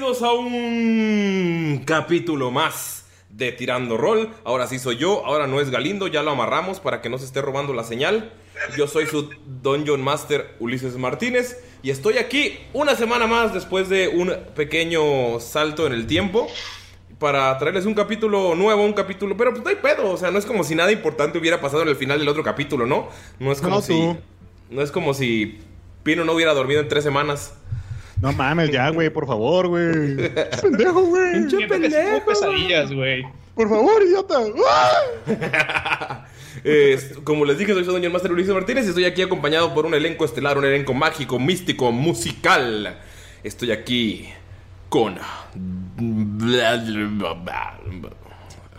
Bienvenidos a un capítulo más de Tirando Roll. Ahora sí soy yo, ahora no es Galindo, ya lo amarramos para que no se esté robando la señal. Yo soy su Dungeon Master Ulises Martínez y estoy aquí una semana más después de un pequeño salto en el tiempo para traerles un capítulo nuevo, un capítulo, pero pues no hay pedo, o sea, no es como si nada importante hubiera pasado en el final del otro capítulo, ¿no? No es como No, si tú. no es como si Pino no hubiera dormido en tres semanas. No mames, ya, güey, por favor, güey. Pendejo, güey. Pinche pendejo. pesadillas, güey. Por favor, idiota. Como les dije, soy su Doña Master Ulises Martínez y estoy aquí acompañado por un elenco estelar, un elenco mágico, místico, musical. Estoy aquí con.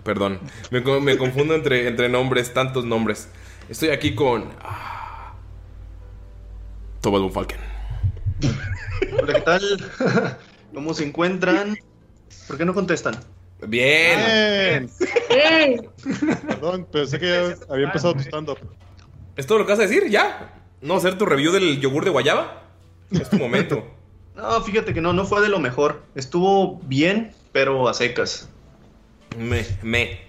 Perdón, me, me confundo entre, entre nombres, tantos nombres. Estoy aquí con. Tobal Falken. Hola, ¿qué tal? ¿Cómo se encuentran? ¿Por qué no contestan? Bien. Bien. Perdón, pensé que ya había empezado tu stand-up. ¿Es todo lo que vas a decir? ¿Ya? ¿No hacer tu review del yogur de guayaba? Es tu momento. No, fíjate que no, no fue de lo mejor. Estuvo bien, pero a secas. Me, me.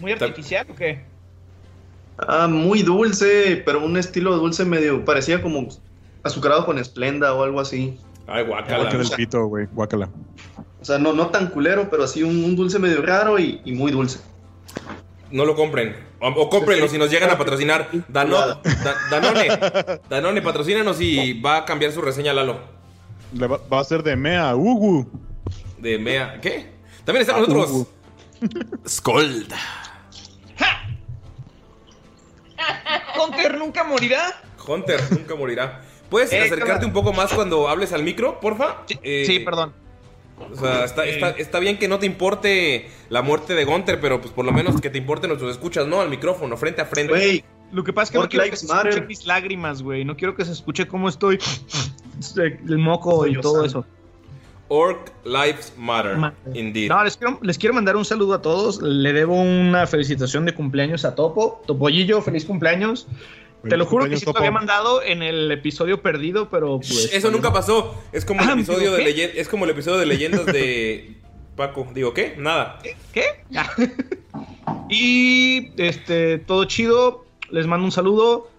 ¿Muy artificial o qué? Ah, muy dulce, pero un estilo dulce medio. Parecía como azucarado con esplenda o algo así. Ay, Guácala el pito, güey. Guácala. O sea, no, no tan culero, pero así un, un dulce medio raro y, y muy dulce. No lo compren. O, o cómprenlo si nos llegan a patrocinar. Dano- Da- Danone. Danone, patrocínanos y va a cambiar su reseña Lalo. Le va, va a ser de Mea Ugu. De Mea. ¿Qué? También estamos nosotros. Ugu. Scold. ¿Hunter nunca morirá? Hunter nunca morirá. ¿Puedes Eh, acercarte cámara. un poco más cuando hables al micro, porfa? Eh, Sí, perdón. O sea, está, está, está bien que no te importe la muerte de Gunter, pero pues por lo menos que te importen nuestros escuchas, ¿no? Al micrófono, frente a frente. Güey, Lo que pasa es que no quiero que se escuchen matter. mis lágrimas, güey. No quiero que se escuche cómo estoy. El moco y todo eso. Orc Lives Matter. Ma- Indeed. No, les quiero, les quiero mandar un saludo a todos. Le debo una felicitación de cumpleaños a Topo. Topollillo, feliz cumpleaños. Te lo juro que sí te lo había mandado en el episodio perdido, pero pues. Eso nunca pasó. Es como el Ah, episodio de ¿qué? leyend- es como el episodio de leyendas de Paco. Digo, ¿qué? Nada. ¿Qué? y este, todo chido. Les mando un saludo.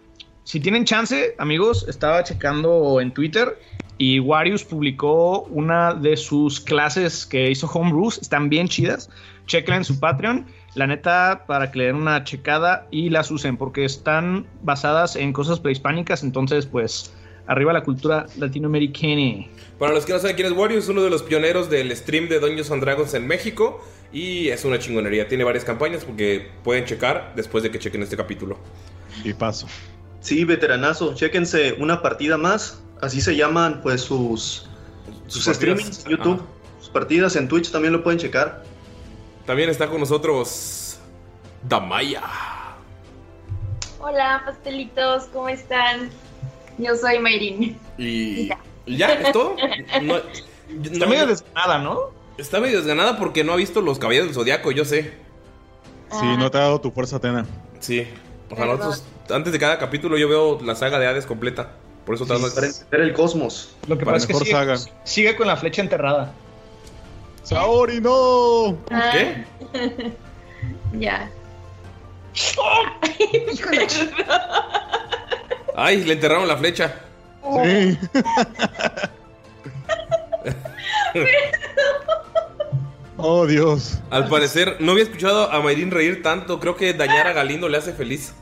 Si tienen chance, amigos, estaba checando en Twitter y Warius publicó una de sus clases que hizo Homebrews. Están bien chidas. Chequenla en su Patreon. La neta, para que le den una checada y las usen, porque están basadas en cosas prehispánicas. Entonces, pues, arriba la cultura latinoamericana. Para los que no saben quién es Wario, es uno de los pioneros del stream de Dungeons and Dragons en México. Y es una chingonería. Tiene varias campañas porque pueden checar después de que chequen este capítulo. Y paso. Sí, veteranazo, chéquense una partida más. Así se llaman pues sus, sus streamings en YouTube. Ajá. Sus partidas en Twitch también lo pueden checar. También está con nosotros Damaya. Hola, pastelitos, ¿cómo están? Yo soy Mayrin. Y ¿y ya, es todo. No- Está no- medio desganada, ¿no? está medio desganada porque no ha visto los caballeros del zodiaco, yo sé. Sí, no te ha dado tu fuerza, Atena. Sí. O sea, Perdón. nosotros, antes de cada capítulo yo veo la saga de Hades completa. Por eso tardo- Para entender el cosmos. Lo que Para pasa es que mejor sigue, saga. sigue con la flecha enterrada. ¡Saori, no! Ah, ¿Qué? Ya. Ay, le enterraron la flecha. Sí. oh, Dios. Al parecer, no había escuchado a Mayrin reír tanto. Creo que dañar a Galindo le hace feliz.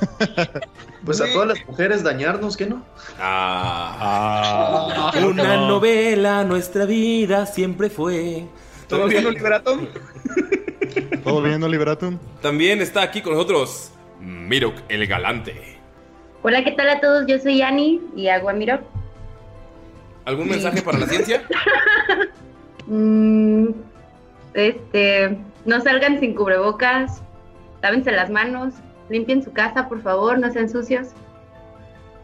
Pues a todas las mujeres dañarnos, ¿qué no? Ah. Ah, Una no. novela, nuestra vida siempre fue. ¿Todo bien, Liberaton? ¿Todo bien, Liberatum? También está aquí con nosotros Mirok el Galante. Hola, ¿qué tal a todos? Yo soy Ani y hago a Miro. ¿Algún mensaje para la ciencia? Mm, este, no salgan sin cubrebocas, lávense las manos, limpien su casa, por favor, no sean sucios.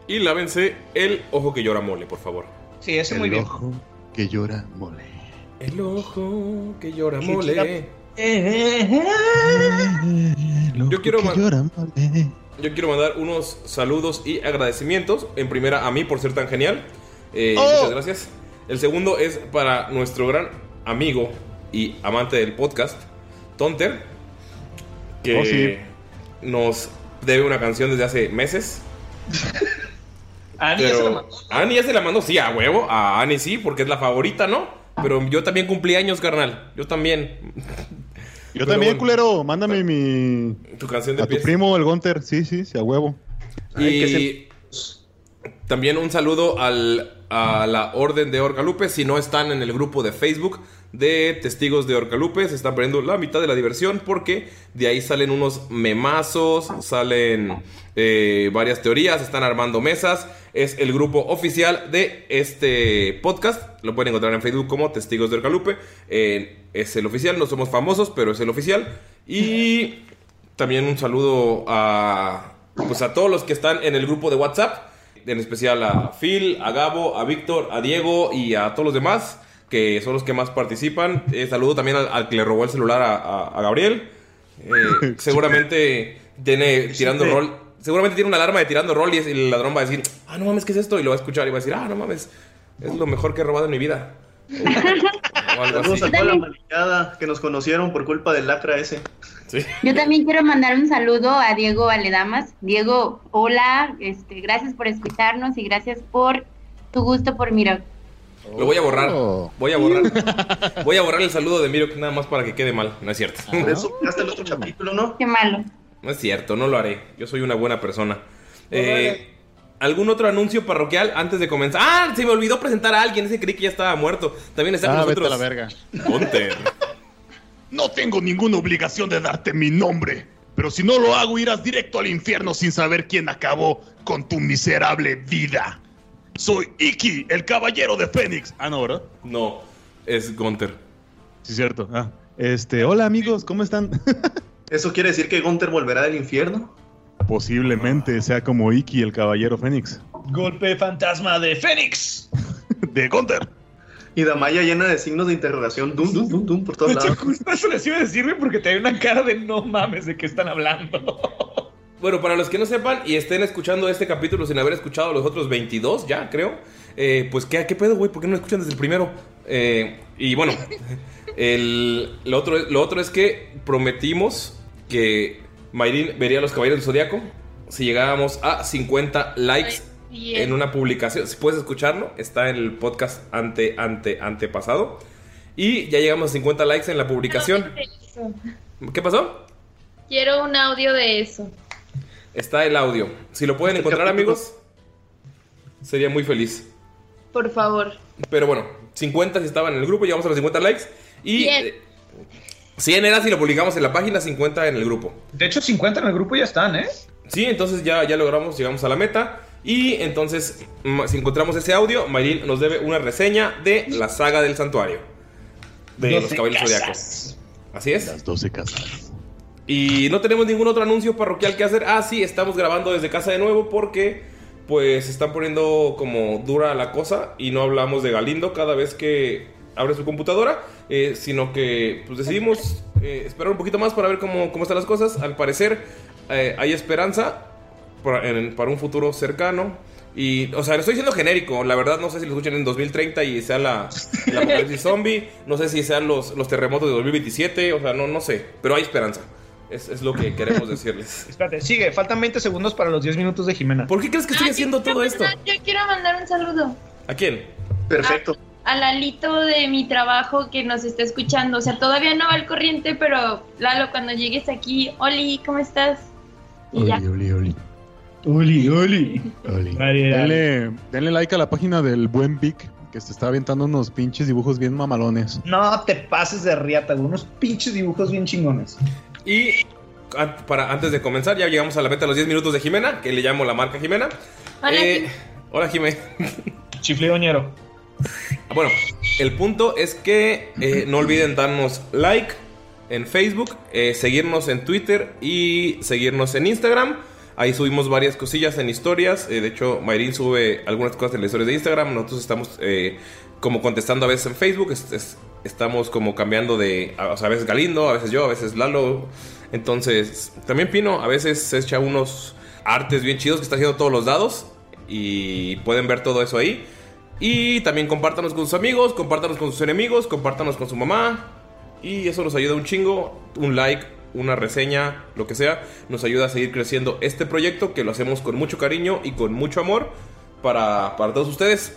Y lávense el ojo que llora mole, por favor. Sí, ese muy El bien. ojo que llora mole. El ojo que llora Que mole. Yo quiero ma- Yo quiero mandar unos saludos y agradecimientos. En primera a mí por ser tan genial. Eh, Oh. Muchas gracias. El segundo es para nuestro gran amigo y amante del podcast, Tonter, que Oh, sí. Nos debe una canción desde hace meses. Ani ya se la Pero mandó. Ani ya se la mandó, sí, a huevo. A Ani sí, porque es la favorita, ¿no? Pero yo también cumplí años, carnal. Yo también. Yo Pero también, bueno. culero. Mándame mi. Tu canción de A tu pies. primo, el Gunter. Sí, sí, sí, a huevo. Ay, que Y también un saludo al, a la Orden de Orcalupe. Si no están en el grupo de Facebook de Testigos de Orcalupe, se están perdiendo la mitad de la diversión porque de ahí salen unos memazos, salen eh, varias teorías, están armando mesas. Es el grupo oficial de este podcast. Lo pueden encontrar en Facebook como Testigos de Orcalupe. Eh, es el oficial, no somos famosos, pero es el oficial. Y también un saludo a, pues a todos los que están en el grupo de WhatsApp, en especial a Phil, a Gabo, a Víctor, a Diego y a todos los demás, que son los que más participan. Eh, saludo también al, al que le robó el celular a, a- a Gabriel. Eh, seguramente tiene tirando rol. Seguramente tiene una alarma de tirando rol y el ladrón va a decir, ah, no mames, ¿qué es esto? Y lo va a escuchar y va a decir, ah, no mames, es lo mejor que he robado en mi vida. O, o algo Saludos a toda la manillada que nos conocieron por culpa del lacra ese. Sí. Yo también quiero mandar un saludo a Diego Valedamas. Diego, hola, este, gracias por escucharnos y gracias por tu gusto por Miro. Lo voy a borrar. Oh. Voy a borrar. Voy a borrar el saludo de Miro nada más para que quede mal. No es cierto. Por eso hasta el otro capítulo, ¿no? Qué malo. No es cierto, no lo haré. Yo soy una buena persona. Eh, ¿Algún otro anuncio parroquial antes de comenzar? ¡Ah! Se me olvidó presentar a alguien. Ese creí que ya estaba muerto. También está con Ah, vete nosotros. a la verga. Gunter. No tengo ninguna obligación de darte mi nombre, pero si no lo hago irás directo al infierno sin saber quién acabó con tu miserable vida. Soy Iki, el caballero de Fénix. Ah, no, ¿verdad? No, es Gunter. Sí, cierto. Ah. Este, hola amigos, ¿cómo están? ¿Eso quiere decir que Gunther volverá del infierno? Posiblemente sea como Iki, el caballero Fénix. Golpe fantasma de Fénix. De Gunther. Y Damaya llena de signos de interrogación, dum, dum, dum, dum, por todos lados. justo eso les iba a decirme porque te hay una cara de no mames de qué están hablando. Bueno, para los que no sepan y estén escuchando este capítulo sin haber escuchado los otros 22, ya creo, eh, pues ¿qué, ¿qué pedo, güey? ¿Por qué no escuchan desde el primero? Eh, y bueno, el, lo, otro, lo otro es que prometimos que Mayrin vería a los Caballeros del Zodiaco si llegábamos a 50 likes Bien. en una publicación. Si puedes escucharlo, está en el podcast ante, ante, antepasado. Y ya llegamos a 50 likes en la publicación. ¿Qué pasó? Quiero un audio de eso. Está el audio. Si lo pueden encontrar, amigos, sería muy feliz. Por favor. Pero bueno, 50 si estaban en el grupo, llegamos a los 50 likes. Y eh, 100 era si lo publicamos en la página, 50 en el grupo. De hecho, 50 en el grupo ya están, ¿eh? Sí, entonces ya, ya logramos, llegamos a la meta. Y entonces, ma- si encontramos ese audio, Mayrin nos debe una reseña de la saga del santuario. De los 12 caballeros casas. zodiacos. Así es. Las 12 casas. Y no tenemos ningún otro anuncio parroquial que hacer. Ah, sí, estamos grabando desde casa de nuevo porque pues se están poniendo como dura la cosa y no hablamos de Galindo cada vez que abre su computadora, eh, sino que pues decidimos eh, esperar un poquito más para ver cómo, cómo están las cosas. Al parecer eh, hay esperanza para, en- para un futuro cercano. Y, o sea, lo estoy diciendo genérico. La verdad, no sé si lo escuchan en 2030 y sea la, apocalipsis zombie. No sé si sean los, los terremotos de 2027. O sea, no, no sé. Pero hay esperanza. Es, es lo que queremos decirles. Espérate, sigue, faltan 20 segundos para los 10 minutos de Jimena. ¿Por qué crees que estoy haciendo todo esto? Yo quiero mandar un saludo ¿A quién? Perfecto. a Lalito de mi trabajo que nos está escuchando. O sea, todavía no va al corriente, pero Lalo, cuando llegues aquí, Oli, ¿cómo estás? Y ya. Oli, oli, oli. Oli. Dale, dale. Denle, denle like a la página del buen Vic, que se está aventando unos pinches dibujos bien mamalones. No te pases de riata. Unos pinches dibujos bien chingones. Y para, antes de comenzar, ya llegamos a la meta de los 10 minutos de Jimena, que le llamo la marca Jimena. Hola, Eh, Jim. hola, Jimé. Chiflidoñero. Bueno, el punto es que eh, no olviden darnos like en Facebook, eh, seguirnos en Twitter y seguirnos en Instagram. Ahí subimos varias cosillas en historias. eh, de hecho, Mayrin sube algunas cosas en las historias de Instagram. Nosotros estamos eh, como contestando a veces en Facebook. es- es- estamos como cambiando de... O sea, a veces Galindo, a veces yo, a veces Lalo. Entonces, también Pino a veces se echa unos artes bien chidos que está haciendo todos los dados. Y pueden ver todo eso ahí. Y también compártanos con sus amigos, compártanos con sus enemigos, compártanos con su mamá. Y eso nos ayuda un chingo. Un like, una reseña, lo que sea. Nos ayuda a seguir creciendo este proyecto que lo hacemos con mucho cariño y con mucho amor para, para todos ustedes.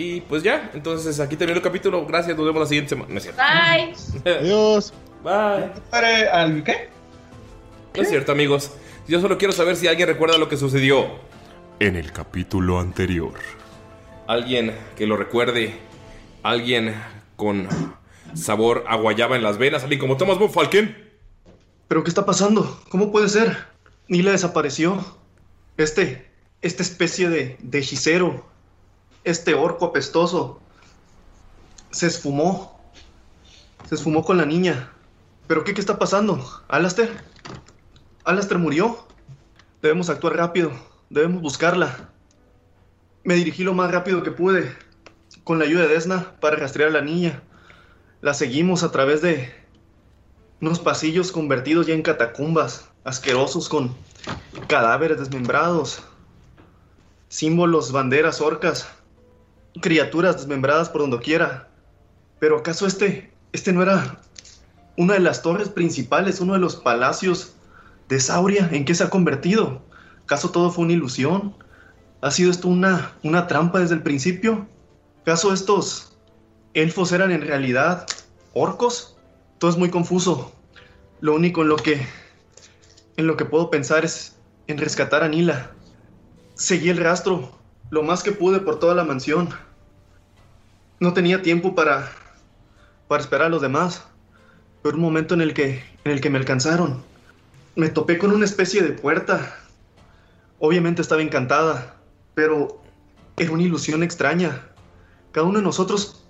Y pues ya, entonces aquí terminó el capítulo. Gracias, nos vemos la siguiente semana. No es cierto. Bye. Adiós. Bye. ¿Al qué? No es cierto, amigos. Yo solo quiero saber si alguien recuerda lo que sucedió en el capítulo anterior. Alguien que lo recuerde. Alguien con sabor a guayaba en las venas. Alguien como Thomas Von Falken. ¿Pero qué está pasando? ¿Cómo puede ser? Nila desapareció. Este, esta especie de, de hechicero, este orco apestoso, se esfumó. Se esfumó con la niña. ¿Pero qué, qué está pasando? ¿Alastair? ¿Alastair murió? Debemos actuar rápido. Debemos buscarla. Me dirigí lo más rápido que pude, con la ayuda de Desna, para rastrear a la niña. La seguimos a través de, unos pasillos convertidos ya en catacumbas, asquerosos con cadáveres desmembrados, símbolos, banderas, orcas, criaturas desmembradas por donde quiera. Pero acaso este, este no era una de las torres principales, uno de los palacios de Sauria, ¿en qué se ha convertido? ¿Acaso todo fue una ilusión? ¿Ha sido esto una, una trampa desde el principio? ¿Acaso estos elfos eran en realidad orcos? Todo es muy confuso. Lo único en lo que en lo que puedo pensar es en rescatar a Nila. Seguí el rastro lo más que pude por toda la mansión. No tenía tiempo para para esperar a los demás. Pero un momento en el que en el que me alcanzaron, me topé con una especie de puerta. Obviamente estaba encantada, pero era una ilusión extraña. Cada uno de nosotros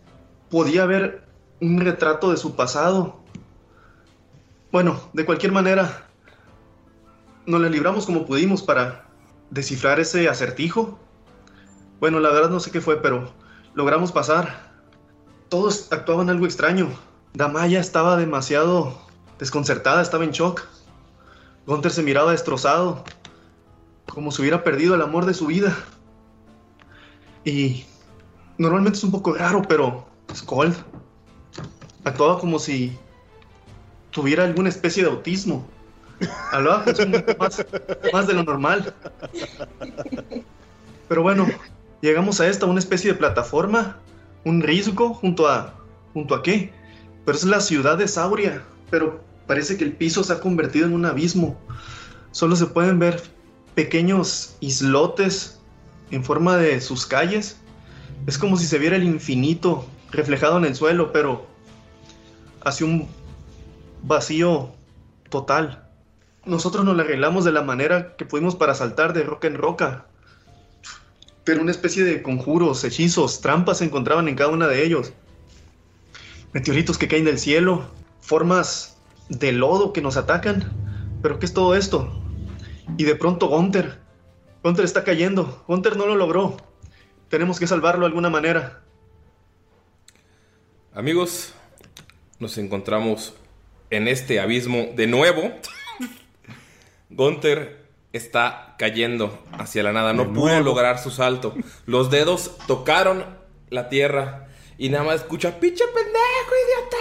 podía ver un retrato de su pasado. Bueno, de cualquier manera, nos la libramos como pudimos para descifrar ese acertijo. Bueno, la verdad no sé qué fue, pero logramos pasar. Todos actuaban algo extraño. Damaya estaba demasiado desconcertada, estaba en shock. Gunther se miraba destrozado, como si hubiera perdido el amor de su vida. Y normalmente es un poco raro, pero Skold actuaba como si tuviera alguna especie de autismo. Hablaba más, más de lo normal. Pero bueno, llegamos a esta, una especie de plataforma, un risco junto a... ¿Junto a qué? Pero es la ciudad de Sauria, pero parece que el piso se ha convertido en un abismo. Solo se pueden ver pequeños islotes en forma de sus calles. Es como si se viera el infinito reflejado en el suelo, pero hacia un vacío total. Nosotros nos la arreglamos de la manera que pudimos para saltar de roca en roca. Pero una especie de conjuros, hechizos, trampas se encontraban en cada una de ellos. Meteoritos que caen del cielo, formas de lodo que nos atacan. ¿Pero qué es todo esto? Y de pronto Gunther. Gunther está cayendo. Gunther no lo logró. Tenemos que salvarlo de alguna manera. Amigos, nos encontramos en este abismo de nuevo. Gunther está cayendo hacia la nada. No pudo lograr su salto. Los dedos tocaron la tierra y nada más escucha, pinche pendejo, idiota.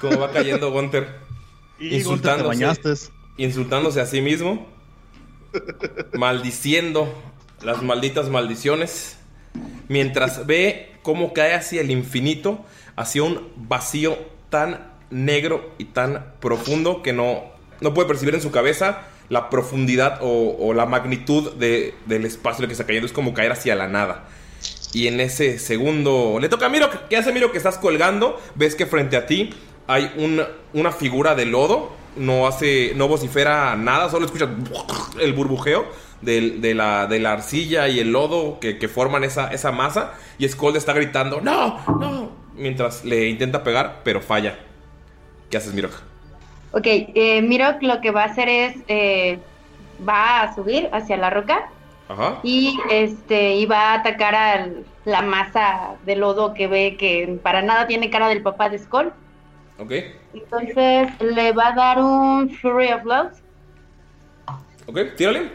Como va cayendo. Y te bañaste. insultándose a sí mismo. maldiciendo las malditas maldiciones. Mientras ve cómo cae hacia el infinito, hacia un vacío tan negro y tan profundo que no, no puede percibir en su cabeza la profundidad o, la magnitud de- del espacio en el que está cayendo. Es como caer hacia la nada. Y en ese segundo le toca a Miro. ¿Qué hace Miro que estás colgando? Ves que frente a ti hay un- una figura de lodo. No hace, no vocifera nada, solo escuchas el burbujeo del- de, la, de la arcilla y el lodo que, forman esa, esa masa. Y Skold está gritando, ¡No! ¡No! Mientras le intenta pegar, pero falla. ¿Qué haces, Mirok? Ok, eh, Mirok lo que va a hacer es, eh, va a subir hacia la roca Ajá. y este y va a atacar a la masa de lodo que ve que para nada tiene cara del papá de Skull. Ok. Entonces le va a dar un Fury of Love. Ok, tírale.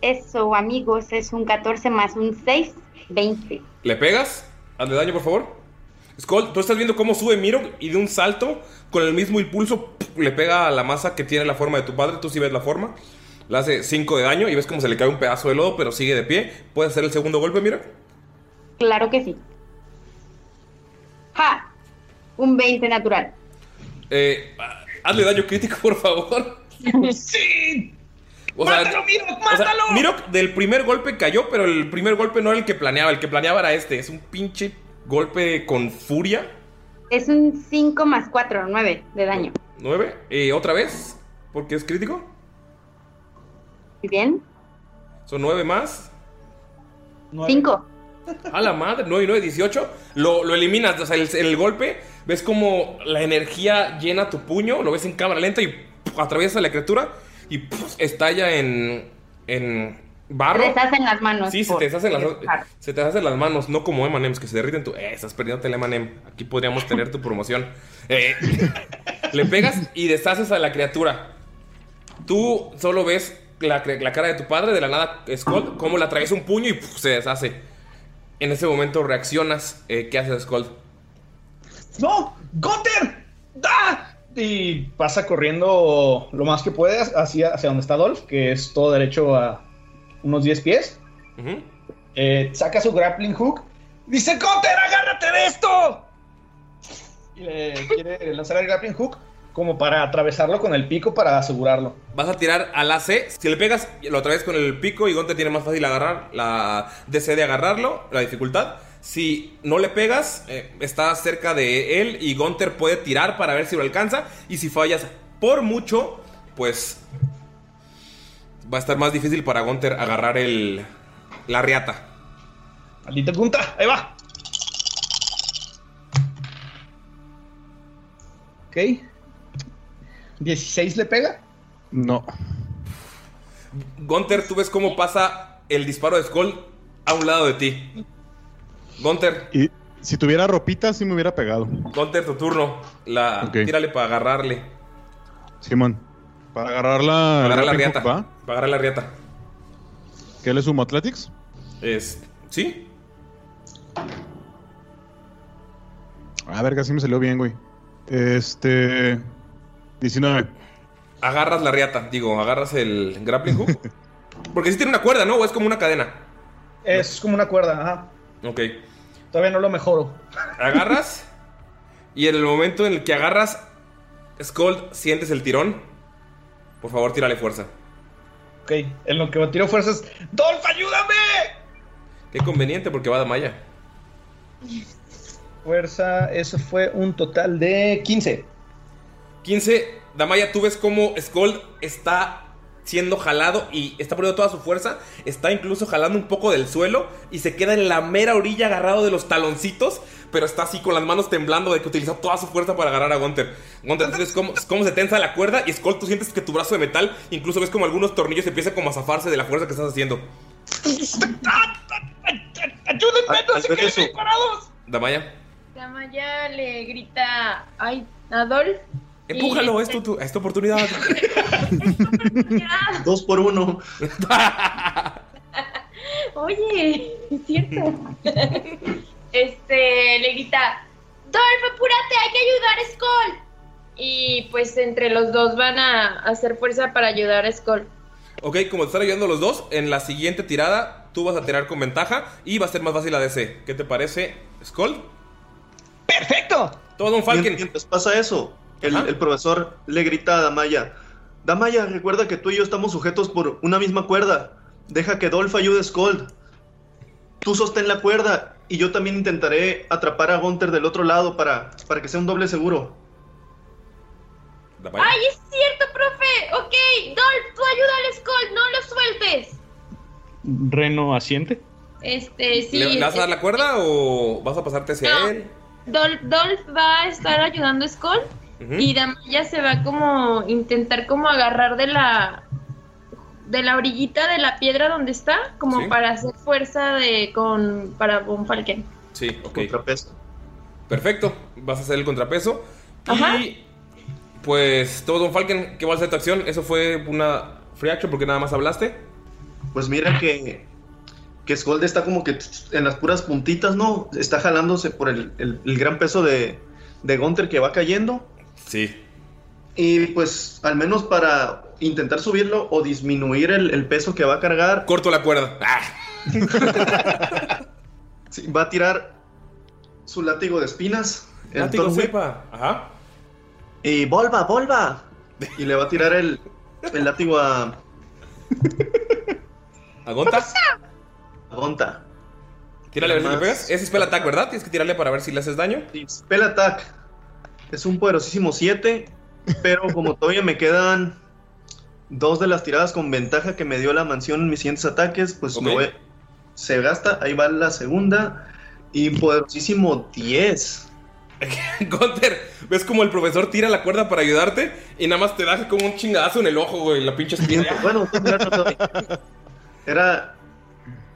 Eso, amigos, es un 14 más un 6, 20. ¿Le pegas? Hazle daño, por favor. Skull, tú estás viendo cómo sube Miro y de un salto, con el mismo impulso, le pega a la masa que tiene la forma de tu padre. Tú sí ves la forma. Le hace 5 de daño y ves cómo se le cae un pedazo de lodo, pero sigue de pie. ¿Puedes hacer el segundo golpe, Miro? Claro que sí. ¡Ja! Un 20 natural. Eh, hazle daño crítico, por favor. ¡Sí! O sea, ¡Mátalo, Miro! o sea, ¡Mátalo! Miro del primer golpe cayó, pero el primer golpe no era el que planeaba. El que planeaba era este. Es un pinche golpe con furia. Es un 5 más 4, 9 de daño. 9. Eh, ¿Otra vez? Porque es crítico. ¿Muy bien? Son 9 más. 5. A la madre, 9 y 9, 18. Lo, lo eliminas, o sea, el, el golpe, ves como la energía llena tu puño, lo ves en cámara lenta y ¡puf! atraviesa la criatura y ¡puf! estalla en, en barro. Se deshacen las manos. Sí, se te deshacen las, dejar. se te deshacen las manos, no como M&M's que se derriten tu... Eh, estás perdiendo el M&M. Aquí podríamos tener tu promoción. Eh, le pegas y deshaces a la criatura. Tú solo ves la, la cara de tu padre, de la nada, Skull, cómo le atraviesa un puño y ¡puf! se deshace. En ese momento reaccionas. Eh, ¿Qué haces, Skull? ¡No! ¡Gunter! ¡Da! Y pasa corriendo lo más que puede hacia, hacia donde está Dolph, que es todo derecho a unos 10 pies. Eh, saca su grappling hook. Dice, ¡Gunter, agárrate de esto! Y le quiere lanzar el grappling hook como para atravesarlo con el pico para asegurarlo. Vas a tirar al AC. Si le pegas, lo atraviesas con el pico y Gonte tiene más fácil agarrar la DC de agarrarlo, la dificultad. Si no le pegas, eh, está cerca de él y Gunter puede tirar para ver si lo alcanza. Y si fallas por mucho, pues va a estar más difícil para Gunter agarrar el, la riata. Maldita punta, ahí va. Ok. 16 le pega. No. Gunter, tú ves cómo pasa el disparo de Skull a un lado de ti. Gunter, Y si tuviera ropita, sí me hubiera pegado. Gunter, tu turno. La. Tírale para agarrarle. Simón. Para agarrar la. Para agarrar la riata. Para agarrar la riata. ¿Qué le sumo? ¿Athletics? Es. ¿Sí? A ver, casi me salió bien, güey. Este. 19. Agarras la riata. Digo, agarras el grappling hook. Porque sí tiene una cuerda, ¿no? O es como una cadena. Es como una cuerda, ajá. Ok. Todavía no lo mejoro. Agarras. y en el momento en el que agarras, Scold, sientes el tirón. Por favor, tírale fuerza. Ok, en lo que me tiro fuerzas. ¡Dolph, ayúdame! Qué conveniente porque va de. Fuerza, eso fue un total de 15. 15. Damaya, tú ves cómo Skold está siendo jalado y está poniendo toda su fuerza. Está incluso jalando un poco del suelo y se queda en la mera orilla agarrado de los taloncitos. Pero está así con las manos temblando de que utilizó toda su fuerza para agarrar a Gunter. Gunter, ves cómo, cómo se tensa la cuerda y Skold, tú sientes que tu brazo de metal, incluso ves como algunos tornillos empiezan como a zafarse de la fuerza que estás haciendo. ¡Ayúdenme! ¡No se queden eso- bien parados! Damaya, Damaya le grita, ay, Adolf. empújalo, es tu, tu- es tu oportunidad. Dos por uno. Oye, es cierto. Este, le grita, Dolph, apúrate, hay que ayudar a Skull. Y pues entre los dos van a hacer fuerza para ayudar a Skull. Ok, como te están ayudando los dos, en la siguiente tirada tú vas a tirar con ventaja y va a ser más fácil la DC. ¿Qué te parece, Skull? ¡Perfecto! Todo un Falcon. Mientras pasa eso, el, el profesor le grita a Damaya: Damaya, recuerda que tú y yo estamos sujetos por una misma cuerda. Deja que Dolph ayude a Skold. Tú sostén la cuerda y yo también intentaré atrapar a Gunter del otro lado para, para que sea un doble seguro. ¡Ay, es cierto, profe! Ok, Dolph, tú ayuda al Skull, no lo sueltes. Reno asiente. Este, sí. ¿Le, le vas a dar la cuerda o vas a pasarte hacia No. él? Dolph, Dolph va a estar ayudando a Skull Ujú. y Damaya se va como intentar como agarrar de la de la orillita de la piedra donde está, como Sí. para hacer fuerza de con para un Falken. Sí, ok. Contrapeso. Perfecto. Vas a hacer el contrapeso. Ajá. Y pues todo un Falcon, ¿qué va a ser tu acción? Eso fue una free action porque nada más hablaste. Pues mira que, que Skold está como que en las puras puntitas, ¿no? Está jalándose por el, el- el gran peso de, de Gunter que va cayendo. Sí. Y pues al menos para intentar subirlo o disminuir el, el peso que va a cargar, Corto la cuerda. ¡Ah! sí, va a tirar su látigo de espinas. el Látigo Whip, sepa. Ajá. Y volva, volva. Y le va a tirar el, el látigo a, ¿Agonta? a Gonta. Tírale a ver si le pegas. Es spell attack, ¿verdad? Tienes que tirarle para ver si le haces daño. Sí, Spell Attack. Es un poderosísimo 7. Pero como todavía me quedan dos de las tiradas con ventaja que me dio la mansión en mis siguientes ataques, pues Ok. me voy- se gasta. Ahí va la segunda. Y poderosísimo 10. Gunter, ves como el profesor tira la cuerda para ayudarte y nada más te da como un chingadazo en el ojo, güey, la pinche espina. Bueno, era.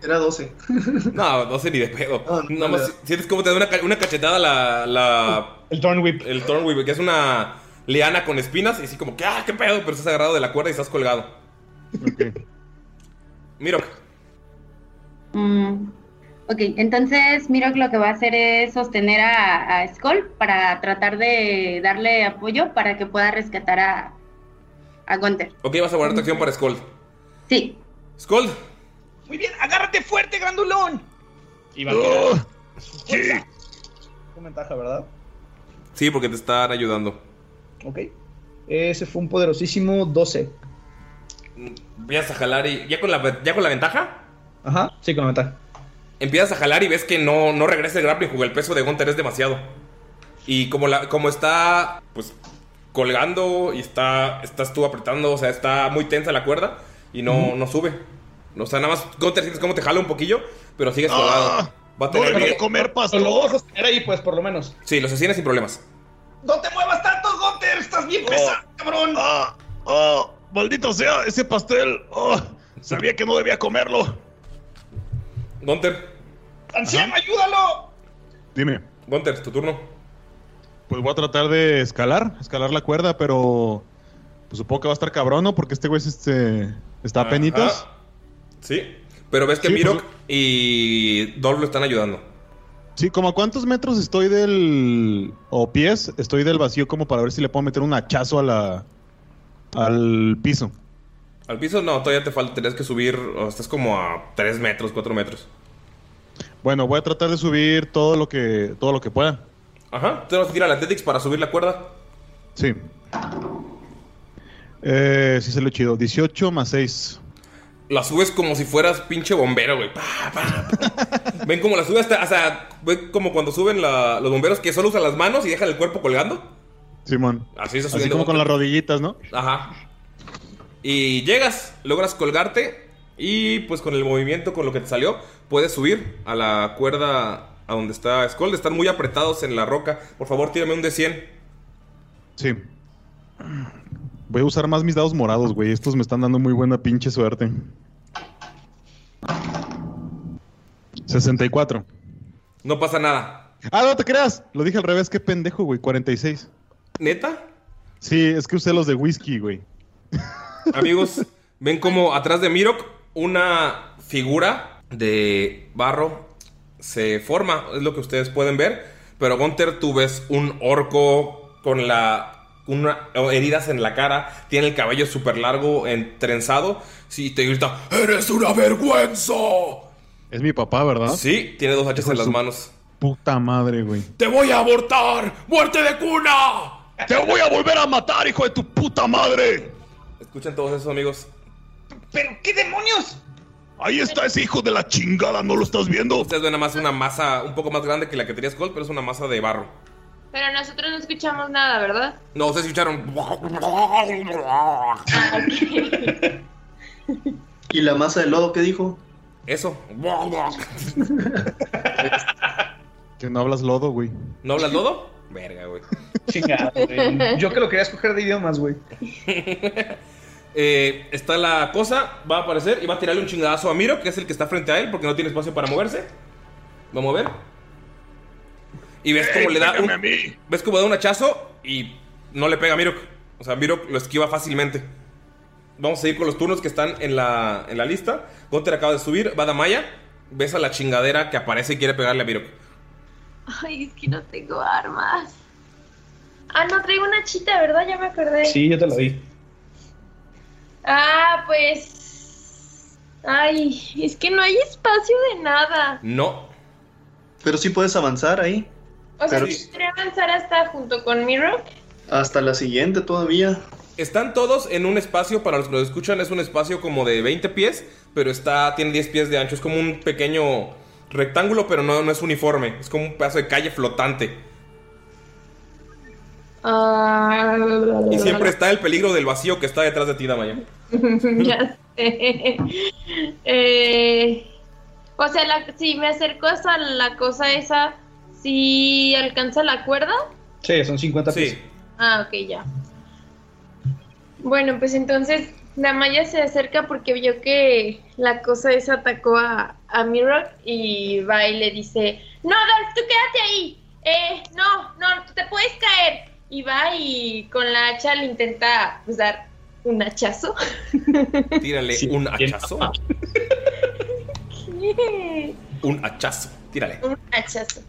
Era 12. No, no sé ni de pedo. No, no, Nada más no. si- sientes como te da una, una cachetada la, la, El Thorn Whip. el Thornwhip, que es una liana con espinas y así como que, ah, qué pedo, pero estás agarrado de la cuerda y estás colgado. Ok. Mirok, Mm, ok, entonces Mirok lo que va a hacer es sostener a, a Skull para tratar de darle apoyo para que pueda rescatar a, a Gunther. ok, vas a guardar tu acción para Skold. Sí, Skold, Muy bien, agárrate fuerte, grandulón. Y va a Oh, tirar sí. con ventaja, ¿verdad? sí, porque te están ayudando. Ok. Ese fue un poderosísimo 12. Empiezas a jalar y. ¿Ya con la, ya con la ventaja? Ajá, sí, con ventaja. Empiezas a jalar y ves que no, no regresa el grappling hook. El peso de Gunter es demasiado. Y como, la, como está, pues, colgando y está, estás tú apretando, o sea, está muy tensa la cuerda y no, no sube. O sea, nada más Gunter sientes cómo te jala un poquillo, pero sigues colgado. Ah, Va a tener que- comer lo a pastor. sostener ahí, pues, por lo menos. Sí, lo sostienes sin problemas. ¡No te muevas tanto, Gunter! ¡Estás bien pesado, cabrón! Ah, ah, maldito sea ese pastel. Oh, sabía que no debía comerlo. Gunter, ¡Anciano, ayúdalo! Dime. Gunter, tu turno. Pues voy a tratar de escalar, escalar la cuerda, pero pues supongo que va a estar cabrón, ¿no? Porque este güey es este, está a penitas. Sí. Pero ves que Sí, Mirok pues- y Dolph lo están ayudando. Sí, como a cuántos metros estoy del o pies estoy del vacío como para ver si le puedo meter un hachazo a la al piso. Al piso no, todavía te falta, tenías que subir, o estás como a 3 metros, 4 metros. Bueno, voy a tratar de subir todo lo que todo lo que pueda. Ajá, te vas a tirar la Athletics para subir la cuerda. Sí. Eh, sí se lo chido. 18 más 6. La subes como si fueras pinche bombero, güey. Pa, pa, pa. ven como la subes hasta, o sea, ven como cuando suben la- los bomberos que solo usan las manos y dejan el cuerpo colgando. Simón. Así está Así subiendo. como con las rodillitas, ¿no? Ajá. Y llegas, logras colgarte y pues con el movimiento, con lo que te salió, puedes subir a la cuerda a donde está Skull. Están muy apretados en la roca. Por favor, tírame un de 100. Sí. Voy a usar más mis dados morados, güey. Estos me están dando muy buena pinche suerte. 64. No pasa nada. Ah, no te creas. Lo dije al revés. Qué pendejo, güey. 46. ¿Neta? Sí, es que usé los de whisky, güey. Amigos, ven como atrás de Mirok una figura de barro se forma, es lo que ustedes pueden ver. Pero Gunter, tú ves un orco con la una, heridas en la cara, tiene el cabello súper largo, entrenzado. Sí, te grita, ¡Eres una vergüenza! Es mi papá, ¿verdad? Sí, tiene dos hachas en las manos. Puta madre, güey. ¡Te voy a abortar! ¡Muerte de cuna! ¡Te voy a volver a matar, hijo de tu puta madre! Escuchen todos esos amigos. ¿Pero qué demonios? Ahí está ese hijo de la chingada, ¿no lo estás viendo? Ustedes ven nada más una masa un poco más grande que la que tenía Skull, pero es una masa de barro. Pero nosotros no escuchamos nada, ¿verdad? No, ustedes escucharon. ¿Y la masa de lodo qué dijo? Eso. Que no hablas lodo, güey. ¿No hablas lodo? Verga, güey. Chingado, güey. Yo que lo quería escoger de idiomas, güey. Eh, está la cosa, va a aparecer y va a tirarle un chingadazo a Miro, que es el que está frente a él, porque no tiene espacio para moverse. Vamos a ver. Y ves cómo le da un, pégame a mí. ves cómo da un hachazo y no le pega a Mirok. O sea, Mirok lo esquiva fácilmente. Vamos a seguir con los turnos que están en la, en la lista. Gunter acaba de subir, va Damaya. Ves a la chingadera que aparece y quiere pegarle a Mirok. Ay, es que no tengo armas. Ah, no, traigo una chita, ¿verdad? Ya me acordé. Sí, yo te lo di. Ah, pues. Ay, es que no hay espacio de nada. No. Pero sí puedes avanzar ahí. O sea, Pero- ¿podría avanzar hasta junto con Miro? Hasta la siguiente todavía. Están todos en un espacio, para los que lo escuchan, es un espacio como de 20 pies, pero está, tiene 10 pies de ancho. Es como un pequeño rectángulo, pero no, no es uniforme. Es como un pedazo de calle flotante. Ah, Y siempre está el peligro del vacío que está detrás de ti, Damaya. ya sé. Eh, o sea, la- si me acerco hasta la cosa esa, ¿si alcanza la cuerda? Sí, son 50 Sí. pies. Ah, ok, ya. Bueno, pues entonces Damaya se acerca porque vio que la cosa esa atacó a, a Mirok y va y le dice, no, Dolph, tú quédate ahí. Eh, no, no, tú te puedes caer. Y va y con la hacha le intenta pues, dar un hachazo. Tírale Sí, un hachazo. ¿Qué? Un hachazo. Tírale. Un hachazo.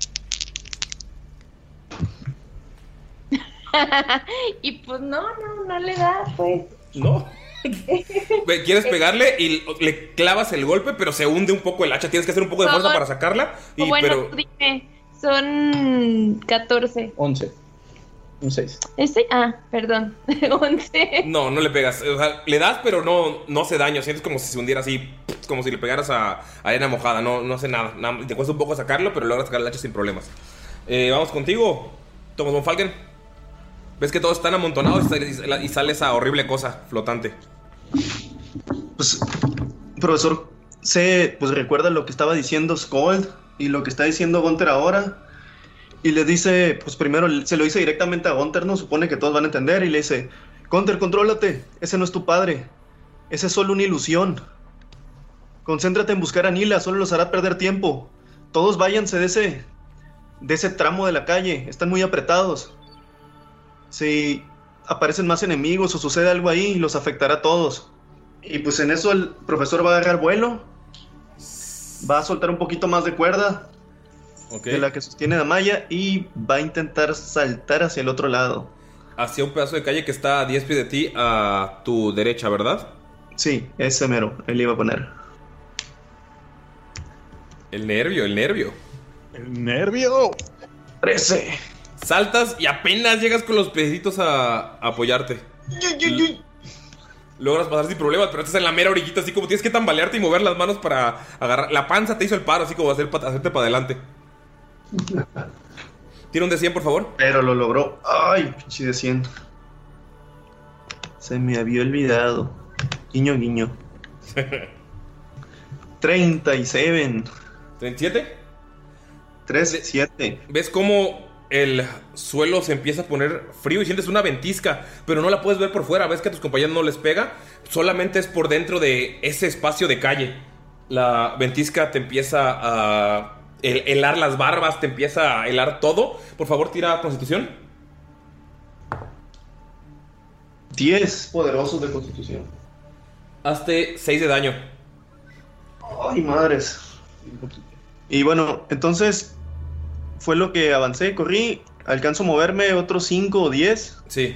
y pues no, no, no le da, pues. No. Quieres pegarle y le clavas el golpe, pero se hunde un poco el hacha. Tienes que hacer un poco de fuerza para sacarla. Y, O bueno, pero tú dime, son 14. 11. Un 6. ¿Este? Ah, perdón. 11. no, no le pegas. O sea, le das, pero no, no hace daño. Sientes como si se hundiera así, como si le pegaras a, a arena mojada. No, no hace nada. Nada- Te cuesta un poco sacarlo, pero logras sacar el hacha sin problemas. Eh, vamos contigo, Thomas von Falken. Ves que todos están amontonados y sale, esa horrible cosa flotante. Pues, profesor, sé, pues recuerda lo que estaba diciendo Skold y lo que está diciendo Gunter ahora. Y le dice, pues primero se lo dice directamente a Gunter, ¿no? Supone que todos van a entender. Y le dice, Gunter, contrólate. Ese no es tu padre. Ese es solo una ilusión. Concéntrate en buscar a Nila, solo los hará perder tiempo. todos váyanse de ese, de ese tramo de la calle. Están muy apretados. Si aparecen más enemigos o sucede algo ahí, los afectará a todos. Y pues en eso el profesor va a agarrar vuelo. Va a soltar un poquito más de cuerda Ok. de la que sostiene Damaya y va a intentar saltar hacia el otro lado. Hacia un pedazo de calle que está a 10 pies de ti a tu derecha, ¿verdad? Sí, ese mero, él iba a poner. El nervio, el nervio. El nervio. 13. Saltas y apenas llegas con los piecitos a, a apoyarte. Logras pasar sin problemas, pero estás en la mera orillita, así como tienes que tambalearte y mover las manos para agarrar. La panza te hizo el paro, así como hacer, pa- hacerte para adelante. Tira un de 100, por favor. Pero lo logró. Ay, pinche de 100. Se me había olvidado. Guiño, guiño. 37. ¿37? 3, 7. ¿Ves cómo el suelo se empieza a poner frío y sientes una ventisca, pero no la puedes ver por fuera? ¿Ves que a tus compañeros no les pega? Solamente es por dentro de ese espacio de calle. La ventisca te empieza a hel- helar las barbas, te empieza a helar todo. Por favor, tira constitución. 10 poderosos de constitución. Hazte 6 de daño. Ay, madres. Y bueno, entonces fue lo que avancé, corrí, alcanzo a moverme otros 5 o 10. Sí.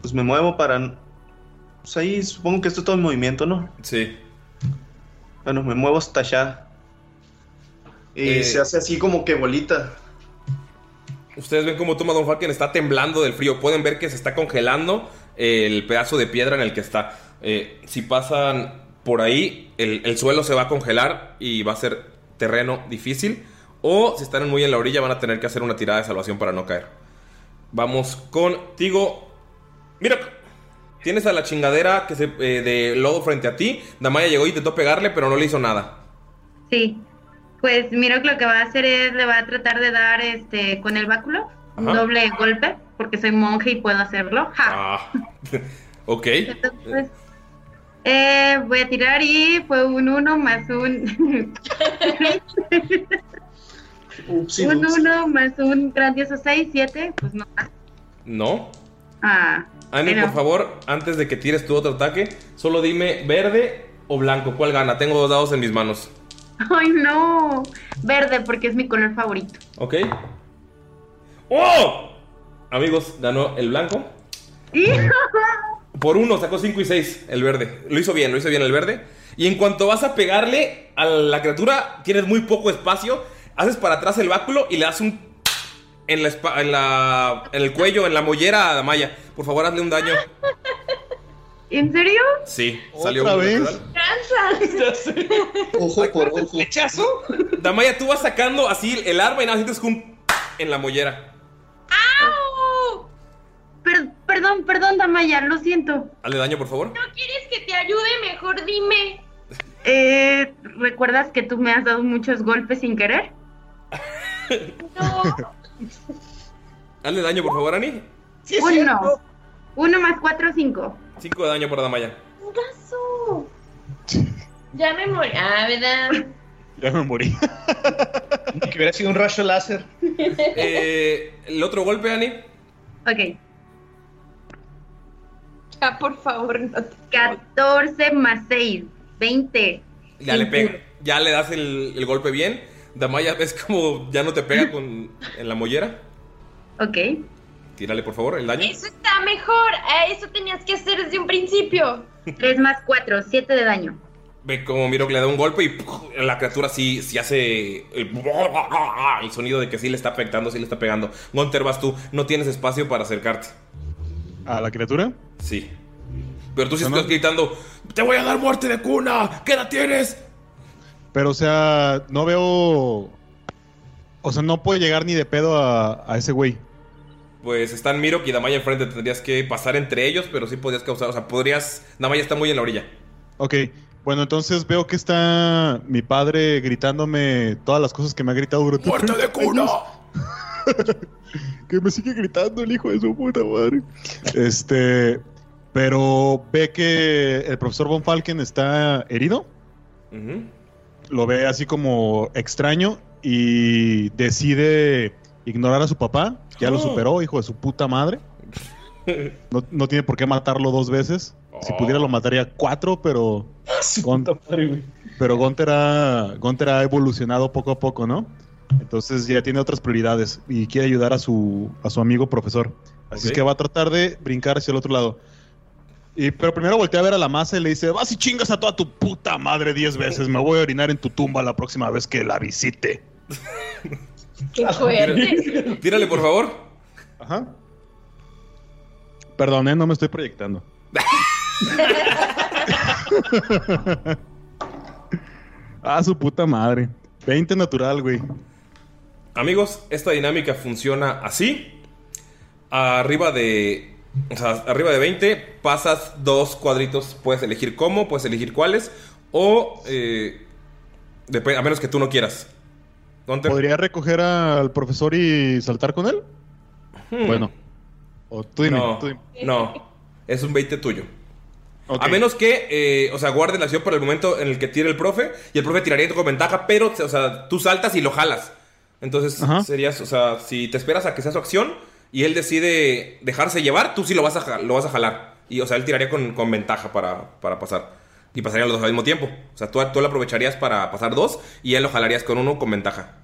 Pues me muevo para... Pues ahí supongo que esto es todo el movimiento, ¿no? Sí. Bueno, me muevo hasta allá. Y Eh. se hace así como que bolita. Ustedes ven cómo Toma Don Falken está temblando del frío. Pueden ver que se está congelando el pedazo de piedra en el que está. Eh, si pasan por ahí, el, el suelo se va a congelar y va a ser terreno difícil. O si están muy en la orilla, van a tener que hacer una tirada de salvación para no caer. Vamos contigo. Mira, tienes a la chingadera que se, eh, de lodo frente a ti. Damaya llegó y intentó pegarle, pero no le hizo nada. Sí. Pues mira que lo que va a hacer es, le va a tratar de dar este con el báculo un doble golpe, porque soy monje y puedo hacerlo. ¡Ja! Ah, ok. Entonces, eh, voy a tirar y fue un 1 más un. Upsi, un upsi. 1 más un grandioso 6, 7. Pues no. No. Ah. Ani, por favor, antes de que tires tu otro ataque, solo dime verde o blanco. ¿Cuál gana? Tengo dos dados en mis manos. Ay, no. Verde, porque es mi color favorito. ¿Ok? ¡Oh! Amigos, ganó el blanco. Por uno, sacó 5 y 6 el verde. Lo hizo bien, lo hizo bien el verde. Y en cuanto vas a pegarle a la criatura, tienes muy poco espacio. Haces para atrás el báculo y le das un. En, la, espa- en, la, en el cuello, en la mollera a Damaya. Por favor, hazle un daño. ¿En serio? Sí, salió ¿Otra uno vez? natural. Ojo por ojo. ¿Lechazo? Damaya, tú vas sacando así el arma y nada, sientes un en la mollera. ¡Au! Per- perdón, perdón, Damaya, lo siento. Hazle daño, por favor. ¿No quieres que te ayude? Mejor dime. Eh, ¿Recuerdas que tú me has dado muchos golpes sin querer? No. Hazle daño, por favor, Ani. Sí, es Uno. cierto. Uno más cuatro, cinco. 5 de daño para Damaya. Un gaso. Ya me morí. Ah, ¿verdad? Ya me morí. Que hubiera sido un rayo láser. Eh, el otro golpe, Ani. Ok. Ya, por favor, no te... 14 más 6, 20. Ya le pega. Ya le das el, el golpe bien. Damaya, ves como ya no te pega con, en la mollera. Ok. Tírale, por favor, el daño. Eso está mejor. Eso tenías que hacer desde un principio. 3 más 4, 7 de daño. Ve como Miro que le da un golpe y ¡puf! la criatura sí, sí hace el, el sonido de que sí le está afectando, sí le está pegando. Gunter, vas tú. No tienes espacio para acercarte. ¿A la criatura? Sí. Pero tú sí No, estás no. gritando: ¡Te voy a dar muerte de cuna! ¿Qué edad tienes? Pero, o sea, no veo. O sea, no puede llegar ni de pedo a, a ese güey. Pues están Miro y Damaya enfrente. Tendrías que pasar entre ellos, pero sí podrías causar. O sea, podrías. Damaya está muy en la orilla. Ok. Bueno, entonces veo que está mi padre gritándome todas las cosas que me ha gritado durante. ¡Muerte de cuna! que me sigue gritando el hijo de su puta madre. Este. Pero ve que el profesor Von Falken está herido. Lo ve así como extraño y decide ignorar a su papá. Ya lo Oh. superó, hijo de su puta madre. No, no tiene por qué matarlo dos veces. Si pudiera lo mataría cuatro, pero... Gon- pero Gunter ha, Gunter ha evolucionado poco a poco, ¿no? Entonces ya tiene otras prioridades y quiere ayudar a su, a su amigo profesor. Así es que va a tratar de brincar hacia el otro lado. Y, pero primero voltea a ver a la masa y le dice, vas y chingas a toda tu puta madre diez veces. Me voy a orinar en tu tumba la próxima vez que la visite. Qué fuerte. Tírale, por favor. Ajá. Perdón, ¿eh? no me estoy proyectando. ah, su puta madre. 20 natural, güey. Amigos, esta dinámica funciona así. Arriba de. O sea, arriba de 20, pasas dos cuadritos. Puedes elegir cómo, puedes elegir cuáles. O. eh, a menos que tú no quieras. ¿Dónde? ¿Podría recoger al profesor y saltar con él? Hmm. Bueno. O tú dime, no, tú dime. no. Es un 20 tuyo. A menos que, eh, o sea, guardes la acción para el momento en el que tire el profe. Y el profe tiraría con ventaja, pero, o sea, tú saltas y lo jalas. Entonces, Ajá. serías, o sea, si te esperas a que sea su acción y él decide dejarse llevar, tú sí lo vas a, lo vas a jalar. Y, o sea, él tiraría con, con ventaja para, para pasar. Y pasarían los dos al mismo tiempo. O sea, tú, tú lo aprovecharías para pasar dos y él lo jalarías con uno con ventaja.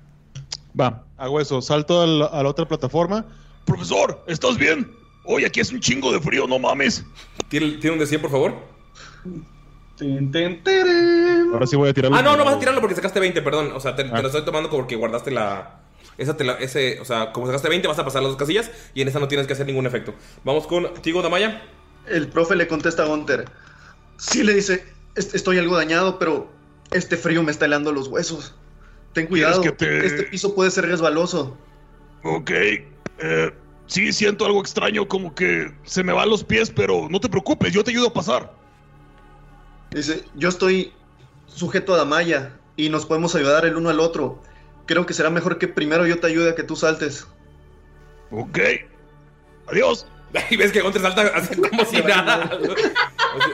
Va, hago eso. Salto al- a la otra plataforma. Profesor, ¿estás bien? Oye, aquí es un chingo de frío, no mames. ¿Tiene, tiene un de 100, por favor? Ahora sí voy a tirarlo. Ah, no, no vas a tirarlo porque sacaste 20, perdón. O sea, te, te lo estoy tomando porque guardaste la. Esa te la- ese, o sea, como sacaste 20, vas a pasar las dos casillas y en esta no tienes que hacer ningún efecto. Vamos con Tigo Damaya. El profe le contesta a Gunter. Sí, le dice, "Est- estoy algo dañado, pero este frío me está helando los huesos. Ten cuidado, que te- este piso puede ser resbaloso. Ok. eh, sí, siento algo extraño, como que se me van los pies, pero no te preocupes, yo te ayudo a pasar. Dice, yo estoy sujeto a Damaya y nos podemos ayudar el uno al otro. Creo que será mejor que primero yo te ayude a que tú saltes. Ok. Adiós. Y ves que Gunter salta así como si nada.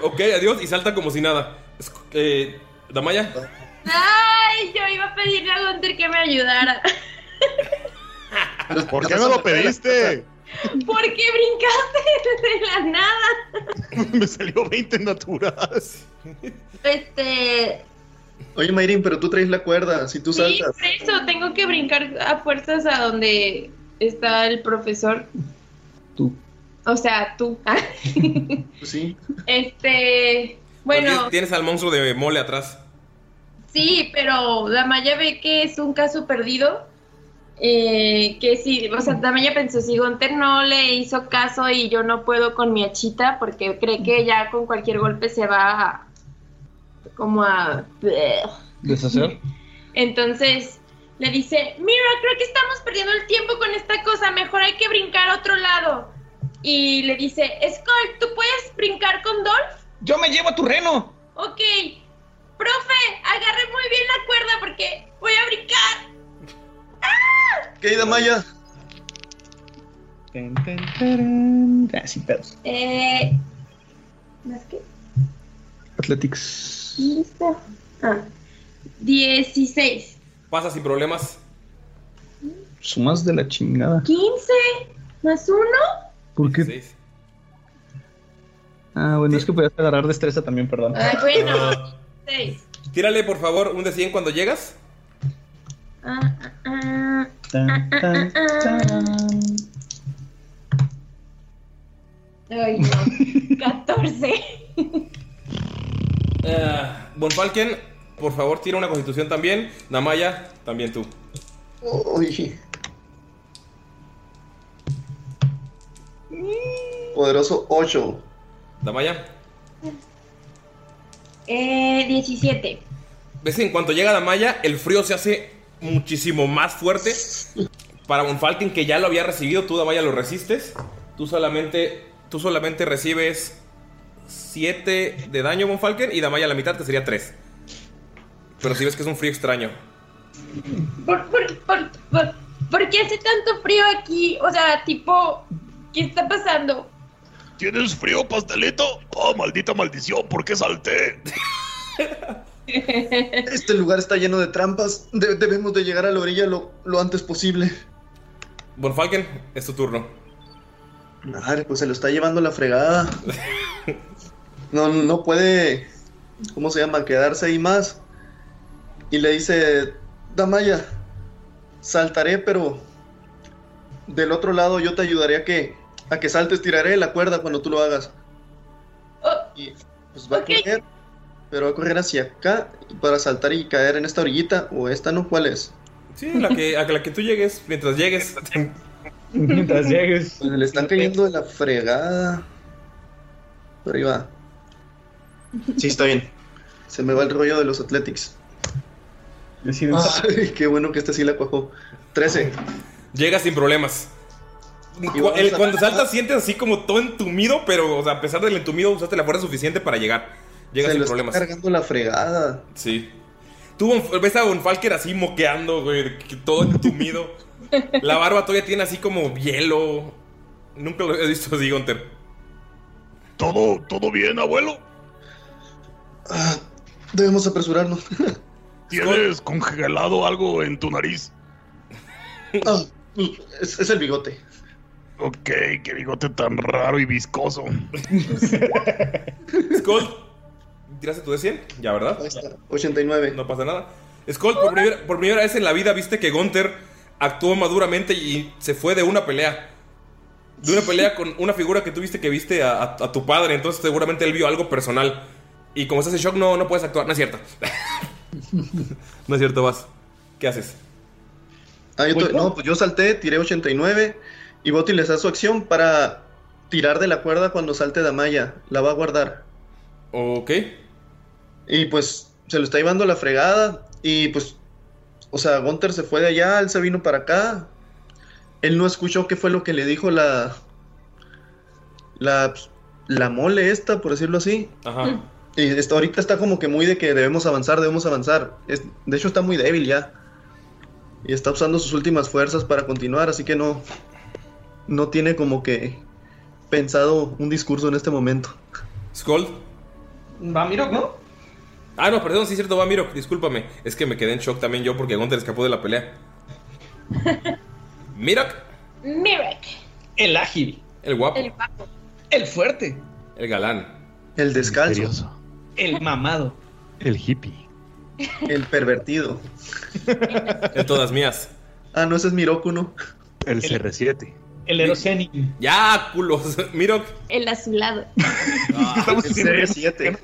Ok, adiós, y salta como si nada. Eh, Damaya. Ay, yo iba a pedirle a Gunter que me ayudara. ¿Por qué no lo pediste? ¿Por qué brincaste de la nada? Me salió 20 natural. Este. Oye, Mayrin, pero tú traes la cuerda, si tú Sí, saltas. por eso tengo que brincar a fuerzas a donde está el profesor. Tú. O sea, tú. Pues sí. Este. Bueno, Tienes al monstruo de mole atrás. sí, pero Damaya ve que es un caso perdido. Eh, que sí, o sea, Damaya pensó, si Gunter no le hizo caso y yo no puedo con mi achita, porque cree que ya con cualquier golpe se va a, como a... Deshacer. Entonces le dice, mira, creo que estamos perdiendo el tiempo con esta cosa, mejor hay que brincar a otro lado. Y le dice, Skull, ¿tú puedes brincar con Dolph? Yo me llevo a tu reno. Ok, profe, agarre muy bien la cuerda porque voy a brincar. ¿Qué hay, Damaya? Ten, ten, teren. Ah, sin pedos. Eh, ¿Más qué? Athletics. Listo. Ah, 16. Pasa sin problemas. Sumas de la chingada. 15 más 1. ¿Por qué? Seis. Ah, bueno, es que podías agarrar destreza también, perdón. Ay, bueno, 6. Tírale, por favor, un de 100 cuando llegas. Ah, ah, ah. Tan, tan, tan. Ay, no. 14. Ah, Bonfalken, por favor, tira una constitución también. Damaya, también tú. Uy. Poderoso 8. Damaya. Eh, 17. ¿Ves que en cuanto llega Damaya, el frío se hace muchísimo más fuerte? Para Bonfalken, que ya lo había recibido, tú, Damaya, lo resistes. Tú solamente, tú solamente recibes 7 de daño, Bonfalken, y Damaya la mitad, que sería 3. Pero si ves que es un frío extraño. ¿Por, por, por, por, por qué hace tanto frío aquí? O sea, tipo, ¿qué está pasando? ¿Tienes frío, pastelito? Oh, maldita maldición, ¿por qué salté? Este lugar está lleno de trampas. De- debemos de llegar a la orilla lo, lo antes posible. Bonfalken, es tu turno. Madre, pues se lo está llevando la fregada. No, no puede, ¿cómo se llama? Quedarse ahí más. Y le dice, Damaya, saltaré, pero del otro lado yo te ayudaré a que, a que saltes, tiraré la cuerda cuando tú lo hagas. Y pues va a correr, pero va a correr hacia acá para saltar y caer en esta orillita. O esta, ¿no? ¿Cuál es? Sí, la que, a la que tú llegues, mientras llegues. Mientras llegues. Pues le están cayendo de la fregada. Por ahí va. Sí, está bien. Se me va el rollo de los Athletics. Ay, qué bueno que este sí la cuajó. 13. Llegas sin problemas. El- cuando saltas sientes así como todo entumido, pero o sea, a pesar del entumido usaste la fuerza suficiente para llegar. Llegas Se sin lo está problemas. cargando la fregada. Sí. Tú ves a Bonfalker así moqueando, güey, que todo entumido. la barba todavía tiene así como hielo. Nunca lo he visto así, Gunter. ¿Todo, todo bien, abuelo? Ah, debemos apresurarnos. ¿Tienes congelado algo en tu nariz? Ah, es, es el bigote. Ok, qué bigote tan raro y viscoso. Skull, ¿tiraste tu de 100? Ya, ¿verdad? Ahí está, 89. No pasa nada. Skull, por primera, por primera vez en la vida viste que Gunter actuó maduramente y se fue de una pelea. De una pelea con una figura que tú viste que viste a, a- a tu padre. Entonces seguramente él vio algo personal. Y como estás en shock, no, no puedes actuar. No es cierto. no es cierto, vas. ¿Qué haces? Ah, yo no, pues yo salté, tiré 89 y voy a utilizar su acción para tirar de la cuerda cuando salte Damaya. La va a guardar. Ok. Y pues se lo está llevando la fregada. Y pues, o sea, Gunter se fue de allá, él se vino para acá. Él no escuchó qué fue lo que le dijo la. La. pues, La mole esta, por decirlo así. Ajá. Y está, ahorita está como que muy de que debemos avanzar, debemos avanzar. Es- de hecho, está muy débil ya. Y está usando sus últimas fuerzas para continuar, así que no. No tiene como que pensado un discurso en este momento. Skull. Va Mirok, ¿no? Ah, no, perdón, sí es cierto, va Miro, discúlpame. Es que me quedé en shock también yo porque Gunter escapó de la pelea. Mirok, Mirek. El ágil. el guapo, El guapo. El fuerte. el galán. El descalzo. Misterioso. El mamado. El hippie. El pervertido. En todas mías. Ah, no, ese es Miroku, ¿no? El CR7. El Eroseni. Ya, culos. Mirok. El azulado. El CR7.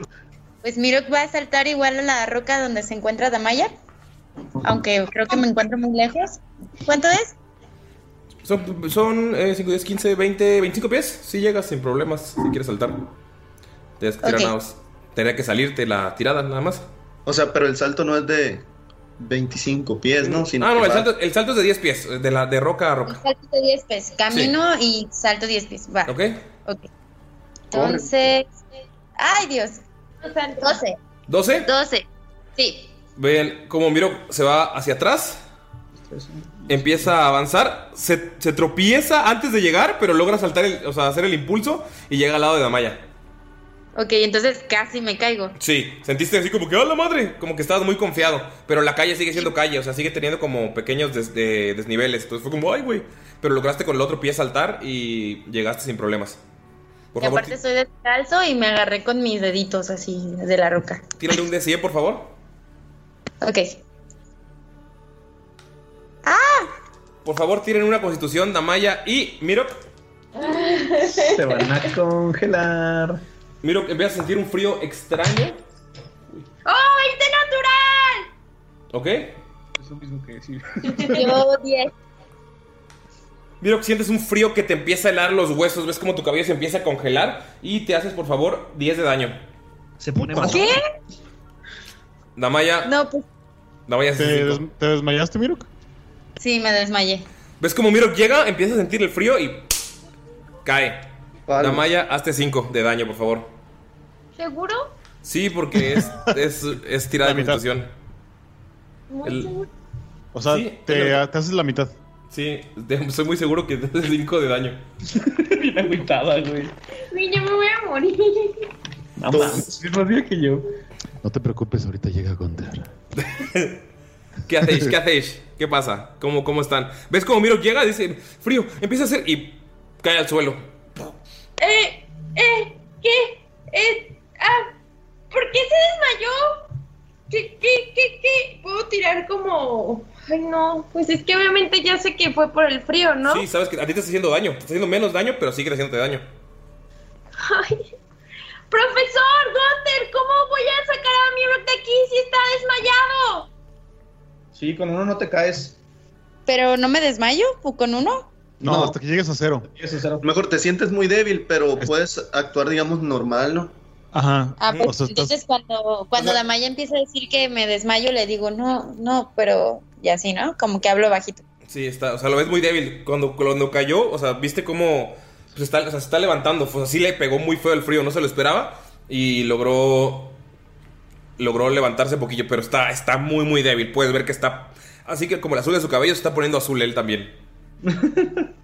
Pues Mirok va a saltar igual a la roca donde se encuentra Damaya. Aunque creo que me encuentro muy lejos. ¿Cuánto es? Son, son eh, 5, 10, 15, 20, 25 pies. Si llegas sin problemas, si quieres saltar. Tienes que tirar Ok. nada más. Tendría que salirte la tirada nada más. O sea, pero el salto no es de 25 pies, ¿no? Sino ah, no, el salto, el salto es de 10 pies. De, la, de roca a roca. Salto de 10 pies. Camino y salto 10 pies. Va. ¿Ok? Ok. Entonces. ¡Ay, Dios! 12. ¿12? 12. Sí. Ven como Miro se va hacia atrás. Empieza a avanzar. Se, se tropieza antes de llegar, pero logra saltar, el, o sea, hacer el impulso y llega al lado de Damaya. Ok, entonces casi me caigo. Sí, sentiste así como que, ¡a la madre! Como que estabas muy confiado. Pero la calle sigue siendo calle, o sea, sigue teniendo como pequeños des- de- desniveles. Entonces fue como, ¡ay, güey! Pero lograste con el otro pie saltar y llegaste sin problemas. Por y favor, aparte estoy descalzo y me agarré con mis deditos así de la roca. tírale un D100, por favor. Ok. Por favor, tiren una constitución, Damaya y Miro. Se van a congelar. Miro, empiezas a sentir un frío extraño. ¡Oh, este natural! ¿Ok? Es lo mismo que decir. Yo 10. Miro, sientes un frío que te empieza a helar los huesos. Ves como tu cabello se empieza a congelar. Y te haces, por favor, 10 de daño. Se pone más. ¿Qué? Damaya. No, pues Damaya ¿Te, des- te desmayaste, Mirok? sí, me desmayé. ¿Ves como Miro llega, empieza a sentir el frío y cae? Vale. Damaya, hazte 5 de daño, por favor. ¿Seguro? Sí, porque es, es, es tirada de. Muy El- seguro. O sea, Sí, te, te haces la mitad. Sí, soy muy seguro que es 5 de daño. Bien agüitada, güey. Güey, yo me voy a morir. No más bien que yo. No te preocupes, ahorita llega Gunther. ¿Qué hacéis? ¿Qué hacéis? ¿Qué pasa? ¿Cómo, cómo están? ¿Ves cómo Miro llega? Dice, frío, empieza a hacer y cae al suelo. Eh, eh, ¿qué? Eh, ah, ¿por qué se desmayó? ¿Qué, qué, qué, qué? ¿Puedo tirar como...? Ay, no, pues es que obviamente ya sé que fue por el frío, ¿no? Sí, sabes que a ti te está haciendo daño. Te está haciendo menos daño, pero sigue haciéndote daño. Ay, profesor, Gunter, ¿cómo voy a sacar a Mirok de aquí si está desmayado? Sí, con uno no te caes. ¿Pero no me desmayo? ¿O con uno? No, hasta que llegues a cero. Mejor te sientes muy débil, pero puedes actuar, digamos, normal, ¿no? Ajá. Ah, pues O sea, estás- entonces cuando, cuando Damaya empieza a decir que me desmayo, le digo, no, no, pero ya así, ¿no? Como que hablo bajito. Sí, está, o sea, lo ves muy débil. Cuando, cuando cayó, o sea, viste cómo pues, está, o sea, se está levantando. Pues así le pegó muy feo el frío, no se lo esperaba. Y logró. Logró levantarse un poquillo, pero está, está muy, muy débil. Puedes ver que está. Así que como el azul de su cabello se está poniendo azul él también.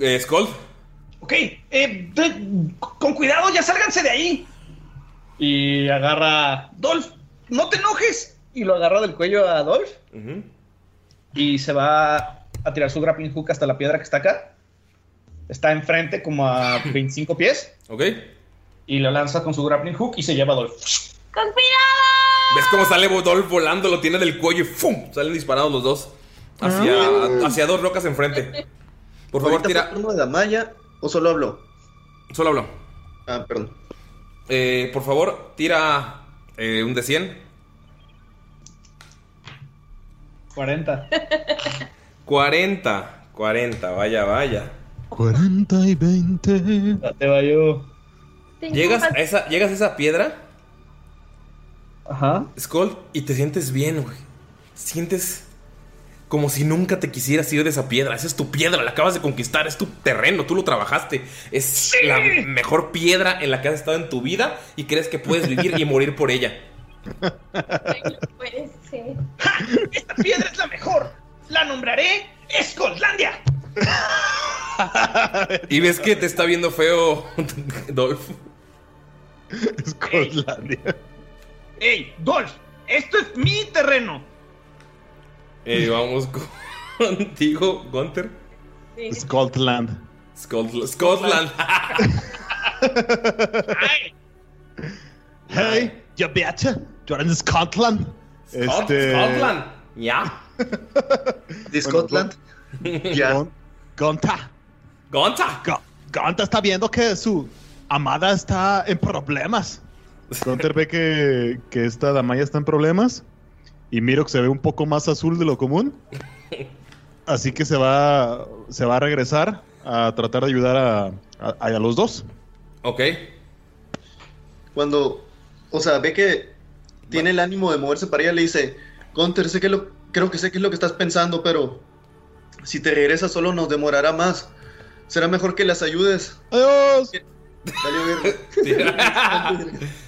eh, Skull. Ok, eh, de- con cuidado, ya sálganse de ahí. Y agarra. Dolph, no te enojes. Y lo agarra del cuello a Dolph. Y se va a tirar su grappling hook hasta la piedra que está acá. Está enfrente, como a 25 pies. Ok. Y lo lanza con su grappling hook y se lleva a Dolph. ¡Con cuidado! ¿Ves cómo sale Dolph volando? Lo tiene del cuello y ¡fum! Salen disparados los dos. Hacia, Ah. hacia dos rocas enfrente. Por favor, Ahorita tira. fue turno de Damaya o solo habló? Solo hablo. Ah, perdón. Eh, por favor, tira eh, un de 100. 40. 40. 40, vaya, vaya. 40 y 20. Te va yo. Llegas a esa, llegas a esa piedra, Ajá. Skull, y te sientes bien, güey. Sientes como si nunca te quisieras ir de esa piedra. Esa es tu piedra, la acabas de conquistar, es tu terreno, tú lo trabajaste. Es la mejor piedra en la que has estado en tu vida y crees que puedes vivir y morir por ella. Puede ser. ¡Esta piedra es la mejor! ¡La nombraré Escolandia! Y ves que te está viendo feo, Dolph. Scotlandia. ¡Ey, Dolph! ¡Esto es mi terreno! Eh, vamos contigo, Gunter. Scotland. Scotland. Scotland. Hey, you betcha. You're in Scotland. Este. Scotland. Ya. ¿De Scotland? Ya. Gonta. Gonta. Gonta está viendo que su amada está en problemas. Gunter ve que, que esta Damaya está en problemas. Y Mirok se ve un poco más azul de lo común. Así que se va, se va a regresar a tratar de ayudar a, a- a los dos. Ok. Cuando, o sea, ve que tiene el ánimo de moverse para ella, le dice, Gunter, sé que lo, creo que sé qué es lo que estás pensando, pero si te regresas solo nos demorará más. Será mejor que las ayudes. Adiós. Verga.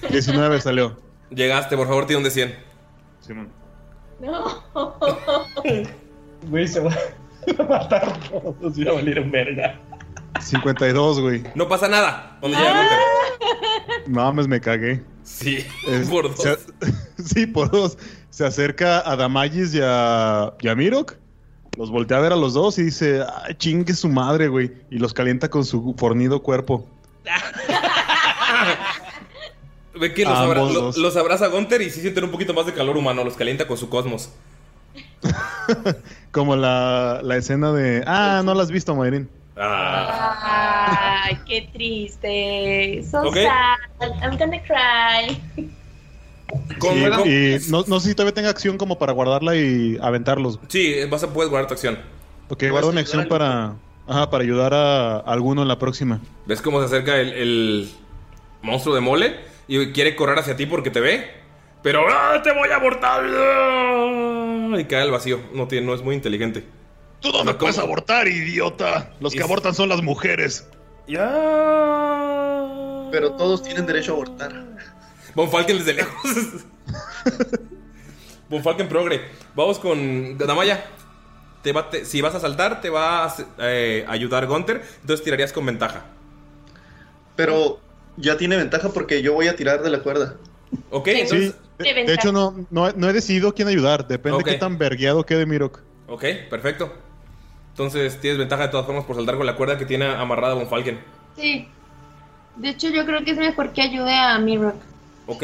19 salió. Llegaste, por favor, tira un de 100. Simón. No. Güey, se va a matar todos y va a valer en verga. 52, güey. No pasa nada cuando llega. No mames, me cagué. Sí, Es- por dos. se- sí, por dos. Se acerca a Damayis y a, y a Mirok. Los voltea a ver a los dos y dice, ay, chingue su madre, güey. Y los calienta con su fornido cuerpo. Ve que los, abra- lo- los abraza Gunter y sí sienten un poquito más de calor humano. Los calienta con su cosmos. Como la, la escena de, ah, no la has visto, Mayrin. Ah. Ay, qué triste. So Ok. sad. I'm gonna cry. Sí, y no, no sé si todavía tenga acción como para guardarla y aventarlos. Sí, vas a puedes guardar tu acción. Ok, guarda una acción para, ajá, para ayudar a alguno en la próxima. ¿Ves cómo se acerca el, el monstruo de mole? Y quiere correr hacia ti porque te ve. Pero ¡ah, te voy a abortar! Y cae al vacío. No, tiene, no es muy inteligente. Tú no me puedes abortar, idiota. Los que Es- abortan son las mujeres. Ya. Pero todos tienen derecho a abortar. Von Falken desde lejos. Von Falken progre. Vamos con Damaya. Te va- te- si vas a saltar, te va a eh, ayudar Gunter. Entonces tirarías con ventaja. Pero ya tiene ventaja porque yo voy a tirar de la cuerda. Ok, Sí, entonces. de, de hecho no, no, no he decidido quién ayudar. Depende Ok. de qué tan vergueado quede Mirok. Ok, perfecto. Entonces tienes ventaja de todas formas por saltar con la cuerda que tiene amarrada Von Falken. Sí. De hecho, yo creo que es mejor que ayude a Mirok. Ok.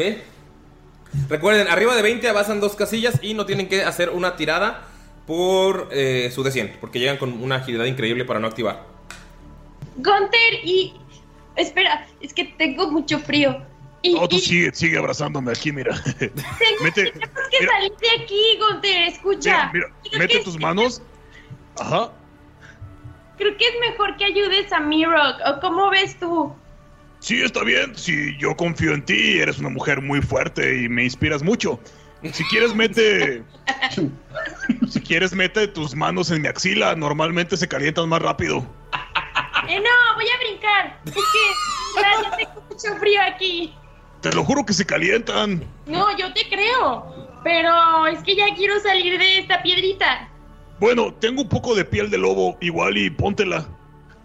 Recuerden, arriba de 20 avanzan dos casillas y no tienen que hacer una tirada por eh, su D100, porque llegan con una agilidad increíble para no activar. Gunter y. Espera, es que tengo mucho frío. Y, No, tú y sigue, sigue abrazándome aquí, mira. tengo, Mete- que salir de aquí, Gunter. Escucha. Mira, mira, mete tus manos. Ajá. Creo que es mejor que ayudes a Mirok. ¿O cómo ves tú? Sí, está bien. Sí, yo confío en ti. Eres una mujer muy fuerte y me inspiras mucho. Si quieres, mete. si quieres, mete tus manos en mi axila. Normalmente se calientan más rápido. Eh, no, voy a brincar. Es que ya, ya tengo mucho frío aquí. Te lo juro que se calientan. No, yo te creo. Pero es que ya quiero salir de esta piedrita. Bueno, tengo un poco de piel de lobo, igual y póntela.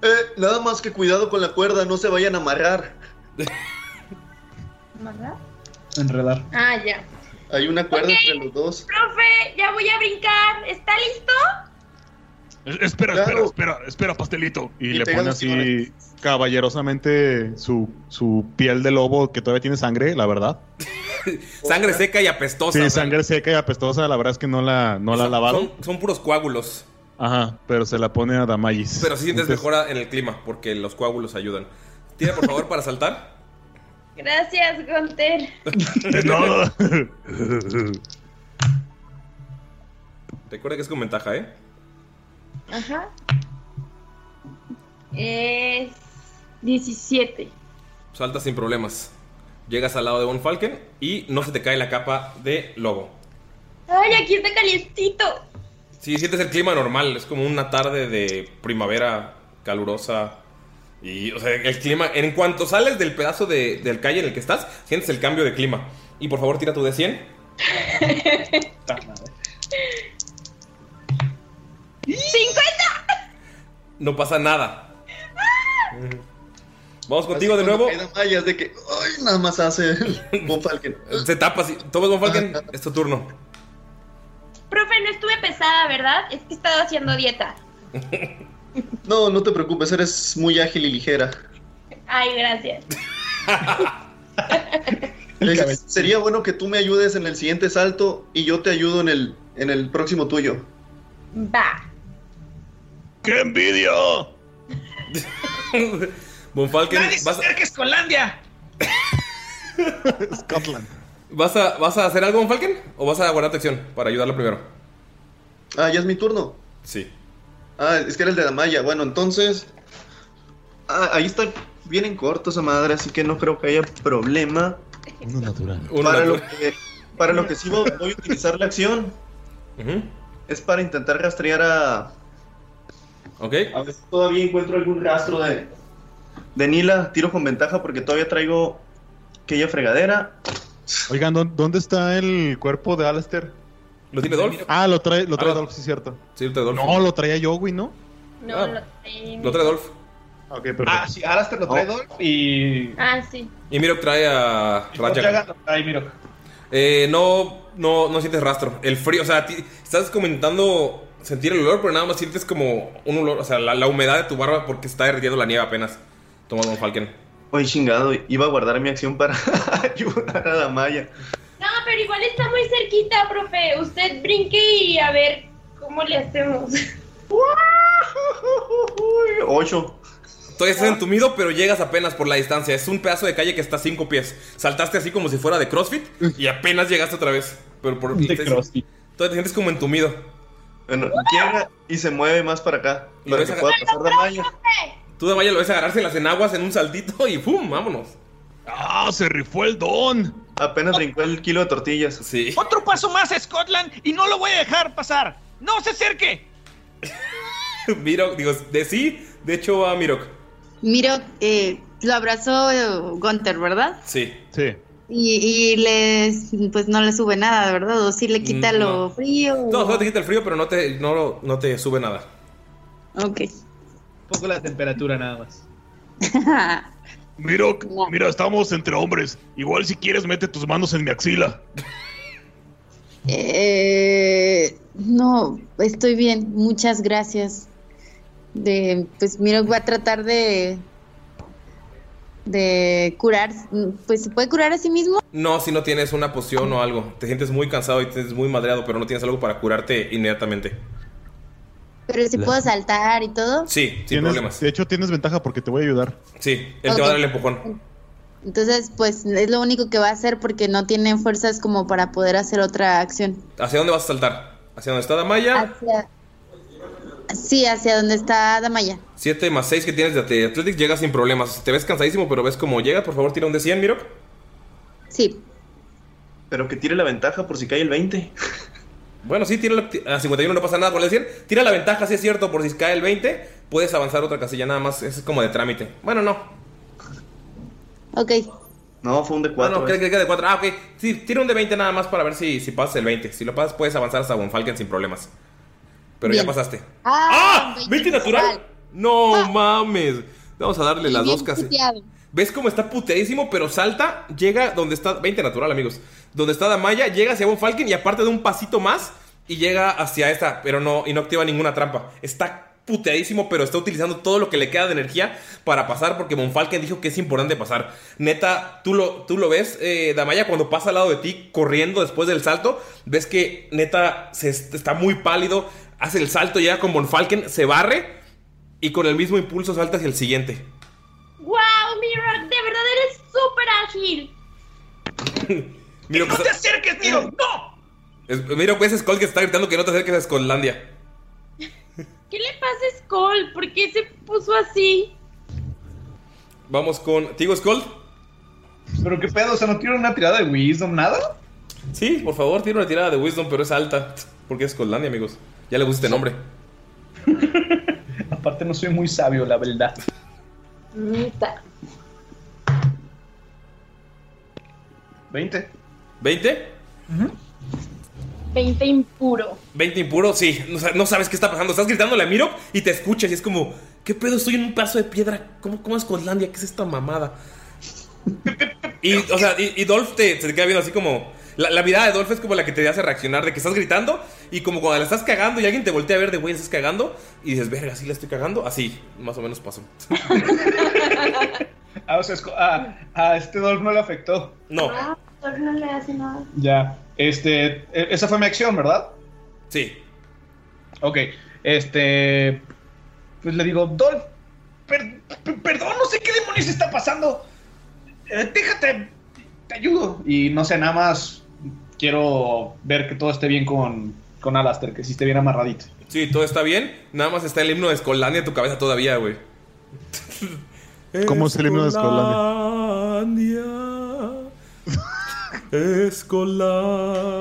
Eh, nada más que cuidado con la cuerda, no se vayan a amarrar. ¿Verdad? Enredar. Ah, ya. Hay una cuerda entre los dos. Profe, ya voy a brincar. ¿Está listo? Espera, espera, espera, espera, pastelito. Y, Y le pone así caballerosamente su, su piel de lobo que todavía tiene sangre, la verdad. Sangre seca y apestosa. Sí, sangre seca y apestosa, la verdad es que no la, no la son- lavaron. Son, son puros coágulos. Ajá, pero se la pone a Damayis. Pero sí sientes Entonces, mejora en el clima, porque los coágulos ayudan. Tira, por favor, para saltar. Gracias, Gunter. De nada. Recuerda que es con ventaja, ¿eh? Ajá. Es 17. Saltas sin problemas. Llegas al lado de Von Falken y no se te cae la capa de lobo. Ay, aquí está calientito. Sí, sientes el clima normal. Es como una tarde de primavera calurosa. Y, o sea, el clima. En cuanto sales del pedazo de, del calle en el que estás, sientes el cambio de clima. Y por favor, tira tu de 100. ¡50! No pasa nada. Vamos contigo de nuevo. Quedan mallas de que, ay, nada más hace Von Falken. Se tapa así. Tomas Von Falken. Es tu turno. Profe, no estuve pesada, ¿verdad? Es que he estado haciendo dieta. No, no te preocupes, eres muy ágil y ligera. Ay, gracias. Sería bueno que tú me ayudes en el siguiente salto y yo te ayudo en el, en el próximo tuyo. Va. ¡Qué envidia! Von Falken, ¡Nadie se vas, acerque a Escolandia! Scotland. ¿vas, a, ¿vas a hacer algo, Von Falken? ¿O vas a guardar acción para ayudarlo primero? Ah, ya es mi turno. Sí. Ah, es que era el de Damaya. Bueno, entonces. Ah, ahí está bien en corto esa madre, así que no creo que haya problema. Uno natural. Uno para, lo que, para lo que sí voy voy a utilizar la acción es para intentar rastrear a. Ok. A ver si todavía encuentro algún rastro de. De Nila. Tiro con ventaja porque todavía traigo aquella fregadera. Oigan, ¿dó- ¿dónde está el cuerpo de Alistair? ¿Lo tiene Dolph? Ah, lo trae, lo trae Ah. Dolph, sí, cierto. Sí, lo trae Dolph. No, lo traía yo, güey, ¿no? No, Ah. lo trae. Lo trae Dolph. Ok, perfecto. Ah, sí, Alastair lo trae Oh. Dolph y. Ah, sí. Y Mirok trae a Rajagan Rajagan. lo trae Mirok. Eh, no, no, no sientes rastro. El frío, o sea, estás comentando sentir el olor, pero nada más sientes como un olor, o sea, la, la humedad de tu barba porque está derritiendo la nieve apenas. Toma Don Falken. Oye, chingado, iba a guardar mi acción para ayudar a Damaya. No, pero igual está muy cerquita, profe. Usted brinque y a ver cómo le hacemos. Ocho. Todavía estás entumido, pero llegas apenas por la distancia. Es un pedazo de calle que está a cinco pies. Saltaste así como si fuera de CrossFit y apenas llegaste otra vez. Pero por, De te- CrossFit. Todavía te sientes como entumido. Bueno, llega y se mueve más para acá. Lo Para que pueda pasar Damaya. Tú de vaya lo ves agarrarse en las enaguas en un saltito y ¡pum! ¡Vámonos! ¡Ah, se rifó el don! Apenas brincó el kilo de tortillas. Sí. Otro paso más a Scotland y no lo voy a dejar pasar. ¡No se acerque! Mirok, digo, de sí, de hecho va Mirok. Miro, eh, lo abrazó eh, Gunter, ¿verdad? Sí. Sí. Y, y les, pues no le sube nada, ¿verdad? O sí le quita Mm, lo frío. No, solo te quita el frío, pero no te, no, no te sube nada. Ok. Un poco la temperatura nada más. Miro, mira, estamos entre hombres. Igual si quieres, mete tus manos en mi axila. Eh, no, estoy bien, muchas gracias. De, pues Miro va a tratar de de curar, pues se puede curar a sí mismo. No, si no tienes una poción o algo. Te sientes muy cansado y te sientes muy madreado, pero no tienes algo para curarte inmediatamente. Pero si puedo saltar y todo. Sí, sin Tienes- problemas. De hecho, tienes ventaja porque te voy a ayudar. Sí, él te va a dar el empujón. Entonces, pues es lo único que va a hacer porque no tiene fuerzas como para poder hacer otra acción. ¿Hacia dónde vas a saltar? ¿Hacia dónde está Damaya? Hacia... Sí, hacia donde está Damaya. 7 más 6 que tienes de At- Athletics, llegas sin problemas. Te ves cansadísimo, pero ves cómo llegas. Por favor, tira un de 100, Miro. Sí. Pero que tire la ventaja por si cae el 20. Bueno, sí, tira la- a 51 no pasa nada con el 100. Tira la ventaja, si es cierto, por si cae el 20. Puedes avanzar otra casilla nada más. Es como de trámite. Bueno, no. Ok. No, fue un de Ah, 4. no, creo que queda de 4. Ah, ok. Sí, tira un de 20 nada más para ver si, si pasas el 20. Si lo pasas, puedes avanzar hasta Bonfalken sin problemas. Pero ya pasaste. ¡Ah! ¿20 natural? No mames. Vamos a darle las dos casi. puteado. ¿Ves cómo está puteadísimo? Pero salta, llega donde está. 20 natural, amigos. Donde está Damaya, llega hacia Falken y aparte de un pasito más. Y llega hacia esta, pero no, y no activa ninguna trampa. Está puteadísimo, pero está utilizando todo lo que le queda de energía para pasar. Porque Von Falken dijo que es importante pasar. Neta, tú lo, tú lo ves, eh, Damaya, cuando pasa al lado de ti, corriendo después del salto. Ves que neta se est- está muy pálido. Hace el salto, llega con Von Falken, se barre. Y con el mismo impulso salta hacia el siguiente. ¡Wow, Miro! ¡De verdad eres súper ágil! Miro que ¡No te acerques, Miro! ¡No! Es- Mira, pues es Skull que está gritando que no te acerques a Skulllandia. ¿Qué le pasa a Skull? ¿Por qué se puso así? Vamos con. ¿Tigo Skull? ¿Pero qué pedo? O sea, ¿no tiene una tirada de Wisdom, nada? Sí, por favor, tiene una tirada de Wisdom, pero es alta. Porque es Skulllandia, amigos. Ya le gusta este nombre. Aparte no soy muy sabio, la verdad. Neta. 20. ¿20? 20 impuro. 20 impuro, sí. No, sa- no sabes qué está pasando. Estás gritándole a Miro y te escuchas y es como. ¿Qué pedo? Estoy en un paso de piedra. ¿Cómo, cómo es Skulllandia? ¿Qué es esta mamada? Y, o sea, y, y Dolph te, te queda viendo así como. La, la mirada de Dolph es como la que te hace reaccionar de que estás gritando y como cuando la estás cagando y alguien te voltea a ver de güey, estás cagando y dices, verga, sí la estoy cagando. Así, más o menos pasó. Ah, o sea, ah, a este Dolph no le afectó. No. Ah, Dolph no le hace nada. Ya. Este. e- Esa fue mi acción, ¿verdad? Sí. Ok. Este. Pues le digo, Dolph. per- per- perdón, no sé qué demonios está pasando. Eh, déjate. Te ayudo. Y no sé, nada más. Quiero ver que todo esté bien con, con Alastair, que sí esté bien amarradito. Sí, todo está bien. Nada más está el himno de Skulllandia en tu cabeza todavía, güey. ¿Cómo es el himno de Skulllandia? Skulllandia.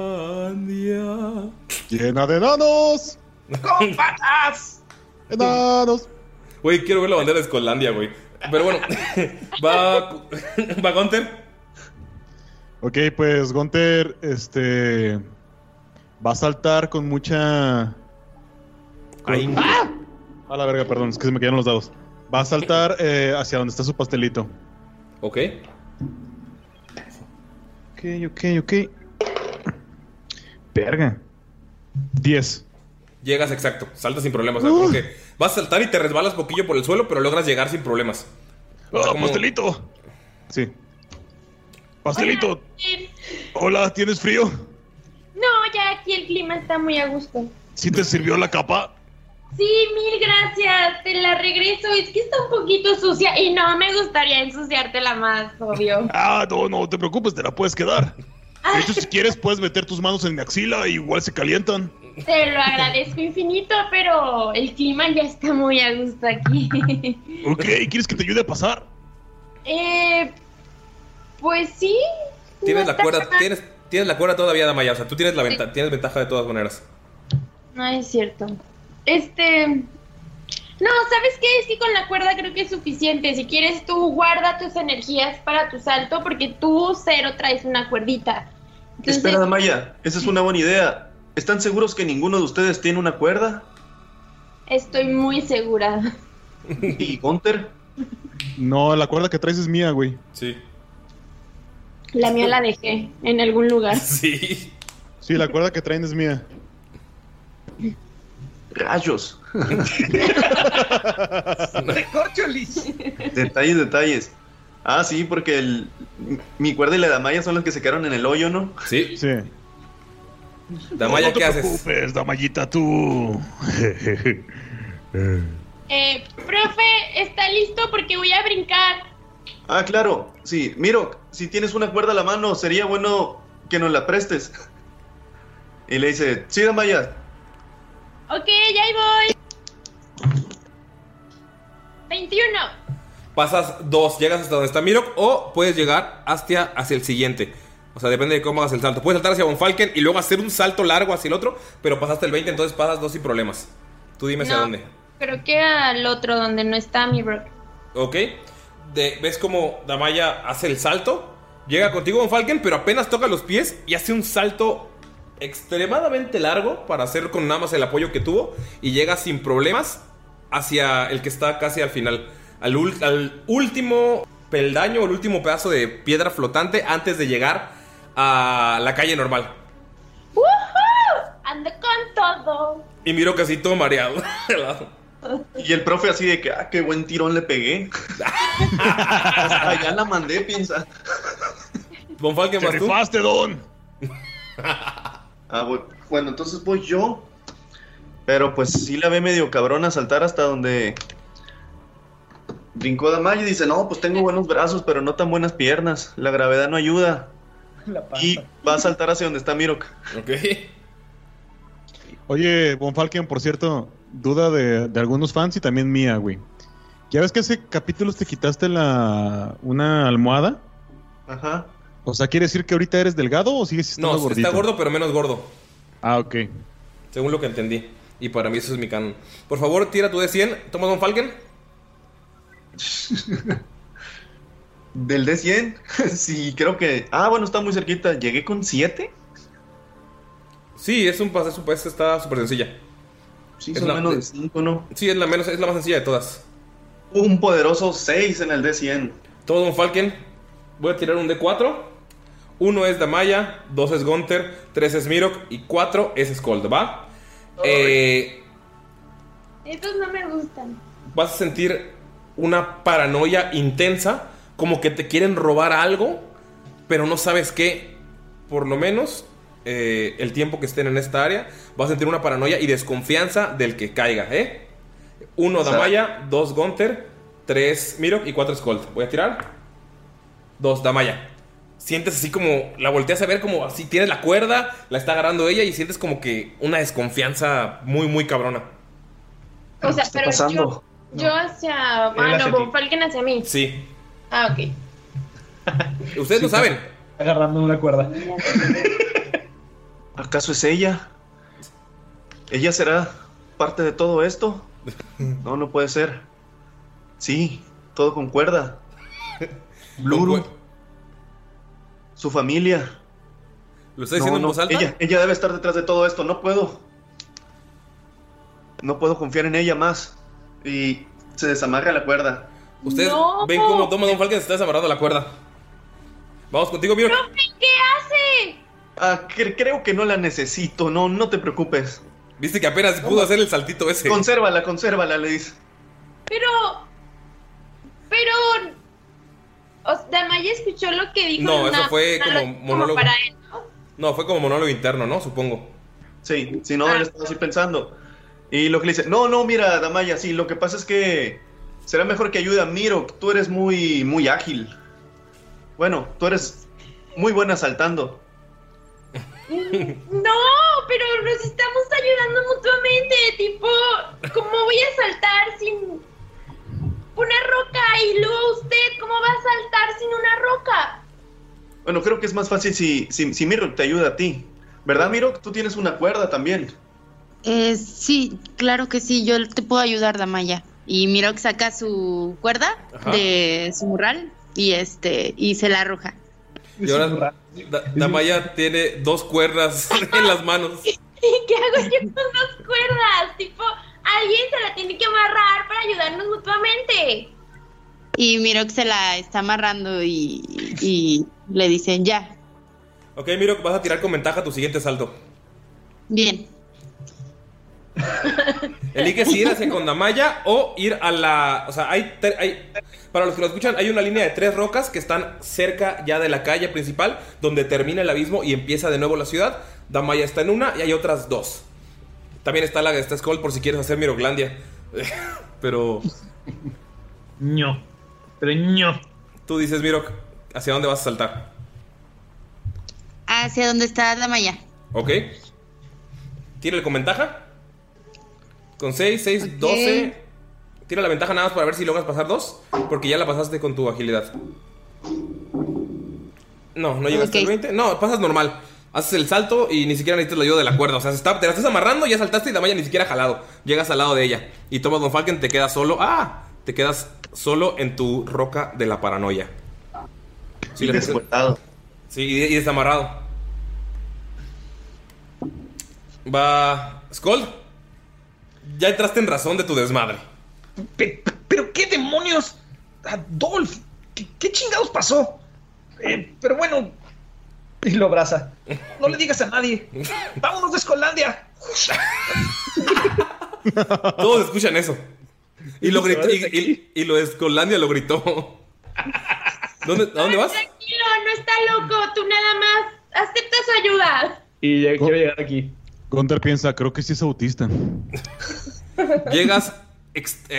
Llena de enanos. ¡Con patas! Enanos. Güey, quiero ver la bandera de Skulllandia, güey. Pero bueno, va. Va Gunter. Ok, pues Gunter, este. Va a saltar con mucha. con- Ahí. A la verga, perdón, es que se me quedaron los dados. Va a saltar eh, hacia donde está su pastelito. Ok. Ok, ok, ok. Verga. 10. Llegas exacto, saltas sin problemas. O sea, como que vas a saltar y te resbalas poquillo por el suelo, pero logras llegar sin problemas. O sea, ¡Ah, como- pastelito! Sí. Pastelito. Hola, ¿tienes frío? No, ya aquí el clima está muy a gusto. ¿Sí te sirvió la capa? Sí, mil gracias. Te la regreso. Es que está un poquito sucia y no me gustaría ensuciártela más, obvio. Ah, no, no te preocupes, te la puedes quedar. De hecho, si quieres, puedes meter tus manos en mi axila y igual se calientan. Te lo agradezco infinito, pero el clima ya está muy a gusto aquí. Ok, ¿quieres que te ayude a pasar? eh, pues sí. Tienes no la cuerda, tienes, tienes la cuerda todavía, Damaya. O sea, tú tienes la venta, tienes ventaja de todas maneras. No es cierto. Este. No, ¿sabes qué? Es que con la cuerda creo que es suficiente. Si quieres, tú guarda tus energías para tu salto, porque tú cero traes una cuerdita. Entonces, Espera, Maya, esa es una buena idea. ¿Están seguros que ninguno de ustedes tiene una cuerda? estoy muy segura. ¿Y Gunter? No, la cuerda que traes es mía, güey. Sí. La mía la dejé en algún lugar. Sí. Sí, la cuerda que traen es mía. Rayos. Recorcholis. Detalles, detalles. Ah, sí, porque el, mi cuerda y la Damaya son los que se quedaron en el hoyo, ¿no? Sí. Sí. Damaya, no te ¿qué haces? preocupes, Damayita, tú. Eh, profe, ¿está listo? Porque voy a brincar. Ah, claro. Sí, Miro, si tienes una cuerda a la mano, sería bueno que nos la prestes. Y le dice, sí, Damaya. Ok, ya ahí voy. 21. Pasas dos, llegas hasta donde está Mirok o puedes llegar hacia, hacia el siguiente. O sea, depende de cómo hagas el salto. Puedes saltar hacia Von Falken y luego hacer un salto largo hacia el otro, pero pasaste el 20, entonces pasas dos sin problemas. Tú dime hacia No. dónde. Creo que al otro donde no está mi rock. ¿Ok? De- ¿Ves cómo Damaya hace el salto? Llega contigo Von Falken, pero apenas toca los pies y hace un salto extremadamente largo para hacer con nada más el apoyo que tuvo y llega sin problemas hacia el que está casi al final. Al, último peldaño, el último pedazo de piedra flotante antes de llegar a la calle normal. ¡Woohoo! Ando con todo. Y miro casi todo mareado. Y el profe así de que, ah, qué buen tirón le pegué. Hasta ya la mandé, piensa. Von Falken, ¡Te ¿vas tú? rifaste, Don! Ah, bu- bueno, entonces voy yo. Pero pues sí la ve medio cabrona saltar hasta donde brincó Damaya y dice, no, pues tengo buenos brazos, pero no tan buenas piernas. La gravedad no ayuda. Y va a saltar hacia donde está Mirok. Ok. Oye, Von Falken, por cierto, duda de, de algunos fans y también mía, güey. ¿Ya ves que hace capítulos te quitaste la una almohada? Ajá. O sea, ¿quiere decir que ahorita eres delgado o sigues estando No, gordito? está gordo, pero menos gordo. Ah, ok. Según lo que entendí. Y para mí eso es mi canon. Por favor, tira tu de 100. Toma Don Falken. Del D100, sí, creo que... Ah, bueno, está muy cerquita. Llegué con 7. Sí, es un pase, es un pase, está súper sencilla. Sí, Es son la- menos de 5, ¿no? Sí, es la, menos, es la más sencilla de todas. Un poderoso 6 en el D100. Todo Don Falken. Voy a tirar un D4. Uno es Damaya, dos es Gunther, tres es Mirok y cuatro es Skold, ¿va? Eh, Estos no me gustan. vas a sentir una paranoia intensa, como que te quieren robar algo, pero no sabes qué. Por lo menos eh, el tiempo que estén en esta área, vas a sentir una paranoia y desconfianza del que caiga, ¿eh? Uno O sea- Damaya, dos Gunther, tres Mirok y cuatro Skold. Voy a tirar. Dos Damaya. Sientes así como, la volteas a ver como así, tienes la cuerda, la está agarrando ella y sientes como que una desconfianza muy, muy cabrona. O sea, pero yo, pasando? yo hacia. Ah, no, Falken hacia mí. Sí. Ah, ok. Ustedes lo saben. Agarrando una cuerda. ¿Acaso es ella? ¿Ella será parte de todo esto? No, no puede ser. Sí, todo concuerda. Bluru, su familia. ¿Lo está diciendo No, no, en voz alta? Ella, ella debe estar detrás de todo esto. No puedo. No puedo confiar en ella más. Y se desamarra la cuerda. Ustedes No. ven cómo Toma Don Falken se está desamarrando la cuerda. Vamos contigo, Miro. ¡Profe, qué hace! Ah, cre- creo que no la necesito. No, no te preocupes. Viste que apenas pudo hacer el saltito ese. Consérvala, consérvala, le dice. Pero. Pero. O sea, Damaya escuchó lo que dijo. No, eso fue como monólogo. para él, ¿no? No, fue como monólogo interno, ¿no? Supongo. Sí, si no, Ah. él estaba así pensando. Y lo que le dice, no, no, mira, Damaya, sí, lo que pasa es que será mejor que ayude a Miro, tú eres muy, muy ágil. Bueno, tú eres muy buena saltando. No, pero nos estamos ayudando mutuamente. Tipo, ¿cómo voy a saltar sin una roca? Y luego usted, ¿cómo va a saltar sin una roca? Bueno, creo que es más fácil si, si, si Miro te ayuda a ti. ¿Verdad, Miro? Tú tienes una cuerda también. Eh, sí, claro que sí, yo te puedo ayudar, Damaya. Y miro que saca su cuerda Ajá. de su morral y este y se la arroja. Y ahora Da- Damaya tiene dos cuerdas en las manos. ¿Y qué hago yo con dos cuerdas? Tipo, alguien se la tiene que amarrar para ayudarnos mutuamente. Y Mirok se la está amarrando y, y le dicen ya. Ok, Miro, vas a tirar con ventaja tu siguiente salto. Bien. Eliges si ir hacia Condamaya o ir a la. O sea, hay, hay. Para los que lo escuchan, hay una línea de tres rocas que están cerca ya de la calle principal, donde termina el abismo y empieza de nuevo la ciudad. Damaya está en una y hay otras dos. También está la de esta Skull por si quieres hacer Miroglandia. Pero. ño. Pero ño. Tú dices, Mirok, ¿hacia dónde vas a saltar? Hacia donde está Damaya. Ok. Tírale con ventaja. Con 6, 6, 12. Tira la ventaja nada más para ver si logras pasar dos. Porque ya la pasaste con tu agilidad. No, no llegaste Ok. al 20. No, pasas normal. Haces el salto y ni siquiera necesitas la ayuda de la cuerda. O sea, se está- te la estás amarrando, ya saltaste y la malla ni siquiera ha jalado. Llegas al lado de ella. Y tomas Don Falken, te quedas solo. ¡Ah! Te quedas solo en tu roca de la paranoia. Sí, Y descuartado. Sí, y, y desamarrado. Va. Skull. Ya entraste en razón de tu desmadre. Pe- pe- ¿Pero qué demonios? Adolf, ¿qué, qué chingados pasó? Eh, pero bueno, y lo abraza. No le digas a nadie. Vámonos de Escolandia. Todos escuchan eso. Y lo gritó. Y, y- y lo de Skulllandia lo gritó. ¿Dónde, ¿A dónde vas? Tranquilo, no está loco. Tú nada más acepta su ayuda. Y ya quiero llegar aquí. Gunter piensa, creo que sí es autista. Llegas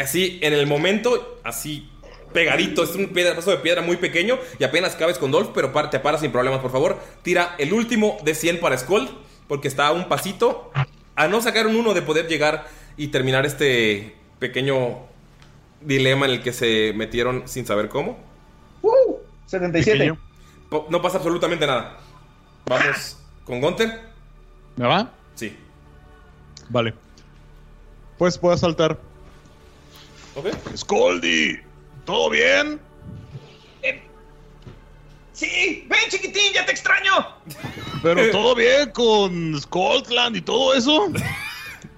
así en el momento, así pegadito. Es un pedazo de piedra muy pequeño y apenas cabes con Dolph, pero te paras sin problemas, por favor. Tira el último de 100 para Skull, porque está a un pasito. A no sacar un uno de poder llegar y terminar este pequeño dilema en el que se metieron sin saber cómo. Uh, 77. Po- No pasa absolutamente nada. Vamos con Gunter. ¿Me va? Sí. Vale. Pues puedo saltar. Ok. Scoldy, ¿todo bien? Sí, ven chiquitín, ya te extraño. ¿Pero todo bien con Scotland y todo eso?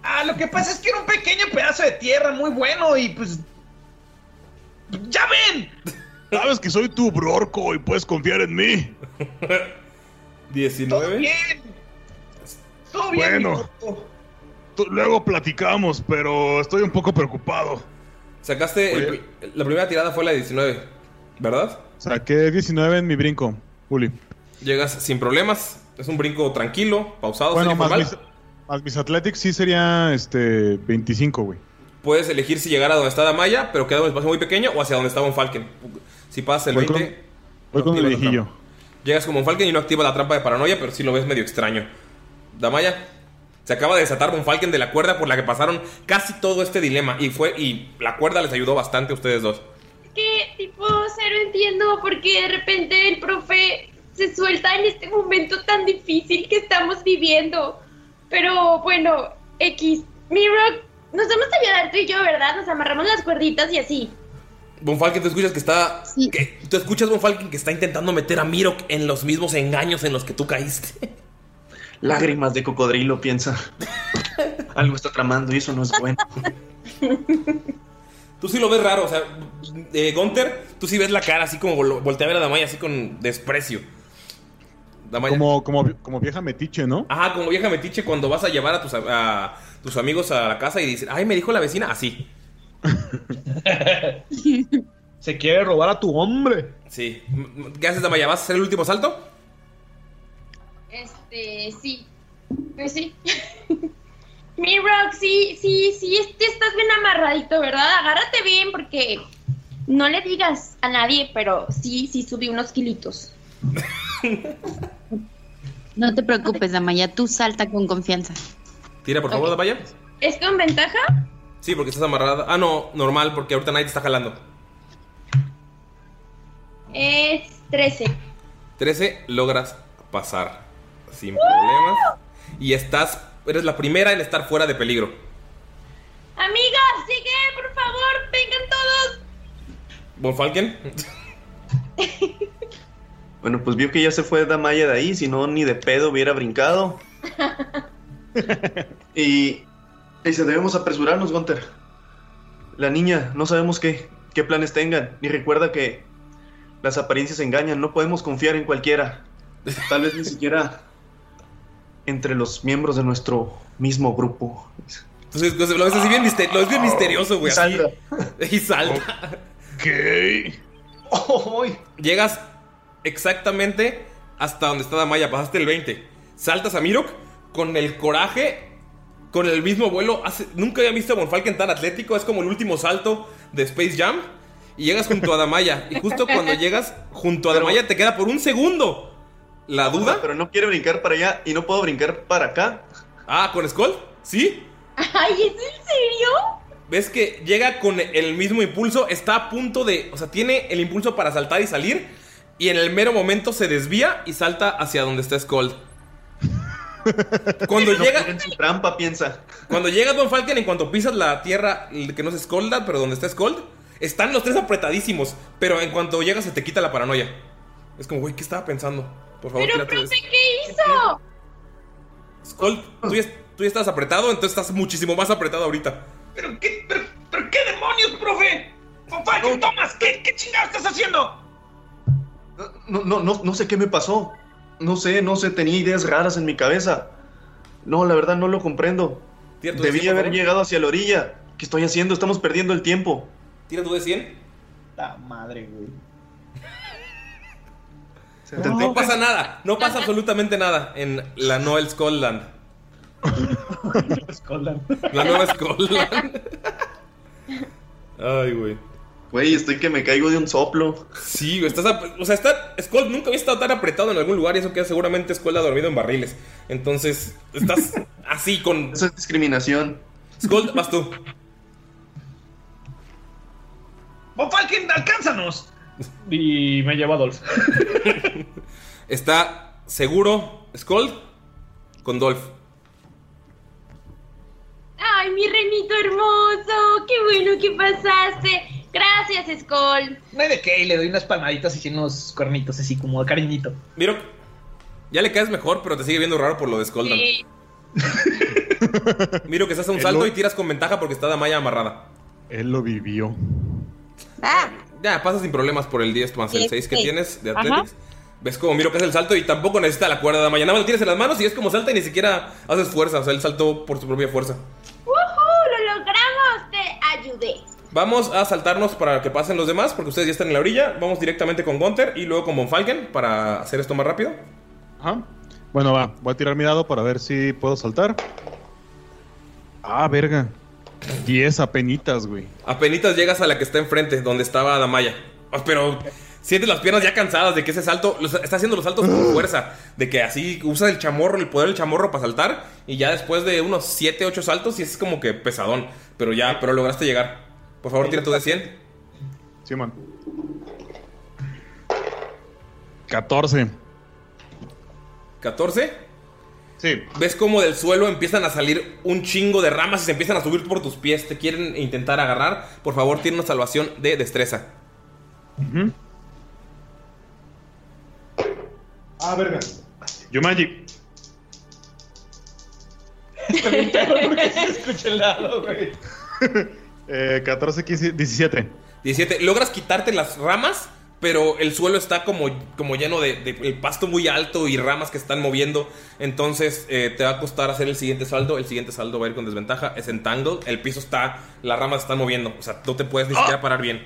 Ah, lo que pasa es que era un pequeño pedazo de tierra muy bueno y pues... ¡Ya ven! Sabes que soy tu brorco y puedes confiar en mí. 19. Bien. Todo bien. mi Bueno. Luego platicamos, pero estoy un poco preocupado. Sacaste. el la primera tirada fue la de 19, ¿verdad? Saqué 19 en mi brinco, Juli. Llegas sin problemas. Es un brinco tranquilo, pausado, Bueno, más mis, más mis Athletics sí sería este 25, güey. Puedes elegir si llegar a donde está Damaya, pero queda un espacio muy pequeño, o hacia donde estaba un Falken. Si pasas el Voy 20. con- Voy con el la viejillo. Llegas como un Falken y no activa la trampa de paranoia, pero sí lo ves medio extraño. Damaya. Se acaba de desatar un Falken de la cuerda por la que pasaron casi todo este dilema. Y fue. Y la cuerda les ayudó bastante a ustedes dos. Que tipo, cero entiendo por qué de repente el profe se suelta en este momento tan difícil que estamos viviendo. Pero bueno, X. Mirok, nos vamos a ayudar tú y yo, ¿verdad? Nos amarramos las cuerditas y así. Von Falken, tú escuchas que está. que- tú escuchas Von Falken que está intentando meter a Mirok en los mismos engaños en los que tú caíste. Lágrimas de cocodrilo, piensa. Algo está tramando y eso no es bueno. Tú sí lo ves raro, o sea, eh, Gunter, tú sí ves la cara así como vol- voltea a ver a Damaya así con desprecio. Damaya. Como, como, como vieja metiche, ¿no? Ajá, como vieja metiche cuando vas a llevar a tus, a- a tus amigos a la casa y dicen, ay, me dijo la vecina, así. Se quiere robar a tu hombre. Sí. ¿Qué haces, Damaya? ¿Vas a hacer el último salto? Este, sí. Pues sí. Mirok, sí, sí, sí, este estás bien amarradito, ¿verdad? Agárrate bien porque no le digas a nadie, pero sí, sí subí unos kilitos. No te preocupes, Damaya, tú salta con confianza. Tira, por favor, Damaya. ¿Es con ventaja? Sí, porque estás amarrada. Ah, no, normal, porque ahorita nadie te está jalando. Es 13. 13, logras pasar sin problemas. Y estás, eres la primera en estar fuera de peligro. Amigas, sigue, por favor, vengan todos. Von Falken. Bueno, pues vio que ya se fue Damaya de ahí, si no, ni de pedo hubiera brincado. y. Dice, debemos apresurarnos, Gunter. La niña, no sabemos qué, qué planes tengan. Y recuerda que las apariencias engañan, no podemos confiar en cualquiera. Tal vez ni siquiera entre los miembros de nuestro mismo grupo. Entonces, entonces, lo ves así bien, mister- lo ves bien misterioso, güey. Y salta. Y salta. ¿Qué? Llegas exactamente hasta donde está Damaya. Pasaste el 20. Saltas a Mirok con el coraje, con el mismo vuelo. Hace- nunca había visto a Von Falken tan atlético. Es como el último salto de Space Jam. Y llegas junto a Damaya. Y justo cuando llegas junto a Damaya te queda por un segundo la duda. Pero no quiere brincar para allá y no puedo brincar para acá. Ah, ¿con Skull? ¿Sí? Ay, ¿es en serio? ves que llega con el mismo impulso, está a punto de, o sea, tiene el impulso para saltar y salir y en el mero momento se desvía y salta hacia donde está Skull. Cuando No llega su trampa, piensa. cuando llega Don Falken en cuanto pisas la tierra que no es Skolda, pero donde está Skold, están los tres apretadísimos, pero en cuanto llegas se te quita la paranoia. Es como, güey, ¿qué estaba pensando? Por favor, Pero, profe, ¿qué hizo? Skull, tú ya, tú ya estás apretado, entonces estás muchísimo más apretado ahorita. ¿Pero qué, pero, pero qué demonios, profe? Thomas, ¿qué, qué chingados estás haciendo? No, no, no, no sé qué me pasó. No sé, no sé, tenía ideas raras en mi cabeza. No, la verdad no lo comprendo. Tira tu Debí haber favor. llegado hacia la orilla. ¿Qué estoy haciendo? Estamos perdiendo el tiempo. Tira tu de 100. La madre, güey. No pasa nada, no pasa absolutamente nada en la Noel Scotland. La nueva Scotland. Ay, güey. Güey, estoy que me caigo de un soplo. Sí, güey, estás. O sea, está. Skull nunca había estado tan apretado en algún lugar y eso que seguramente Skull ha dormido en barriles. Entonces, estás así con. Esa es discriminación. Skull, vas tú. ¡Von Falken, alcánzanos! Y me llevo a Dolph. Está seguro Skull con Dolph. Ay, mi renito hermoso, qué bueno que pasaste. Gracias, Skull. No hay de qué, y le doy unas palmaditas y unos cuernitos así como de cariñito. Miro, ya le caes mejor, pero te sigue viendo raro por lo de Skull. Sí. Miro que se hace un salto lo- y tiras con ventaja porque está Damaya amarrada. Él lo vivió. Ya, pasa sin problemas por el 10 más el Sí, 6 que tienes de Ajá. Athletics. Ves como Miro que hace el salto y tampoco necesita la cuerda de Damaya. Nada más lo tienes en las manos y es como salta y ni siquiera haces fuerza. O sea, él saltó por su propia fuerza. ¡Woohoo! ¡Lo logramos! Te ayudé. Vamos a saltarnos para que pasen los demás porque ustedes ya están en la orilla. Vamos directamente con Gunther y luego con Von Falken para hacer esto más rápido. Ajá. Bueno, va. Voy a tirar mi dado para ver si puedo saltar. Ah, verga. 10 apenitas, güey. Apenitas llegas a la que está enfrente, donde estaba Damaya. Ah, Pero sientes las piernas ya cansadas de que ese salto, los- está haciendo los saltos con fuerza, de que así usa el chamorro, el poder del chamorro para saltar, y ya después de unos 7, 8 saltos, sí es como que pesadón, pero ya, pero lograste llegar. Por favor, tira tu de 100. Sí, man. 14. 14. Sí. Ves como del suelo empiezan a salir un chingo de ramas y se empiezan a subir por tus pies, te quieren intentar agarrar. Por favor, tiene una salvación de destreza. Ah, verga. Yumanji. Escuché el lado, güey. Eh, 14, 15, 17. 17. Logras quitarte las ramas, pero el suelo está como, como lleno de, de- el pasto muy alto y ramas que están moviendo. Entonces eh, te va a costar hacer el siguiente saldo. El siguiente saldo va a ir con desventaja. Es en tangle. El piso está, las ramas están moviendo. O sea, no te puedes ni siquiera parar bien.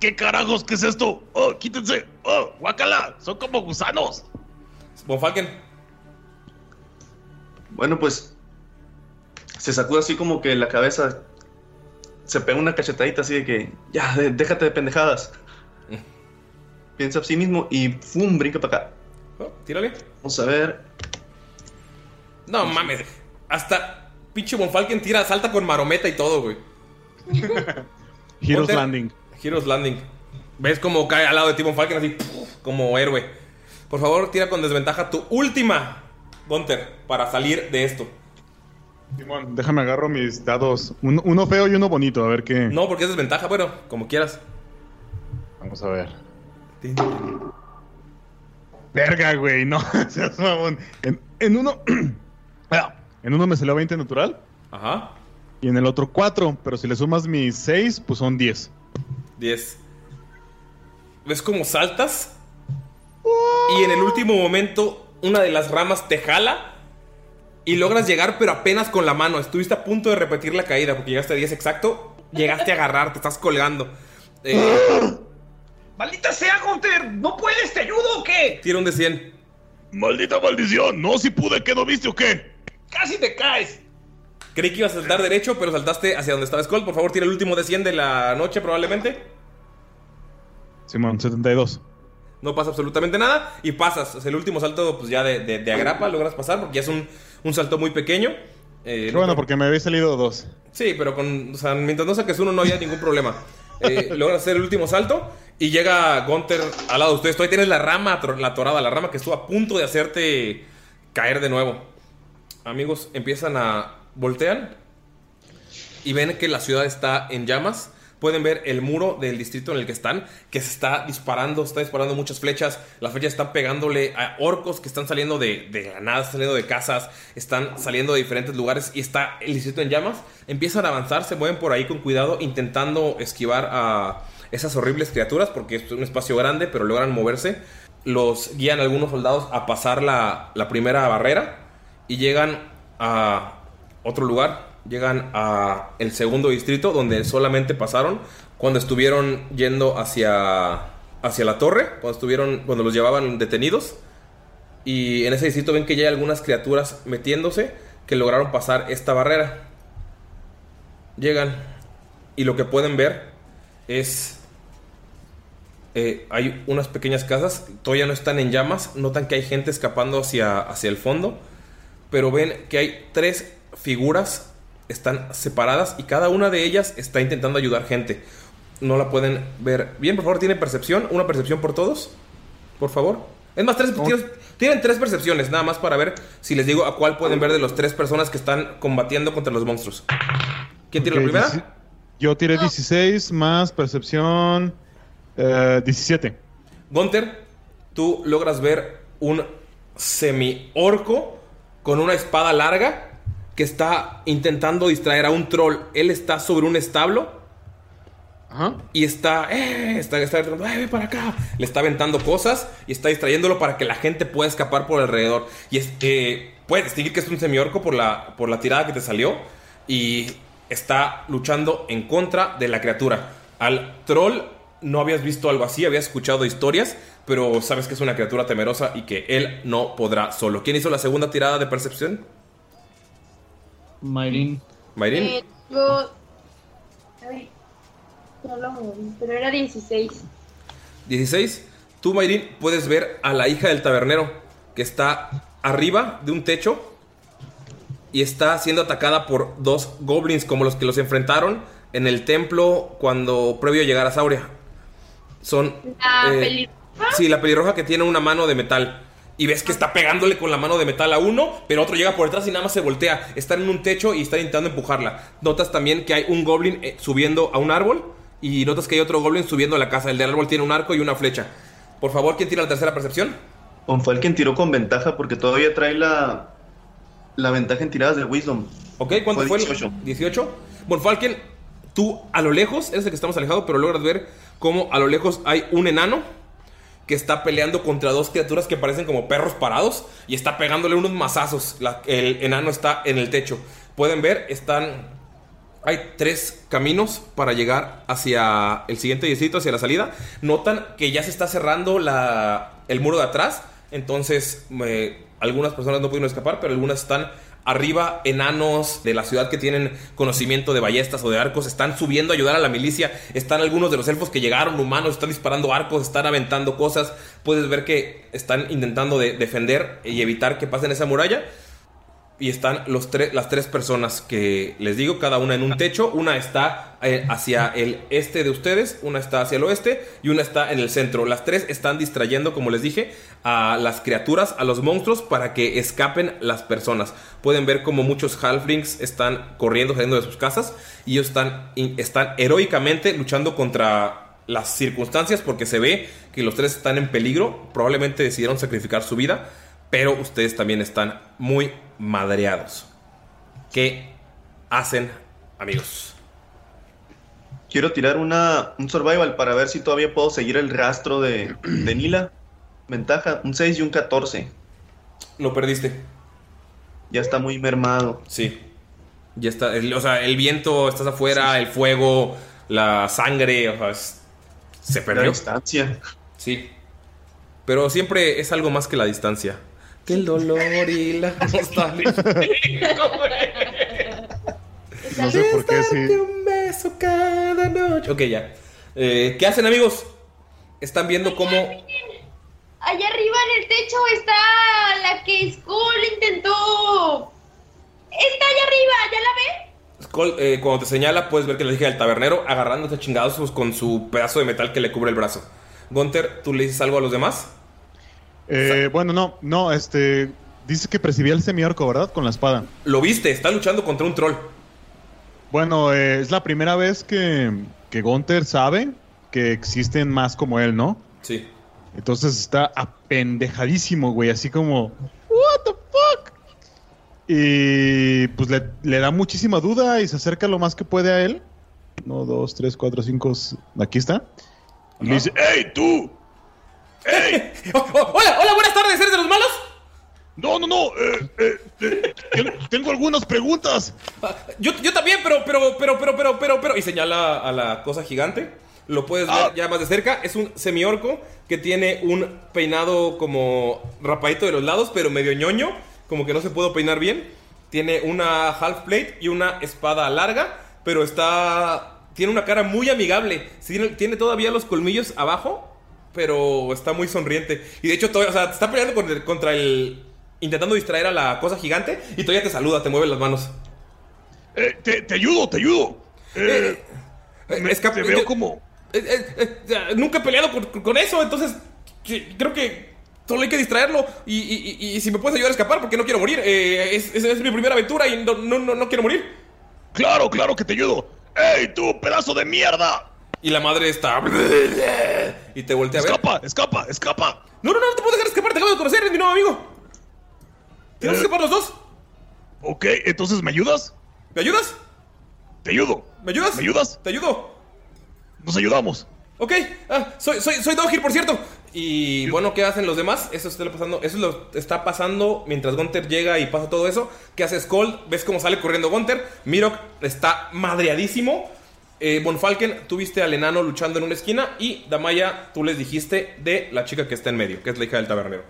¿Qué carajos? ¿Qué es esto? ¡Oh, quítense! ¡Oh, guácala! ¡Son como gusanos! Von Falken. Bueno, pues se sacude así como que la cabeza se pega una cachetadita así de que ya, déjate de pendejadas. Piensa a sí mismo y ¡fum! brinca para acá. Oh, tírale. Vamos a ver. No mames. Hasta pinche Von Falken tira, salta con marometa y todo, güey. Heroes. Landing. Heroes Landing. ¿Ves cómo cae al lado de ti Von Falken así? como héroe. Por favor, tira con desventaja tu última, Gunter, para salir de esto. Simón, déjame agarro mis dados. Un- uno feo y uno bonito, a ver qué. No, porque es desventaja, bueno, como quieras. Vamos a ver. Verga, güey, no. En, en uno. En uno me salió 20 natural. Ajá. Y en el otro 4. Pero si le sumas mis 6, pues son 10. 10. ¿Ves cómo saltas? Y en el último momento, una de las ramas te jala y logras llegar, pero apenas con la mano. Estuviste a punto de repetir la caída porque llegaste a 10 exacto. Llegaste a agarrar, te estás colgando. Eh, ¡Maldita sea, Gunter! ¿No puedes? ¿Te ayudo o qué? tira un de 100. ¡Maldita maldición! No, si pude, ¿qué no viste o qué? ¡Casi te caes! Creí que ibas a saltar derecho, pero saltaste hacia donde estaba Skull. Por favor, tira el último de 100 de la noche, probablemente. Simón, 72. No pasa absolutamente nada y pasas. Es el último salto, pues ya de, de- de agrapa logras pasar porque ya es un, un salto muy pequeño. Eh, no bueno, porque me había salido dos. Sí, pero con, o sea, mientras no saques uno no había ningún problema. Eh, logras hacer el último salto y llega Gunter al lado de ustedes. Todavía tienes la rama, la torada, la rama que estuvo a punto de hacerte caer de nuevo. Amigos, empiezan a voltean y ven que la ciudad está en llamas. Pueden ver el muro del distrito en el que están, que se está disparando, está disparando muchas flechas. Las flechas están pegándole a orcos que están saliendo de, de están saliendo de casas, están saliendo de diferentes lugares y está el distrito en llamas. Empiezan a avanzar, se mueven por ahí con cuidado, intentando esquivar a esas horribles criaturas, porque es un espacio grande, pero logran moverse. Los guían algunos soldados a pasar la, la primera barrera y llegan a otro lugar. Llegan a el segundo distrito donde solamente pasaron cuando estuvieron yendo hacia hacia la torre, cuando estuvieron cuando los llevaban detenidos. Y en ese distrito ven que ya hay algunas criaturas metiéndose que lograron pasar esta barrera. Llegan y lo que pueden ver es eh, hay unas pequeñas casas, todavía no están en llamas, notan que hay gente escapando hacia, hacia el fondo, pero ven que hay tres figuras, están separadas y cada una de ellas está intentando ayudar gente. No la pueden ver bien, por favor, ¿tienen percepción? ¿Una percepción por todos? Por favor. Es más, tres, tienen, tienen tres percepciones, nada más para ver si les digo a cuál pueden ver de las tres personas que están combatiendo contra los monstruos. ¿Quién tira Ok, la primera? Yo tiré 16 más percepción eh, 17. Gunter, tú logras ver un semi-orco con una espada larga que está intentando distraer a un troll. Él está sobre un establo y está, eh, está, está "Eh, ven para acá. Le está aventando cosas y está distrayéndolo para que la gente pueda escapar por alrededor. Y es, eh, puedes distinguir que es un semi-orco por la, por la tirada que te salió y está luchando en contra de la criatura. Al troll no habías visto algo así, habías escuchado historias, pero sabes que es una criatura temerosa y que él no podrá solo. ¿Quién hizo la segunda tirada de percepción? Mayrin. Mayrin. Eh, tengo- Ay, no lo moví, pero era 16. 16. Tú, Mayrin, puedes ver a la hija del tabernero que está arriba de un techo y está siendo atacada por dos goblins como los que los enfrentaron en el templo cuando previo a llegar a Sauria. Son... ¿La eh, pelirroja? Sí, la pelirroja que tiene una mano de metal. Y ves que está pegándole con la mano de metal a uno, pero otro llega por detrás y nada más se voltea. Están en un techo y están intentando empujarla. Notas también que hay un goblin eh, subiendo a un árbol. Y notas que hay otro goblin subiendo a la casa. El del árbol tiene un arco y una flecha. Por favor, ¿quién tira la tercera percepción? Von Falken tiró con ventaja porque todavía trae la, la ventaja en tiradas de Wisdom. Ok, ¿cuánto fue? el- 18. 18. Bueno, Falken, tú a lo lejos, eres el que estamos alejado, pero logras ver cómo a lo lejos hay un enano que está peleando contra dos criaturas que parecen como perros parados y está pegándole unos mazazos. El enano está en el techo. Pueden ver, están. Hay tres caminos para llegar hacia el siguiente distrito, hacia la salida. Notan que ya se está cerrando la, el muro de atrás. Entonces, eh, algunas personas no pudieron escapar, pero algunas están arriba. Enanos de la ciudad que tienen conocimiento de ballestas o de arcos están subiendo a ayudar a la milicia. Están algunos de los elfos que llegaron humanos, están disparando arcos, están aventando cosas. Puedes ver que están intentando de- defender y evitar que pasen esa muralla. Y están los las tres personas que les digo, cada una en un techo. Una está eh, hacia el este de ustedes, una está hacia el oeste y una está en el centro. Las tres están distrayendo, como les dije, a las criaturas, a los monstruos, para que escapen las personas. Pueden ver como muchos halflings están corriendo, saliendo de sus casas y ellos están, están heroicamente luchando contra las circunstancias porque se ve que los tres están en peligro. Probablemente decidieron sacrificar su vida, pero ustedes también están muy madreados. ¿Qué hacen, amigos? Quiero tirar una, un survival para ver si todavía puedo seguir el rastro de, de Nila. Ventaja, un 6 y un 14. Lo perdiste. Ya está muy mermado. Sí. Ya está. el- o sea, el viento, estás afuera, el fuego, la sangre, o sea, es- se perdió. La distancia. Sí. Pero siempre es algo más que la distancia. Que el dolor y la nostalgia. No sé por qué sí. un beso cada noche. Ok, ya. Eh, ¿Qué hacen, amigos? Están viendo cómo. Allá arriba en el techo está la que Skull intentó. Está allá arriba, ¿ya la ve? Skull, eh, cuando te señala, puedes ver que la hija del tabernero agarrándose a chingados con su pedazo de metal que le cubre el brazo. Gunter, ¿tú le dices algo a los demás? Eh, bueno, no, no, este. Dice que percibía el semiorco, ¿verdad? Con la espada. Lo viste, está luchando contra un troll. Bueno, eh, es la primera vez que, que Gunther sabe que existen más como él, ¿no? Sí. Entonces está apendejadísimo, güey, así como... ¿What the fuck? Y pues le, le da muchísima duda y se acerca lo más que puede a él. Uno, dos, tres, cuatro, cinco... Aquí está. Y le dice, ¡Ey, tú! Oh, hola, hola, buenas tardes, ¿eres de los malos? No, no, no. eh, eh, eh, ten- tengo algunas preguntas. Yo, yo también, pero, pero, pero, pero, pero, pero, pero. Y señala a la cosa gigante. Lo puedes ver ya más de cerca. Es un semiorco que tiene un peinado como rapadito de los lados, pero medio ñoño. Como que no se puede peinar bien. Tiene una half plate y una espada larga, pero está. Tiene una cara muy amigable. Tiene todavía los colmillos abajo, pero está muy sonriente. Y de hecho, todavía, o sea, está peleando contra el, contra el- Intentando distraer a la cosa gigante y todavía te saluda, te mueve las manos. Eh, te, te ayudo, te ayudo. Eh, me- escapa- te veo yo- como... Eh, eh, eh, nunca he peleado con, con eso, entonces creo que solo hay que distraerlo. Y, y- y- y si me puedes ayudar a escapar, porque no quiero morir. Eh, es, es- es mi primera aventura y no, no, no, no quiero morir. Claro, claro que te ayudo. ¡Ey, tú, pedazo de mierda! Y la madre está. Y te voltea a ver. Escapa, escapa, escapa. No, no, no, no te puedo dejar escapar, te acabo de conocer, eres mi nuevo amigo. ¿Tienes que escapar los dos? Ok, entonces, ¿me ayudas? ¿Me ayudas? Te ayudo. ¿Me ayudas? ¿Me ayudas? Te ayudo. Nos ayudamos. Ok, ah, soy, soy, soy Dogir, por cierto. Y bueno, ¿qué hacen los demás? Eso está pasando, eso lo está pasando mientras Gunter llega y pasa todo eso. ¿Qué hace Skull? ¿Ves cómo sale corriendo Gunter? Mirok está madreadísimo. Eh, Bonfalken, tú viste al enano luchando en una esquina. Y Damaya, tú les dijiste de la chica que está en medio, que es la hija del tabernero.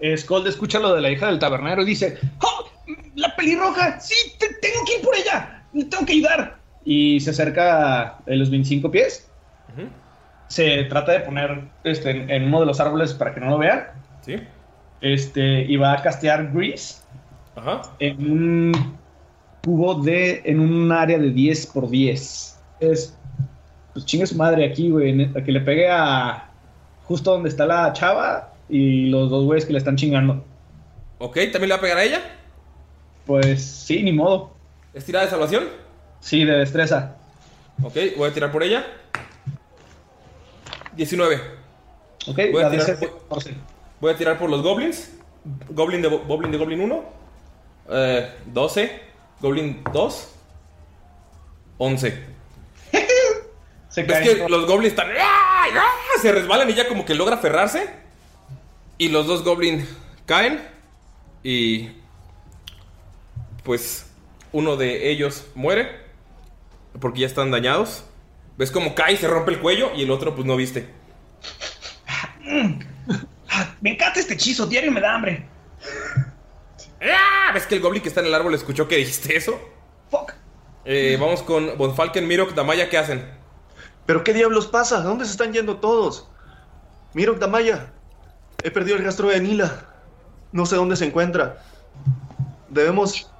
Eh, Skold escucha lo de la hija del tabernero y dice: ¡Oh! ¡La pelirroja! ¡Sí! te- ¡Tengo que ir por ella! ¡Tengo que ayudar! Y se acerca a los 25 pies. Se trata de poner este, en, en uno de los árboles para que no lo vean. Sí. Este, y va a castear Grease Ajá. en un cubo de. en un área de 10 por 10. Es. Pues chingue su madre aquí, güey. a Que le pegue a. justo donde está la chava y los dos güeyes que le están chingando. Ok, ¿también le va a pegar a ella? Pues sí, ni modo. ¿Es tirada de salvación? Sí, de destreza. Ok, voy a tirar por ella. 19. Ok, a, tirar, voy a tirar por los goblins. Goblin de, goblin de Goblin 1. Eh, 12. Goblin 2. 11. Se ¿Ves caen que los goblins están. ¡Ah! ¡Ah! Se resbalan y ya como que logra aferrarse. Y los dos goblins caen. Y. Pues. Uno de ellos muere. Porque ya están dañados. ¿Ves como cae y se rompe el cuello? Y el otro, pues no viste. Me encanta este hechizo, diario me da hambre. ¡Ah! ¿Ves que el goblin que está en el árbol escuchó que dijiste eso? Fuck. Eh, vamos con Bonfalken, Mirok, Damaya, ¿qué hacen? ¿Pero qué diablos pasa? ¿A dónde se están yendo todos? Mirok Damaya. He perdido el rastro de Nila. No sé dónde se encuentra. Debemos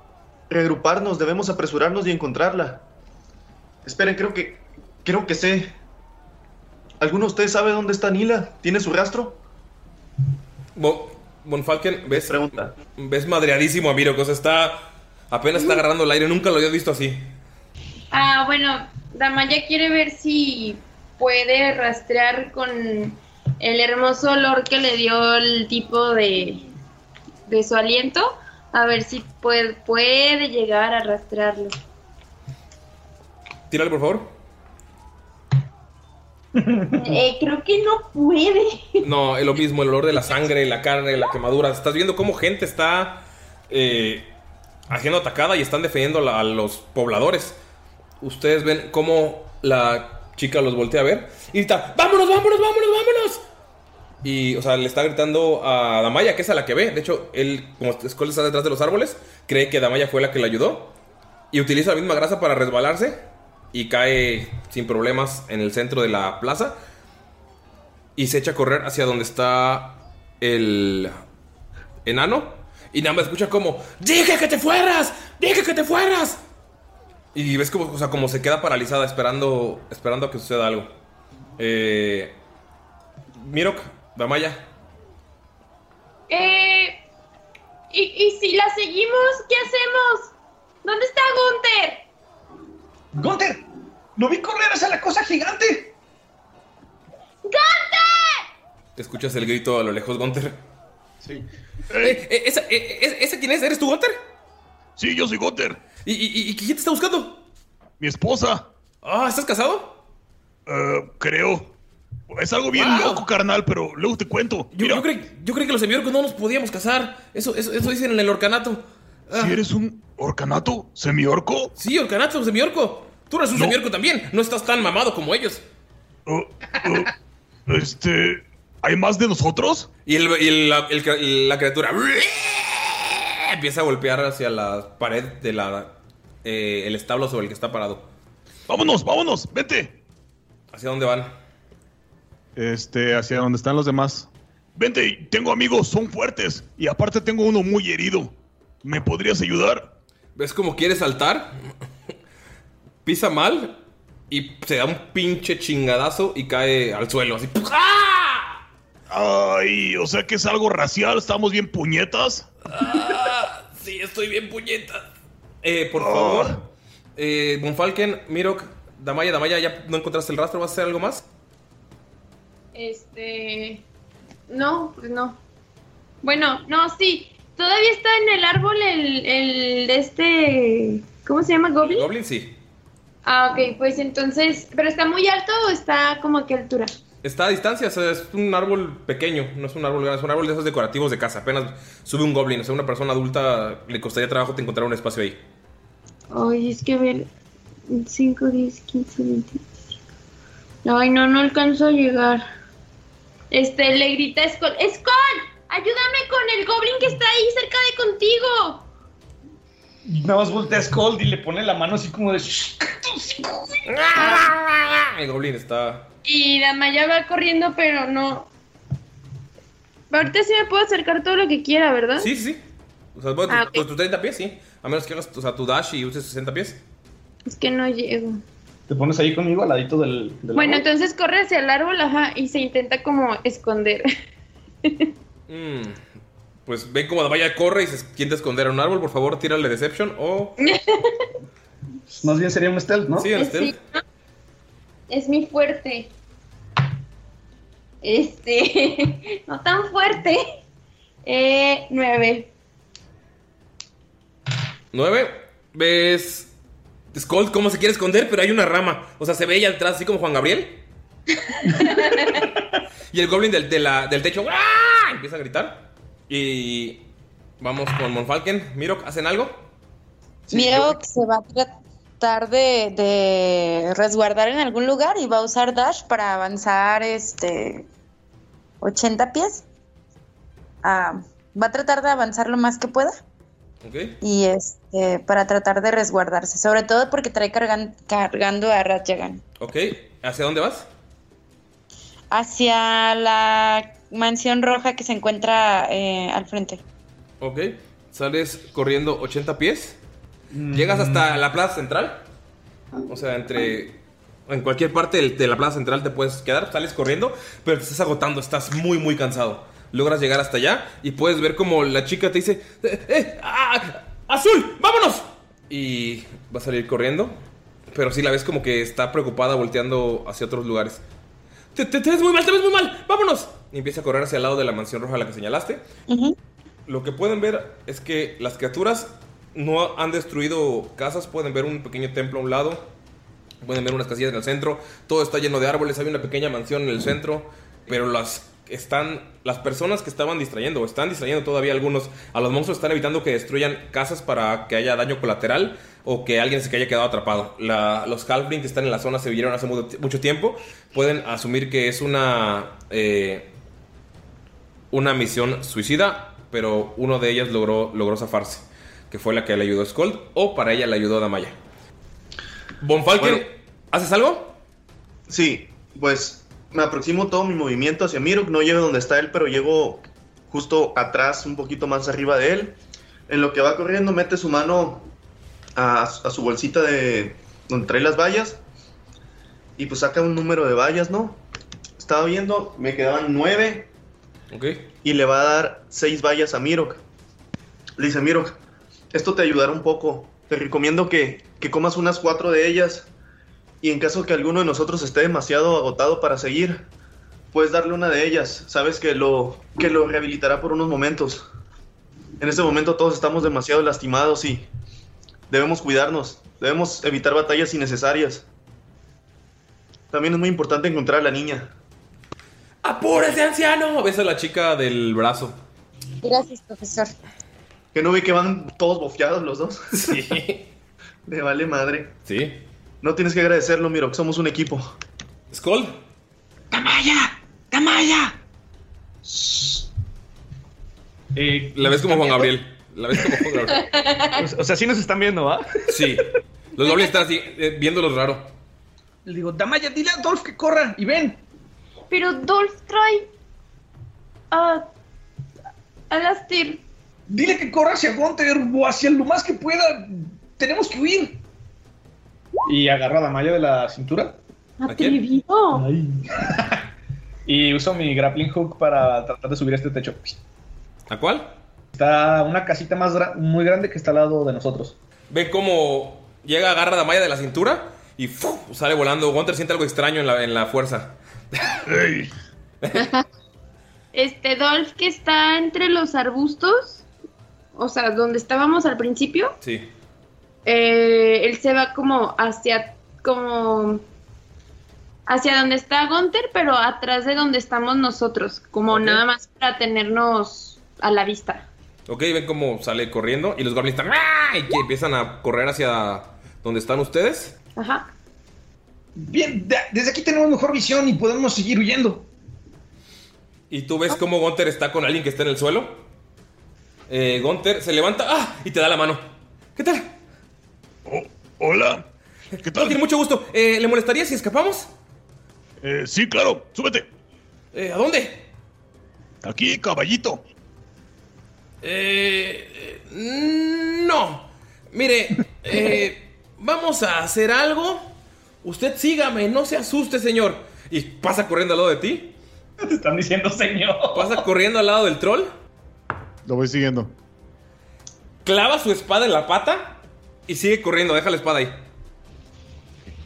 reagruparnos, debemos apresurarnos y encontrarla. Esperen, creo que. Creo que sé. ¿Alguno de ustedes sabe dónde está Nila? ¿Tiene su rastro? Bo- Bonfalken, ves, ves madreadísimo a Mirok, o sea, está. Apenas está agarrando el aire, nunca lo había visto así. Ah, bueno, Damaya quiere ver si puede rastrear con el hermoso olor que le dio el tipo de, de su aliento. A ver si puede, puede llegar a rastrearlo. Tírale, por favor. Eh, creo que no puede. No, es lo mismo, el olor de la sangre, la carne, la quemadura. Estás viendo cómo gente está eh, haciendo atacada y están defendiendo a los pobladores. Ustedes ven cómo la chica los voltea a ver y grita, ¡vámonos, vámonos, vámonos, vámonos! Y, o sea, le está gritando a Damaya, que es a la que ve. De hecho, él, como Skull está detrás de los árboles, cree que Damaya fue la que le ayudó. Y utiliza la misma grasa para resbalarse. Y cae sin problemas en el centro de la plaza. Y se echa a correr hacia donde está el enano. Y nada más escucha como, ¡Dije que te fueras! ¡Dije que te fueras! Y ves como, o sea, como se queda paralizada esperando, esperando a que suceda algo. Eh, Mirok, Damaya. Eh, ¿y, ¿Y si la seguimos, qué hacemos? ¿Dónde está Gunther? ¡Gunter! ¡Lo vi correr hacia la cosa gigante! ¡Gunter! Escuchas el grito a lo lejos, Gunter. Sí. Eh, eh, ¿esa, eh, ¿Ese quién es? ¿Eres tú, Gunter? Sí, yo soy Gunter. ¿Y, y, y quién te está buscando? Mi esposa. Ah, ¿estás casado? Eh, creo. Es algo bien Wow. loco, carnal, pero luego te cuento. Yo, yo, creí, yo creí que los semiorcos no nos podíamos casar. Eso, eso, eso dicen en el orcanato. Ah. ¿Si eres un orcanato? ¿Semiorco? Sí, orcanato, semiorco. Tú eres un No. semiorco también. No estás tan mamado como ellos. Oh, Este. ¿Hay más de nosotros? Y, el, y la, el- la criatura empieza a golpear hacia la pared de la eh, el establo sobre el que está parado. Vámonos, vámonos, vente. ¿Hacia dónde van? Este, hacia donde están los demás. Vente, tengo amigos, son fuertes. Y aparte tengo uno muy herido. ¿Me podrías ayudar? ¿Ves cómo quiere saltar? Pisa mal y se da un pinche chingadazo y cae al suelo. Así. Ay, o sea que es algo racial, estamos bien puñetas. Ah, sí, estoy bien puñeta. Eh, por favor. Eh, Bonfalken, Mirok, Damaya, Damaya, ¿ya no encontraste el rastro? ¿Vas a hacer algo más? Este. No, pues no. Bueno, no, sí. Todavía está en el árbol el, el de este. ¿Cómo se llama? ¿Goblin? Goblin, sí. Ah, ok, pues entonces. ¿Pero está muy alto o está como a qué altura? Está a distancia, o sea, es un árbol pequeño, no es un árbol grande, es un árbol de esos decorativos de casa. Apenas sube un goblin, o sea, una persona adulta le costaría trabajo te encontrar un espacio ahí. Ay, es que ver. 5, 10, 15, 20. Ay, no, no alcanzo a llegar. Este, le grita a Skull. ¡Skull! ¡Ayúdame con el goblin que está ahí cerca de contigo! Y nada más voltea a Skull y le pone la mano así como de. El goblin está. Y Damaya va corriendo, pero no. Ahorita sí me puedo acercar todo lo que quiera, ¿verdad? Sí, sí. O sea, bueno, Ah, tu- ok. tu, tu 30 pies, sí. A menos que hagas o sea, tu dash y uses 60 pies. Es que no llego. Te pones ahí conmigo al ladito del. del Bueno, árbol. entonces corre hacia el árbol, ajá, y se intenta como esconder. Mm, Pues ven como Damaya corre y se intenta esconder en un árbol. Por favor, tírale Deception o. Más bien sería un stealth, ¿no? Sí, en Sí, stealth. Es mi fuerte. Este, no tan fuerte. Eh, nueve. 9. Ves. Skull cómo se quiere esconder, pero hay una rama. O sea, se ve ahí atrás, así como Juan Gabriel. y el goblin del, de la- del techo ¡ah! Empieza a gritar. Y vamos con Monfalken. Mirok, ¿hacen algo? Miro que se va a tratar de, de resguardar en algún lugar y va a usar dash para avanzar este 80 pies. Ah, va a tratar de avanzar lo más que pueda Ok. y este para tratar de resguardarse, sobre todo porque trae cargan- cargando a Ratjagan Ok. ¿Hacia dónde vas? hacia la mansión roja que se encuentra eh, al frente. Ok. Sales corriendo 80 pies. Llegas hasta la plaza central. O sea, entre. En cualquier parte de la plaza central te puedes quedar. Sales corriendo, pero te estás agotando. Estás muy, muy cansado. Logras llegar hasta allá y puedes ver como la chica te dice: ¡Eh! eh, ah, ¡Azul! ¡Vámonos! Y va a salir corriendo. Pero sí la ves como que está preocupada volteando hacia otros lugares. Te, te- te ves muy mal, te ves muy mal. ¡Vámonos! Y empieza a correr hacia el lado de la mansión roja a la que señalaste. Lo que pueden ver es que las criaturas no han destruido casas. Pueden ver un pequeño templo a un lado. Pueden ver unas casillas en el centro. Todo está lleno de árboles. Hay una pequeña mansión en el centro. Pero las están. Las personas que estaban distrayendo, o están distrayendo todavía algunos. A los monstruos están evitando que destruyan casas para que haya daño colateral. O que alguien se que haya quedado atrapado. La- los Halfling que están en la zona se vieron hace mu- mucho tiempo. Pueden asumir que es una. eh, una misión suicida. Pero uno de ellas logró, logró zafarse. Que fue la que le ayudó a Skold. O para ella le ayudó a Damaya. Von Falken, Bueno. ¿haces algo? Sí, pues me aproximo todo mi movimiento hacia Mirok. No llego donde está él, pero llego justo atrás, un poquito más arriba de él. En lo que va corriendo, mete su mano a, a su bolsita de donde trae las vallas. Y pues saca un número de vallas, ¿no? Estaba viendo, me quedaban nueve. Ok. Y le va a dar seis vallas a Mirok. Le dice, Mirok, esto te ayudará un poco. Te recomiendo que, que comas unas cuatro de ellas. Y en caso que alguno de nosotros esté demasiado agotado para seguir, puedes darle una de ellas. Sabes que lo, que lo rehabilitará por unos momentos. En este momento todos estamos demasiado lastimados y debemos cuidarnos. Debemos evitar batallas innecesarias. También es muy importante encontrar a la niña. ¡Apúrese, anciano! Ves a la chica del brazo. Gracias, profesor. Que no ve que van todos bofeados los dos. Sí. Le vale madre. Sí. No tienes que agradecerlo, Miro, somos un equipo. Skull. ¡Damaya! ¡Damaya! Eh, La ves como Juan Gabriel. La ves como Juan Gabriel. O, sea, sí nos están viendo, ¿va? Sí. Los goblins están así, eh, viéndolos raro. Le digo, Damaya, dile a Dolph que corra y ven. Pero Dolph trae a Alastir. Dile que corra hacia Gunter o hacia lo más que pueda. Tenemos que huir. Y agarro a Damaya de la cintura. Atrevido. Y uso mi grappling hook para tratar de subir a este techo. ¿A cuál? Está una casita más gra- muy grande que está al lado de nosotros. Ven cómo llega, agarra a Damaya de la cintura y sale volando. Gunter siente algo extraño en la, en la fuerza. Este Dolph que está entre los arbustos. O sea, donde estábamos al principio. Sí. eh, él se va como hacia. como. hacia donde está Gunther, pero atrás de donde estamos nosotros. Como nada más para tenernos a la vista. Ok, ven cómo sale corriendo y los goblins están ¡ah! y que empiezan a correr hacia donde están ustedes. Ajá. Bien, de- desde aquí tenemos mejor visión y podemos seguir huyendo. Y tú ves cómo Gunter está con alguien que está en el suelo. Eh, Gunter se levanta ¡ah! y te da la mano. ¿Qué tal? hola. ¿Qué tal? tiene mucho gusto. Eh, ¿Le molestaría si escapamos? Eh, sí, claro, súbete. Eh, ¿A dónde? Aquí, caballito. Eh, eh, no. Mire, eh, vamos a hacer algo. Usted sígame, no se asuste, señor. Y pasa corriendo al lado de ti. Te están diciendo, señor. Pasa corriendo al lado del troll. Lo voy siguiendo. Clava su espada en la pata y sigue corriendo. Deja la espada ahí.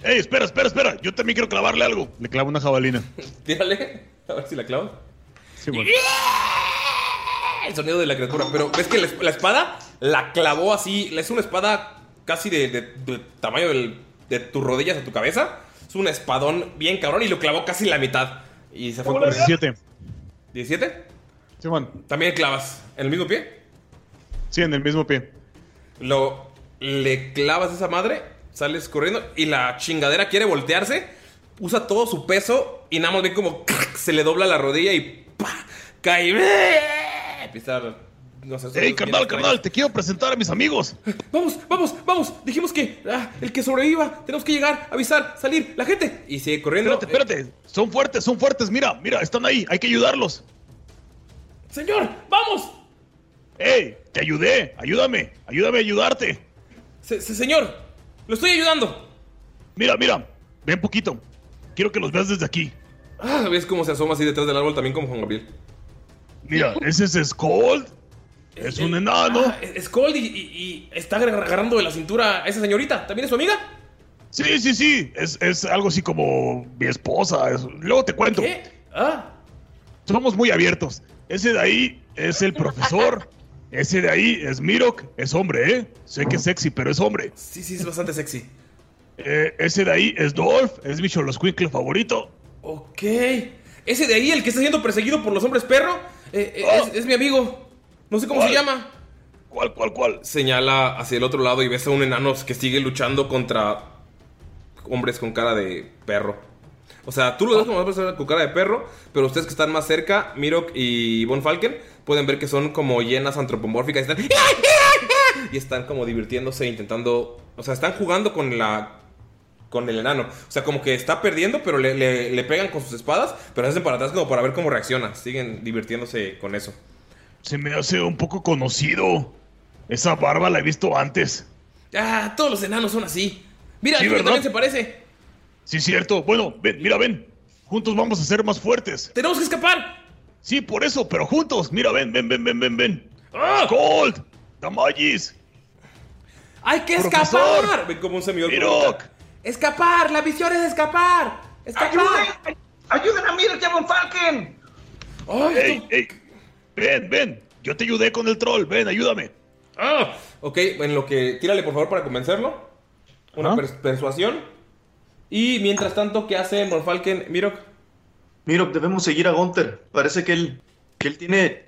Ey, espera, espera, espera. Yo también quiero clavarle algo. Le clavo una jabalina. Tírale. A ver si la clavas. Sí, bueno. El sonido de la criatura. Pero ves que la, la espada la clavó así. Es una espada casi de, de- de tamaño del- de tus rodillas a tu cabeza. Es un espadón bien cabrón y lo clavó casi en la mitad. Y se fue ¿Cómo le corriendo. 17. ¿17? Simón. También clavas. ¿En el mismo pie? Sí, en el mismo pie. Lo, le clavas esa madre, sales corriendo y la chingadera quiere voltearse, usa todo su peso y nada más ve como se le dobla la rodilla y ¡pah! cae. Empieza a, no sé, Ey, carnal, carnal, te quiero presentar a mis amigos. Vamos, vamos, vamos. Dijimos que ah, el que sobreviva, tenemos que llegar, avisar, salir, la gente. Y sigue corriendo. Espérate, espérate. Son fuertes, son fuertes. Mira, mira, están ahí. Hay que ayudarlos. Señor, vamos. Ey, te ayudé. Ayúdame. Ayúdame a ayudarte. Se- se- señor, lo estoy ayudando. Mira, mira. Ven poquito. Quiero que los veas desde aquí. Ah, ¿Ves cómo se asoma así detrás del árbol también como Juan Gabriel? Mira, ese es Skold. Es un enano. Ah, es Skold y, y- y está agar- agarrando de la cintura a esa señorita. ¿También es su amiga? Sí, sí, sí. Es, es algo así como mi esposa. es- Luego te cuento. ¿Qué? Ah. Somos muy abiertos. Ese de ahí es el profesor. Ese de ahí es Mirok. Es hombre, ¿eh? Sé que es sexy, pero es hombre. Sí, sí, es bastante sexy. Eh, ese de ahí es Dolph, es mi Xoloscuincle favorito. Ok. Ese de ahí, el que está siendo perseguido por los hombres perro, eh, eh, es, es mi amigo. No sé cómo se llama. ¿Cuál, cuál, cuál? Señala hacia el otro lado y ves a un enano que sigue luchando contra hombres con cara de perro. O sea, tú lo ves como una persona con cara de perro, pero ustedes que están más cerca, Mirok y Von Falken, pueden ver que son como hienas antropomórficas y están, y están como divirtiéndose, intentando. O sea, están jugando con la. con el enano. O sea, como que está perdiendo, pero le, le- le pegan con sus espadas, pero hacen para atrás como para ver cómo reacciona. Siguen divirtiéndose con eso. Se me hace un poco conocido. Esa barba la he visto antes. Ah, todos los enanos son así. Mira, Sí, también se parece. Sí, cierto. Bueno, ven, mira, ven. Juntos vamos a ser más fuertes. ¡Tenemos que escapar! Sí, por eso, pero juntos. Mira, ven, ven, ven, ven, ven, ven. ¡Ah! ¡Cold! ¡Damayis! ¡Hay que Profesor. escapar! Ven como un. Mirok. ¡Escapar! ¡La visión es escapar! ¡Escapar! ¡Ayuden! ¡Ayuden a Mirok y a Von Falken! ¡Ay, ¡Ey, ey! Ven, ven. Yo te ayudé con el troll. Ven, ayúdame. Ah, ok, en lo que. Tírale por favor para convencerlo. Una Ajá. persuasión. Y mientras tanto, ¿qué hace Morfalken? Mirok. Mirok, debemos seguir a Gunther. Parece que él, que él tiene,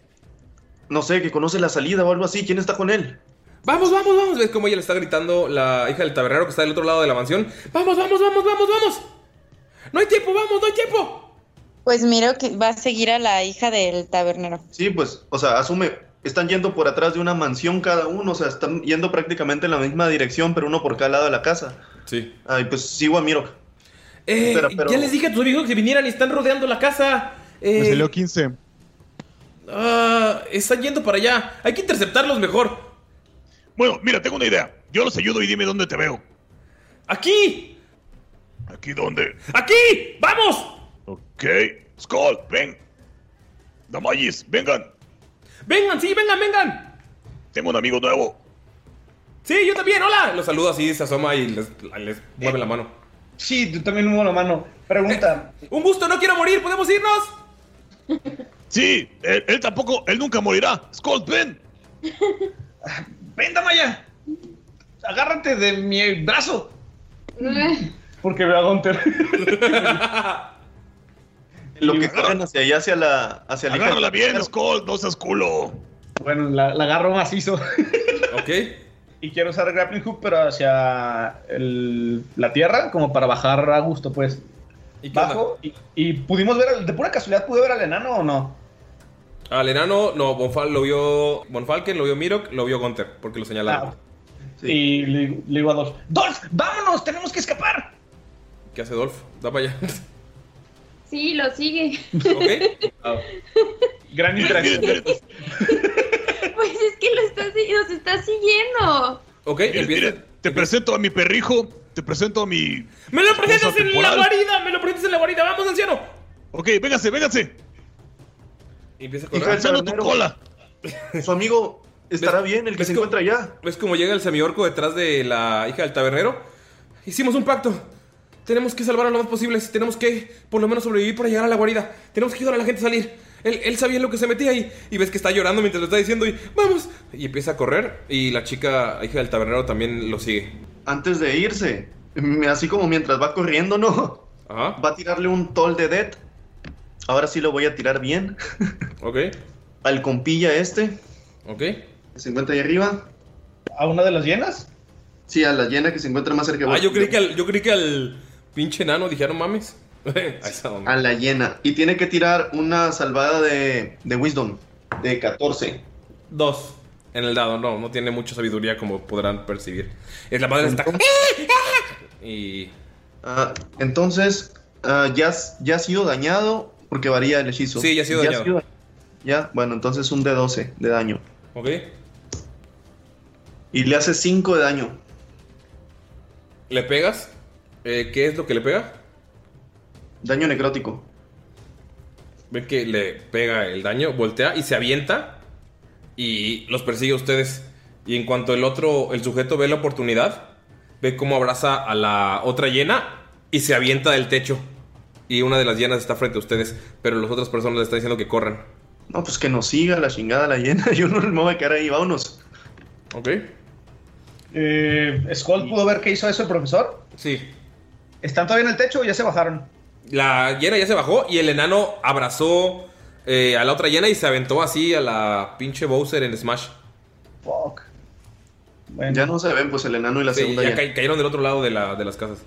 no sé, que conoce la salida o algo así. ¿Quién está con él? Vamos, vamos, vamos. ¿Ves cómo ella le está gritando la hija del tabernero que está del otro lado de la mansión? ¡Vamos, vamos, vamos, vamos, vamos! ¡No hay tiempo, vamos, no hay tiempo! Pues miro que va a seguir a la hija del tabernero. Sí, pues, o sea, asume, están yendo por atrás de una mansión cada uno, o sea, están yendo prácticamente en la misma dirección, pero uno por cada lado de la casa. Sí. Ay, pues sigo a Mirok. Eh, Espera, pero- Ya les dije a tus amigos que vinieran y están rodeando la casa. Eh, Me salió 15. ah, están yendo para allá. Hay que interceptarlos mejor. Bueno, mira, tengo una idea. Yo los ayudo y dime dónde te veo. ¡Aquí! ¿Aquí dónde? ¡Aquí! ¡Vamos! Ok. Skull, ven. Damayis, vengan. ¡Vengan, sí, vengan, vengan! Tengo un amigo nuevo. Sí, yo también, hola. Los saludo así, se asoma y les, les mueve la mano. Sí, tú también muevo la mano. Pregunta. Un gusto, no quiero morir, ¿podemos irnos? Sí, él, él tampoco, él nunca morirá. Skull, ven. ¡Ven, Damaya! Agárrate de mi brazo. Porque veo a Gunter. Lo que corren hacia allá, hacia la, hacia Agárrala bien. Skull, no seas culo. bueno, la, la agarro macizo. Ok. y quiero usar el grappling hook, pero hacia el- la tierra, como para bajar a gusto, pues. ¿Y? Bajo. Y, y pudimos ver, al- de pura casualidad, ¿pude ver al enano o no? Al enano, no, Bonfal lo vio. Bonfalken lo vio Mirok, lo vio Gunter, porque lo señalaron. Ah, Y le, le digo a Dolph, ¡Dolph, vámonos! ¡Tenemos que escapar! ¿Qué hace Dolph? Da para allá. Sí, lo sigue. ok. Gran miren, Pues es que lo está, nos está siguiendo. Ok, empieza. miren. Te presento a mi perrijo, te presento a mi... ¡Me lo presentas en la guarida! ¡Me lo presentas en la guarida! ¡Vamos, anciano! Ok, véngase, véngase. Y empieza a correr. tu cola. Su amigo estará ¿Ves- bien, el que se encuentra allá. ¿Ves cómo llega el semiorco detrás de la hija del tabernero? Hicimos un pacto. Tenemos que salvar a lo más posible. Tenemos que, por lo menos, sobrevivir para llegar a la guarida. Tenemos que ayudar a la gente a salir. Él, él sabía en lo que se metía ahí. Y ves que está llorando mientras lo está diciendo. Y vamos. Y empieza a correr. Y la chica, hija del tabernero, también lo sigue. Antes de irse, así como mientras va corriendo, ¿no? Ajá. Va a tirarle un toll de dead. Ahora sí lo voy a tirar bien. Ok. Al compilla este, Ok. que se encuentra ahí arriba. ¿A una de las llenas? Sí, a la llena que se encuentra más cerca. Ah, yo creí que al, yo creí que al pinche enano dije, "Ah, mames. A la llena. Y tiene que tirar una salvada de, de Wisdom. De 14. Dos. En el dado, no, no tiene mucha sabiduría como podrán percibir. Es la madre está. Y. Ah, entonces, ah, ya, has- ya ha sido dañado porque varía el hechizo. Sí, ya ha sido dañado. Ya, bueno, entonces un de 12 de daño. Ok. Y le hace 5 de daño. ¿Le pegas? Eh, ¿Qué es lo que le pega? Daño necrótico. Ven que le pega el daño, voltea y se avienta. Y los persigue a ustedes. Y en cuanto el otro, el sujeto ve la oportunidad, ve cómo abraza a la otra llena y se avienta del techo. Y una de las llenas está frente a ustedes, pero las otras personas le están diciendo que corran. No, pues que nos siga la chingada la llena. Yo no me voy a quedar ahí, vámonos. ¿Ok? Eh, ¿Skull pudo ver qué hizo eso el profesor? Sí. ¿Están todavía en el techo o ya se bajaron? La hiena ya se bajó y el enano abrazó eh, a la otra hiena y se aventó así a la pinche Bowser en Smash. Fuck. Ya no se ven, pues el enano y la Sí, segunda ya ca- cayeron del otro lado de, la- de las casas.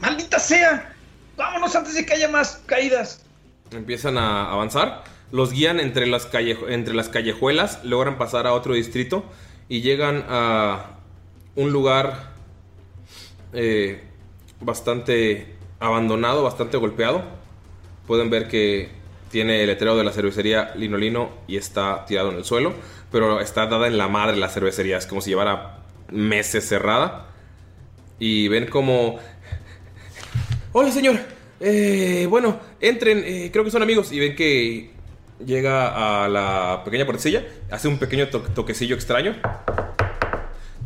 ¡Maldita sea! ¡Vámonos antes de que haya más caídas! Empiezan a avanzar. Los guían entre las, calle- entre las callejuelas. Logran pasar a otro distrito. Y llegan a un lugar eh, bastante abandonado, bastante golpeado. Pueden ver que tiene el letrero de la cervecería Linolino y está tirado en el suelo. Pero está dada en la madre la cervecería. Es como si llevara meses cerrada. Y ven como Hola, señor. Eh, bueno, entren. eh, creo que son amigos. Y ven que llega a la pequeña puertecilla. Hace un pequeño to- toquecillo extraño.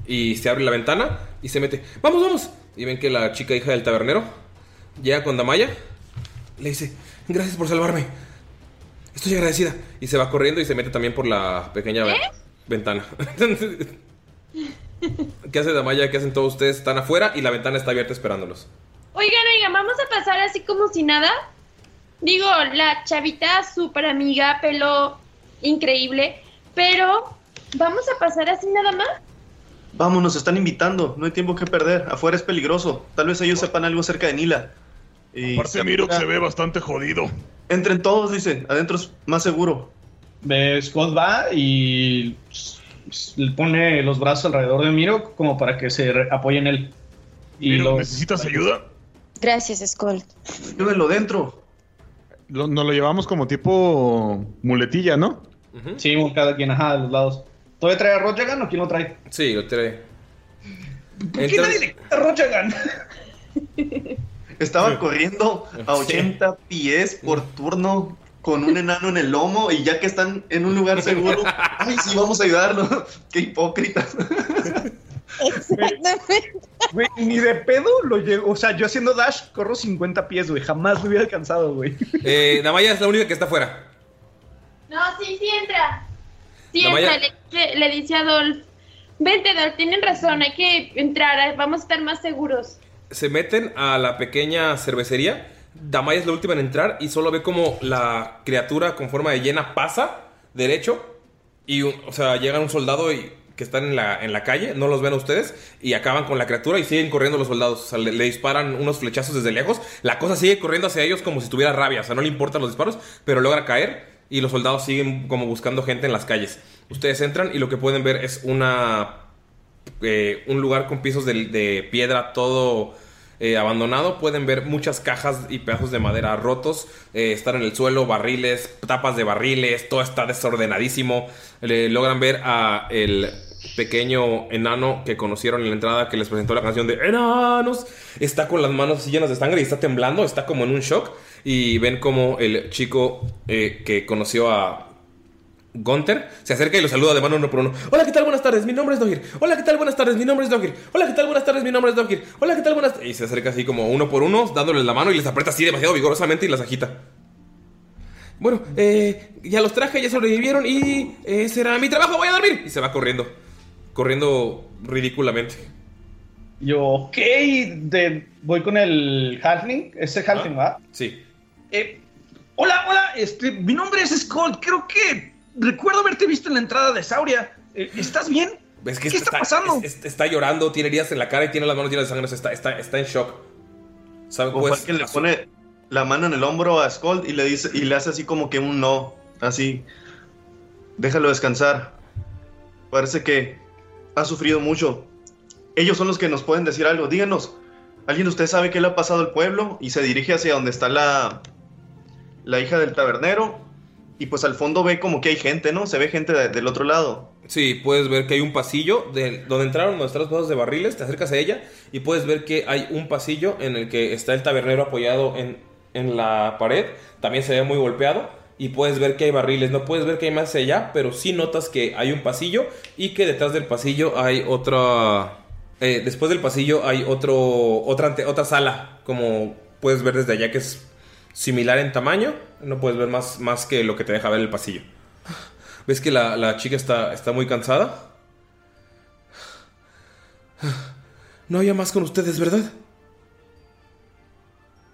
Y se abre la ventana y se mete. ¡Vamos, vamos! Y ven que la chica hija del tabernero llega con Damaya. Le dice: Gracias por salvarme. Estoy agradecida. Y se va corriendo y se mete también por la pequeña ve- ventana. ¿Qué hace Damaya? ¿Qué hacen todos ustedes? Están afuera y la ventana está abierta esperándolos. Oigan, oigan, vamos a pasar así como si nada. Digo, la chavita súper amiga, pelo increíble, pero vamos a pasar así nada más. Vamos, nos están invitando. No hay tiempo que perder. Afuera es peligroso. Tal vez ellos sepan algo acerca de Nila. Y Aparte, Mirok se ve bastante jodido. Entren todos, dice. Adentro es más seguro. Scott va y pone los brazos alrededor de Miro como para que se apoye en él. Y lo- ¿necesitas ayuda? Gracias, Skull. Ayúdenlo dentro. Lo- nos lo llevamos como tipo muletilla, ¿no? Sí, cada quien, ajá, de los lados. ¿Todavía trae a Rojagan o quién lo trae? Sí, lo trae. ¿Por qué Entran- nadie le quita a Rojagan? Estaba corriendo a Sí. 80 pies por turno con un enano en el lomo y ya que están en un lugar seguro, ay, sí, vamos a ayudarlo. Qué hipócritas. Exactamente. Güey, ni de pedo lo llevo. O sea, yo haciendo dash corro 50 pies, güey. Jamás lo hubiera alcanzado, güey. Eh, Damaya es la única que está afuera. No, sí, sí entra. Maya- le, dice a Adolf. Vente, Adolf, tienen razón, hay que entrar, vamos a estar más seguros. Se meten a la pequeña cervecería. Damaya es la última en entrar y solo ve como la criatura con forma de hiena pasa derecho. Y, o sea, llega un soldado y, que están en la, en la calle, no los ven a ustedes, y acaban con la criatura y siguen corriendo los soldados. O sea, le, le disparan unos flechazos desde lejos. La cosa sigue corriendo hacia ellos como si tuviera rabia. O sea, no le importan los disparos, pero logra caer. Y los soldados siguen como buscando gente en las calles. Ustedes entran y lo que pueden ver es una eh, un lugar con pisos de, piedra todo eh, abandonado. Pueden ver muchas cajas y pedazos de madera rotos. eh, están en el suelo, barriles, tapas de barriles. Todo está desordenadísimo. Logran ver a el pequeño enano que conocieron en la entrada que les presentó la canción de Enanos. Está con las manos llenas de sangre y está temblando. Está como en un shock. Y ven como el chico eh, que conoció a Gunther se acerca y lo saluda de mano uno por uno. Hola, ¿qué tal? Buenas tardes, mi nombre es Dogir. Hola, ¿qué tal? Buenas tardes, mi nombre es Dogir. Hola, ¿qué tal? Buenas tardes, mi nombre es Dogir. Hola, ¿qué tal? Buenas Y se acerca así como uno por uno, dándoles la mano y les aprieta así demasiado vigorosamente y las agita. Bueno, eh, ya los traje, ya sobrevivieron y eh, ese era mi trabajo, voy a dormir. Y se va corriendo, corriendo ridículamente. Yo, ok, de- voy con el Halfling. Ese Halfling, ¿va? Sí. Eh, hola, hola, este, mi nombre es Skull. Creo que recuerdo haberte visto en la entrada de Sauria. Eh, ¿Estás bien? ¿Ves que ¿Qué está pasando? es- es- está llorando, tiene heridas en la cara y tiene las manos llenas de sangre, está, está, está en shock. ¿Sabe? Pues, que le pone la mano en el hombro a Skull y le dice y le hace así como que un no, así. Déjalo descansar. Parece que ha sufrido mucho. Ellos son los que nos pueden decir algo. Díganos, ¿alguien de ustedes sabe qué le ha pasado al pueblo? Y se dirige hacia donde está la la hija del tabernero y pues al fondo ve como que hay gente, ¿no? Se ve gente de- del otro lado. Sí, puedes ver que hay un pasillo de donde entraron, los vasos de barriles, te acercas a ella y puedes ver que hay un pasillo en el que está el tabernero apoyado en, en la pared, también se ve muy golpeado y puedes ver que hay barriles, no puedes ver que hay más allá, pero sí notas que hay un pasillo y que detrás del pasillo hay otra... eh, después del pasillo hay otro, otra, otra sala, como puedes ver desde allá que es similar en tamaño, no puedes ver más, más que lo que te deja ver el pasillo. ¿Ves que la, la chica está, está muy cansada? No había más con ustedes, ¿verdad?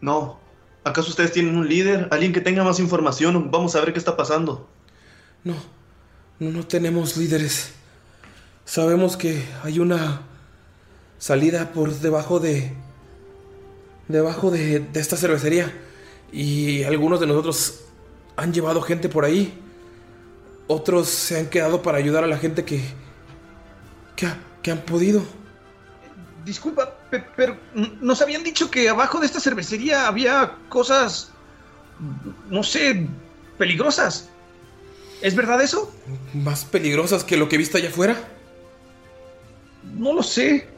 No. ¿Acaso ustedes tienen un líder? ¿Alguien que tenga más información? Vamos a ver qué está pasando. No, no, no tenemos líderes. Sabemos que hay una salida por debajo de... Debajo de, de esta cervecería. Y algunos de nosotros han llevado gente por ahí. Otros se han quedado para ayudar a la gente que... que, que han podido. Disculpa, pe- pero nos habían dicho que abajo de esta cervecería había cosas, no sé, peligrosas. ¿Es verdad eso? ¿Más peligrosas que lo que viste allá afuera? No lo sé.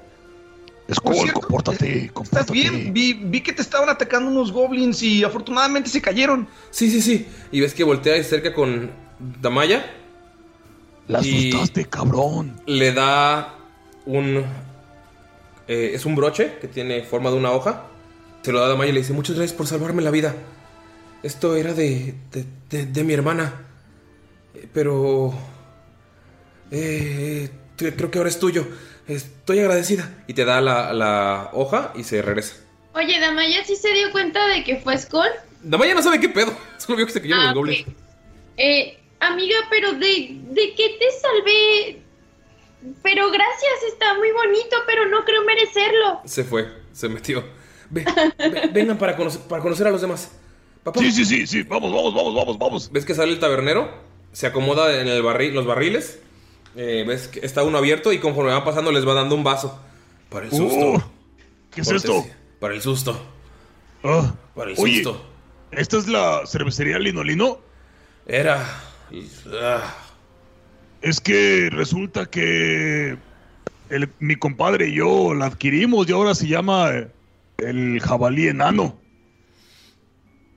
Skull, compórtate, ¿Estás bien? Vi, vi que te estaban atacando unos goblins y afortunadamente se cayeron. Sí, sí, sí. Y ves que voltea y se acerca con Damaya. La asustaste, cabrón. Le da un... eh, es un broche que tiene forma de una hoja. Se lo da a Damaya y le dice, muchas gracias por salvarme la vida. Esto era de, de, de- de mi hermana. Eh, Pero... eh, creo que ahora es tuyo. Estoy agradecida. Y te da la, la hoja y se regresa. Oye, Damaya sí se dio cuenta de que fue Skull. Damaya no sabe qué pedo. Solo vio que se cayeron Ah, los goblins. Eh, amiga, pero de, ¿de qué te salvé? Pero gracias, está muy bonito, pero no creo merecerlo. Se fue, se metió. Ve, ve- vengan para conocer, para conocer a los demás. Papá. Sí, sí, sí, sí. Vamos, vamos, vamos, vamos, vamos. ¿Ves que sale el tabernero? Se acomoda en el barril, los barriles. Eh, ¿Ves que está uno abierto y conforme va pasando les va dando un vaso? Para el susto. Uh, ¿Qué es esto? Para el susto. Ah, Para el oye, susto. ¿esta es la cervecería Lino Lino? Era. ah, Es que resulta que el- mi compadre y yo la adquirimos y ahora se llama eh, el jabalí enano.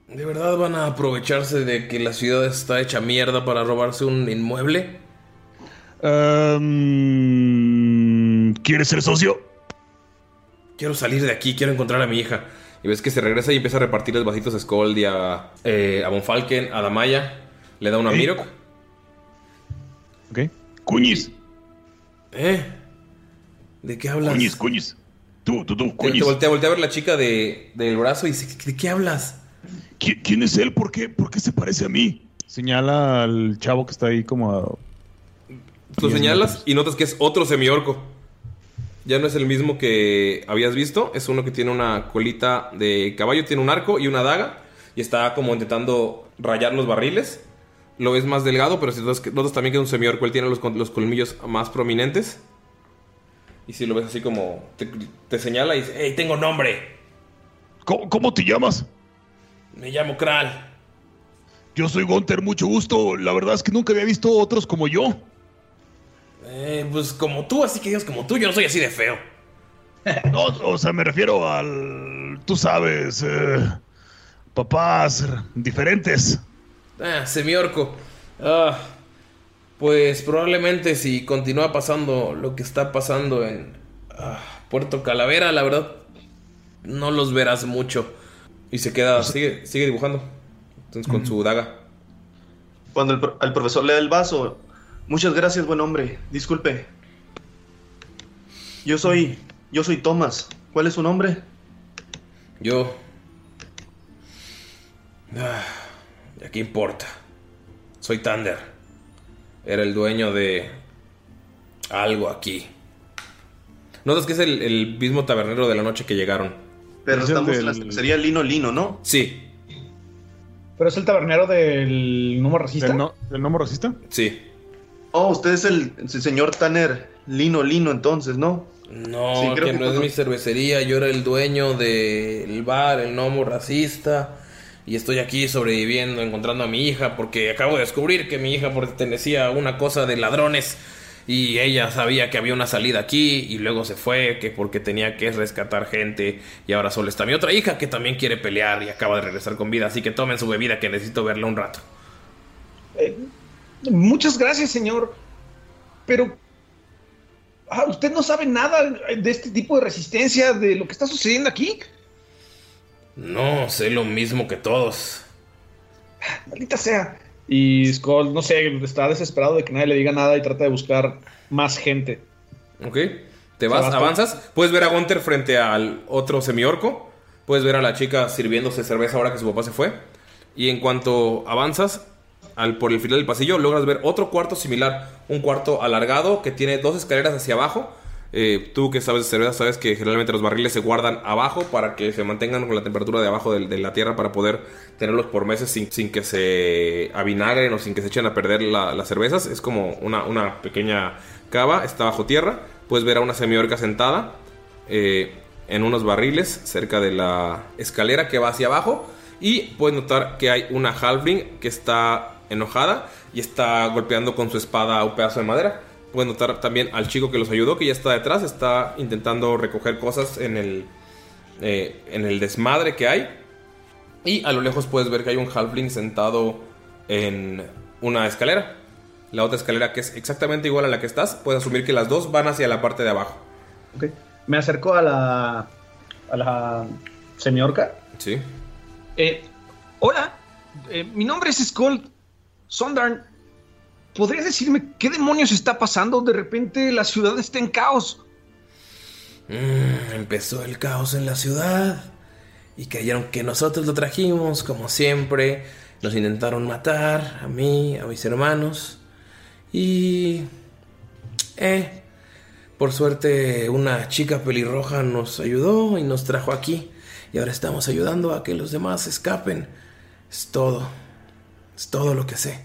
¿De verdad van a aprovecharse de que la ciudad está hecha mierda para robarse un inmueble? Ehm, ¿Quieres ser socio? Quiero salir de aquí, quiero encontrar a mi hija. Y ves que se regresa y empieza a repartirles vasitos a Scold y a, eh, a Bonfalken, a Damaya. Le da una a. Mirok. Ok. Cuñis, ¿Eh? ¿De qué hablas? cuñis, cuñis. Tú, tú, tú, Te, te cuñis. voltea, voltea a ver la chica de, del brazo y dice, ¿de qué hablas? ¿Qui- ¿Quién es él? ¿Por qué? ¿Por qué se parece a mí? Señala al chavo que está ahí como Diez señalas y notas que es otro semiorco. Ya no es el mismo que habías visto. Es uno que tiene una colita de caballo, tiene un arco y una daga. Y está como intentando rayar los barriles. Lo ves más delgado, pero si notas, que- notas también que es un semiorco. Él tiene los, con- los colmillos más prominentes. Y si lo ves así como te, te señala y dice, ¡Hey, tengo nombre! ¿Cómo, cómo te llamas? Me llamo Kral. Yo soy Gunter, mucho gusto. La verdad es que nunca había visto otros como yo. Eh, pues como tú, así que digas como tú, yo no soy así de feo. No, o sea, me refiero al... Tú sabes, eh, papás diferentes. Ah, semiorco. Ah, pues probablemente si continúa pasando lo que está pasando en ah, Puerto Calavera, la verdad, no los verás mucho. Y se queda, sigue, sigue dibujando. Entonces con su daga. Cuando el, al profesor le da el vaso, muchas gracias, buen hombre. Disculpe. Yo soy, yo soy Thomas. ¿Cuál es su nombre? Yo... Ah, ¿ya qué importa? Soy Thunder. Era el dueño de... Algo aquí. Notas que es el, el mismo tabernero de la noche que llegaron. Pero Es el estamos en la cervecería Lino Lino, ¿no? Sí, Pero es el tabernero del número racista. ¿Del, no, ¿Del gnomo racista? sí. Oh, usted es el, el señor Tanner Lino Lino, entonces, ¿no? No, Sí, creo que que no es mi cervecería. Yo era el dueño del bar, el gnomo racista. Y estoy aquí sobreviviendo, encontrando a mi hija, porque acabo de descubrir que mi hija pertenecía a una cosa de ladrones. Y ella sabía que había una salida aquí y luego se fue, que porque tenía que rescatar gente. Y ahora solo está mi otra hija que también quiere pelear y acaba de regresar con vida. Así que tomen su bebida que necesito verla un rato. Eh, muchas gracias, señor. Pero ah, usted no sabe nada de este tipo de resistencia, de lo que está sucediendo aquí. No, sé lo mismo que todos. Maldita sea. Y Skull, no sé, está desesperado de que nadie le diga nada y trata de buscar más gente. Ok. Te vas, vas avanzas. Puedes ver a Gunter frente al otro semiorco. Puedes ver a la chica sirviéndose cerveza ahora que su papá se fue. Y en cuanto avanzas al, por el final del pasillo, logras ver otro cuarto similar. Un cuarto alargado que tiene dos escaleras hacia abajo. Eh, tú que sabes de cerveza sabes que generalmente los barriles se guardan abajo para que se mantengan con la temperatura de abajo de, de la tierra para poder tenerlos por meses sin, sin que se avinagren o sin que se echen a perder la- las cervezas. Es como una, una pequeña cava, está bajo tierra. Puedes ver a una semiorca sentada eh, en unos barriles cerca de la escalera que va hacia abajo. Y puedes notar que hay una halfling que está enojada y está golpeando con su espada un pedazo de madera. Puedes notar también al chico que los ayudó, que ya está detrás, está intentando recoger cosas en el, eh, en el desmadre que hay. Y a lo lejos puedes ver que hay un halfling sentado en una escalera. La otra escalera que es exactamente igual a la que estás, puedes asumir que las dos van hacia la parte de abajo. Ok. Me acerco a la. a la semiorca. Sí. Eh, hola, eh, mi nombre es Skull Sondarn. ¿Podrías decirme qué demonios está pasando? De repente la ciudad está en caos. Mm, empezó el caos en la ciudad y creyeron que nosotros lo trajimos, como siempre. Nos intentaron matar, a mí, a mis hermanos. Y... Eh, por suerte una chica pelirroja nos ayudó y nos trajo aquí. Y ahora estamos ayudando a que los demás escapen. Es todo. Es todo lo que sé.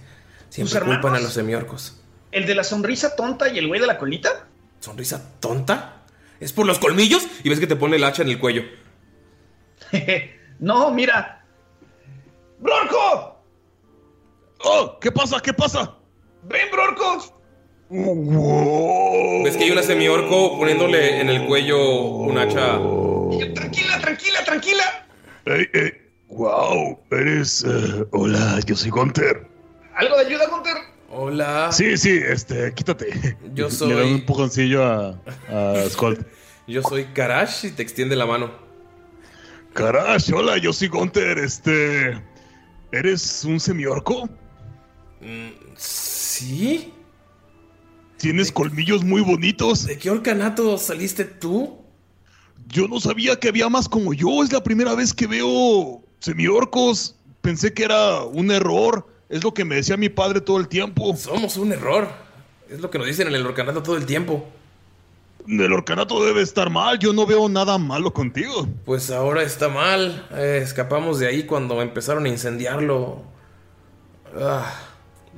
Siempre culpan a los semiorcos. ¿El de la sonrisa tonta y el güey de la colita? ¿Sonrisa tonta? ¿Es por los colmillos? Y ves que te pone el hacha en el cuello. no, mira. ¡Brorco! ¡Oh! ¿Qué pasa? ¿Qué pasa? ¡Ven, Brorco! Ves que hay una semiorco poniéndole en el cuello un hacha. Tranquila, tranquila, tranquila. Ey, ey, wow, eres... eh, hola, yo soy Gunter. ¿Algo de ayuda, Gunter? Hola. Sí, sí, este, quítate. Yo Le da un soy. empujoncillo a, a Skull. Yo soy Karash y te extiende la mano. Carash, hola, yo soy Gunter, este... ¿Eres un semiorco? Mm, ¿Sí? ¿Tienes colmillos muy bonitos? ¿De qué orcanato saliste tú? Yo no sabía que había más como yo, es la primera vez que veo semiorcos. Pensé que era un error, es lo que me decía mi padre todo el tiempo. Somos un error. Es lo que nos dicen en el orcanato todo el tiempo. El orcanato debe estar mal, yo no veo nada malo contigo. Pues ahora está mal. Eh, escapamos de ahí cuando empezaron a incendiarlo. Ah,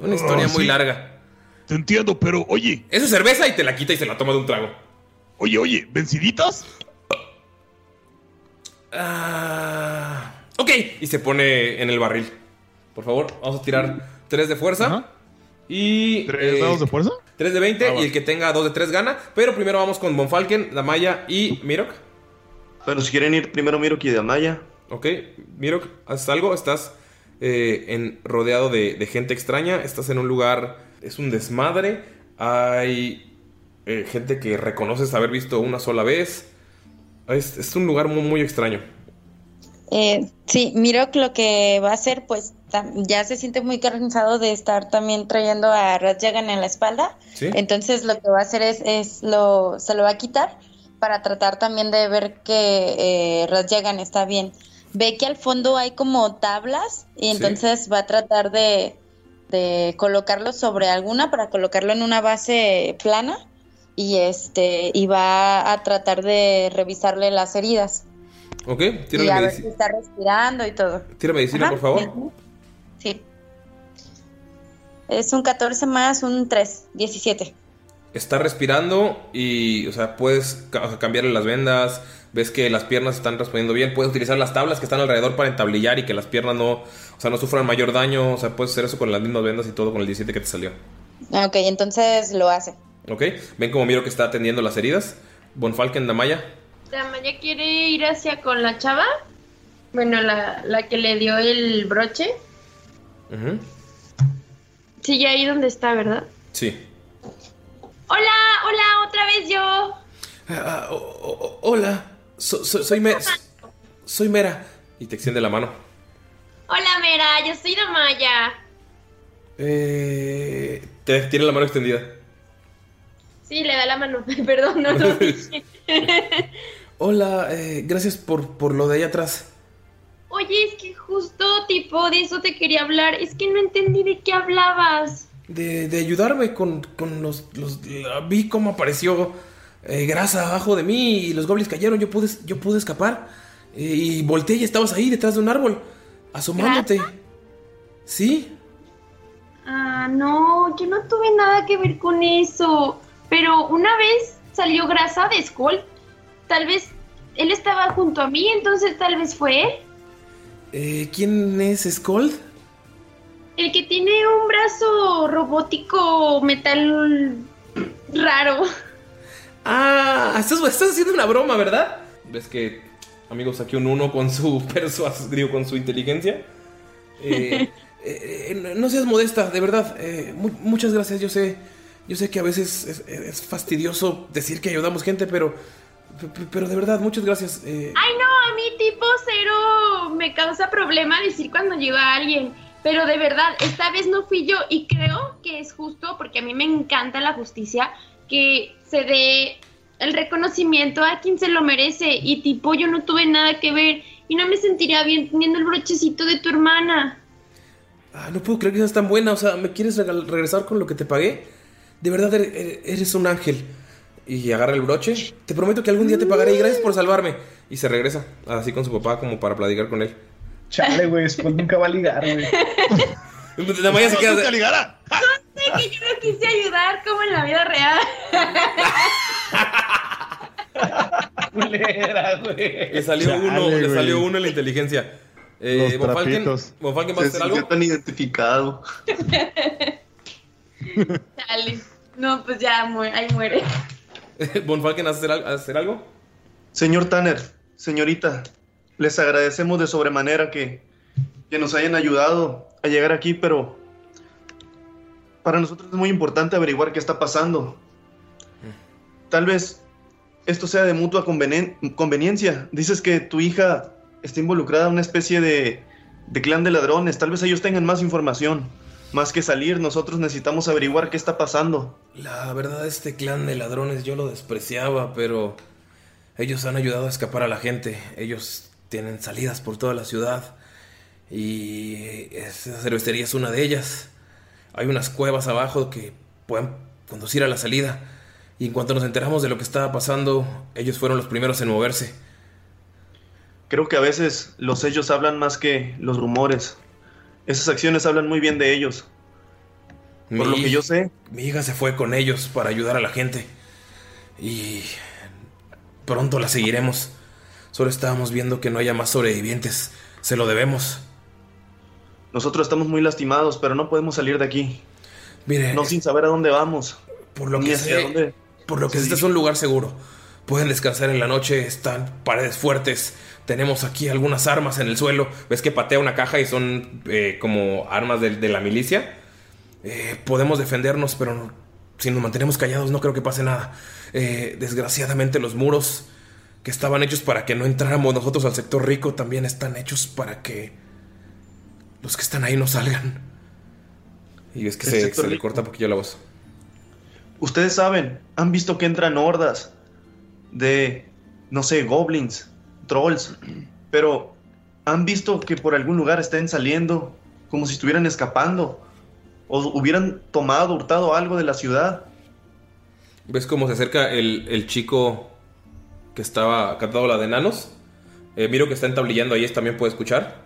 una historia Ah, muy larga. Te entiendo, pero oye, Es su cerveza y te la quita y se la toma de un trago. oye, oye, ¿venciditas? Ah, ok. Y se pone en el barril. Por favor, vamos a tirar 3 de fuerza. Ajá. Y. ¿Tres eh, dados de fuerza? 3 de 20 Ah, y el que tenga 2 de 3 gana. Pero primero vamos con Bonfalken, Damaya y Mirok. Bueno, si quieren ir primero Miroki de Amaya. Ok, Mirok, ¿haces algo? Estás eh, en, rodeado de, de gente extraña. Estás en un lugar. Es un desmadre. Hay eh, gente que reconoces haber visto una sola vez. Es, es un lugar muy, muy extraño. Eh, sí, miro lo que va a hacer, pues ya se siente muy cansado de estar también trayendo a Ratjagan en la espalda. ¿Sí? Entonces lo que va a hacer es, es lo, se lo va a quitar para tratar también de ver que eh, Ratjagan está bien. Ve que al fondo hay como tablas y entonces va a tratar de, de colocarlo sobre alguna para colocarlo en una base plana y este y va a tratar de revisarle las heridas Ok, y tírale, a ver si está respirando y todo. tira medicina, Ajá, por favor. Sí. Es un 14 más un 3, 17. Está respirando y, o sea, puedes cambiarle las vendas. Ves que las piernas están respondiendo bien. Puedes utilizar las tablas que están alrededor para entablillar y que las piernas no, o sea, no sufran mayor daño. O sea, puedes hacer eso con las mismas vendas y todo con el 17 que te salió. Ok, entonces lo hace. Ok, ven como miro que está atendiendo las heridas. Bonfalken Damaya. Damaya quiere ir hacia con la chava. Bueno, la, la que le dio el broche. Ujú. Sigue ahí donde está, ¿verdad? Sí. Hola, hola, otra vez yo. Ah, o- hola, So- so- soy, Me- soy Mera. Y te extiende la mano. Hola, Mera, yo soy Damaya. Eh, te tiene la mano extendida. Sí, le da la mano. Perdón, no lo dije. Hola, eh, gracias por, por lo de allá atrás. Oye, es que justo tipo de eso te quería hablar. Es que no entendí de qué hablabas. De, de ayudarme con, con los, los- Vi cómo apareció eh, grasa abajo de mí y los goblins cayeron. Yo pude, yo pude escapar. Eh, y volteé y estabas ahí detrás de un árbol, asomándote. ¿Sí? Ah, no, yo no tuve nada que ver con eso. Pero una vez salió grasa de Skull. Tal vez él estaba junto a mí, entonces tal vez fue él. Eh, ¿Quién es Skold? El que tiene un brazo robótico metal raro. Ah, estás, estás haciendo una broma, ¿verdad? Ves que, amigos, aquí un uno con su persuas, digo, con su inteligencia. Eh, eh, no- seas modesta, de verdad. eh, mu- muchas gracias. Yo sé, yo sé que a veces es, es fastidioso decir que ayudamos gente, pero, pe- pe- pero de verdad, muchas gracias. eh, Ay, no, a mí tipo cero me causa problema decir cuando llega alguien. Pero de verdad, esta vez no fui yo y creo que es justo porque a mí me encanta la justicia que se dé el reconocimiento a quien se lo merece. Y tipo, yo no tuve nada que ver y no me sentiría bien teniendo el brochecito de tu hermana. ah, no puedo creer que seas tan buena. O sea, ¿me quieres regresar con lo que te pagué? De verdad, eres, eres un ángel. Y agarra el broche. Te prometo que algún día te pagaré y gracias por salvarme. Y se regresa, así con su papá, como para platicar con él. Chale, güey, Skull nunca va a ligar, güey. La Maya se queda. ¿Nunca ligará? Sé que yo no quise ayudar como en la vida real. Culera, güey. Le salió Chale, uno, le salió uno en la inteligencia. Eh, Los Von Falken, trapitos. Von Falken, ¿vas a hacer algo? tan identificado. Chale. No, pues ya muere, ahí muere. Von Falken, ¿vas a hacer, hacer algo? Señor Tanner, señorita, les agradecemos de sobremanera que, que nos hayan ayudado a llegar aquí, pero para nosotros es muy importante averiguar qué está pasando. Tal vez esto sea de mutua conveniencia. Dices que tu hija está involucrada en una especie de, de clan de ladrones. Tal vez ellos tengan más información. Más que salir, nosotros necesitamos averiguar qué está pasando. La verdad, este clan de ladrones yo lo despreciaba, pero ellos han ayudado a escapar a la gente. Ellos tienen salidas por toda la ciudad y esa cervecería es una de ellas. Hay unas cuevas abajo que pueden conducir a la salida. Y en cuanto nos enteramos de lo que estaba pasando, ellos fueron los primeros en moverse. Creo que a veces los hechos hablan más que los rumores. Esas acciones hablan muy bien de ellos. Por lo que yo sé. Mi hija se fue con ellos para ayudar a la gente. Y pronto la seguiremos. Solo estábamos viendo que no haya más sobrevivientes. Se lo debemos. Nosotros estamos muy lastimados, pero no podemos salir de aquí. Mire, No sin saber a dónde vamos. por lo que sé, dónde. por lo que este es un lugar seguro. Pueden descansar en la noche, están paredes fuertes. Tenemos aquí algunas armas en el suelo. ¿Ves que patea una caja y son eh, como armas de, de la milicia? Eh, podemos defendernos, pero no- si nos mantenemos callados no creo que pase nada. Eh, desgraciadamente los muros que estaban hechos para que no entráramos nosotros al sector rico también están hechos para que los que están ahí no salgan. Y ves que se, le corta un poquillo la voz. Ustedes saben, han visto que entran hordas de, no sé, goblins, trolls, pero han visto que por algún lugar estén saliendo como si estuvieran escapando o hubieran tomado, hurtado algo de la ciudad. ¿Ves cómo se acerca el, chico que estaba cantando la de enanos? Eh, miro que está entablillando ahí, también puede escuchar.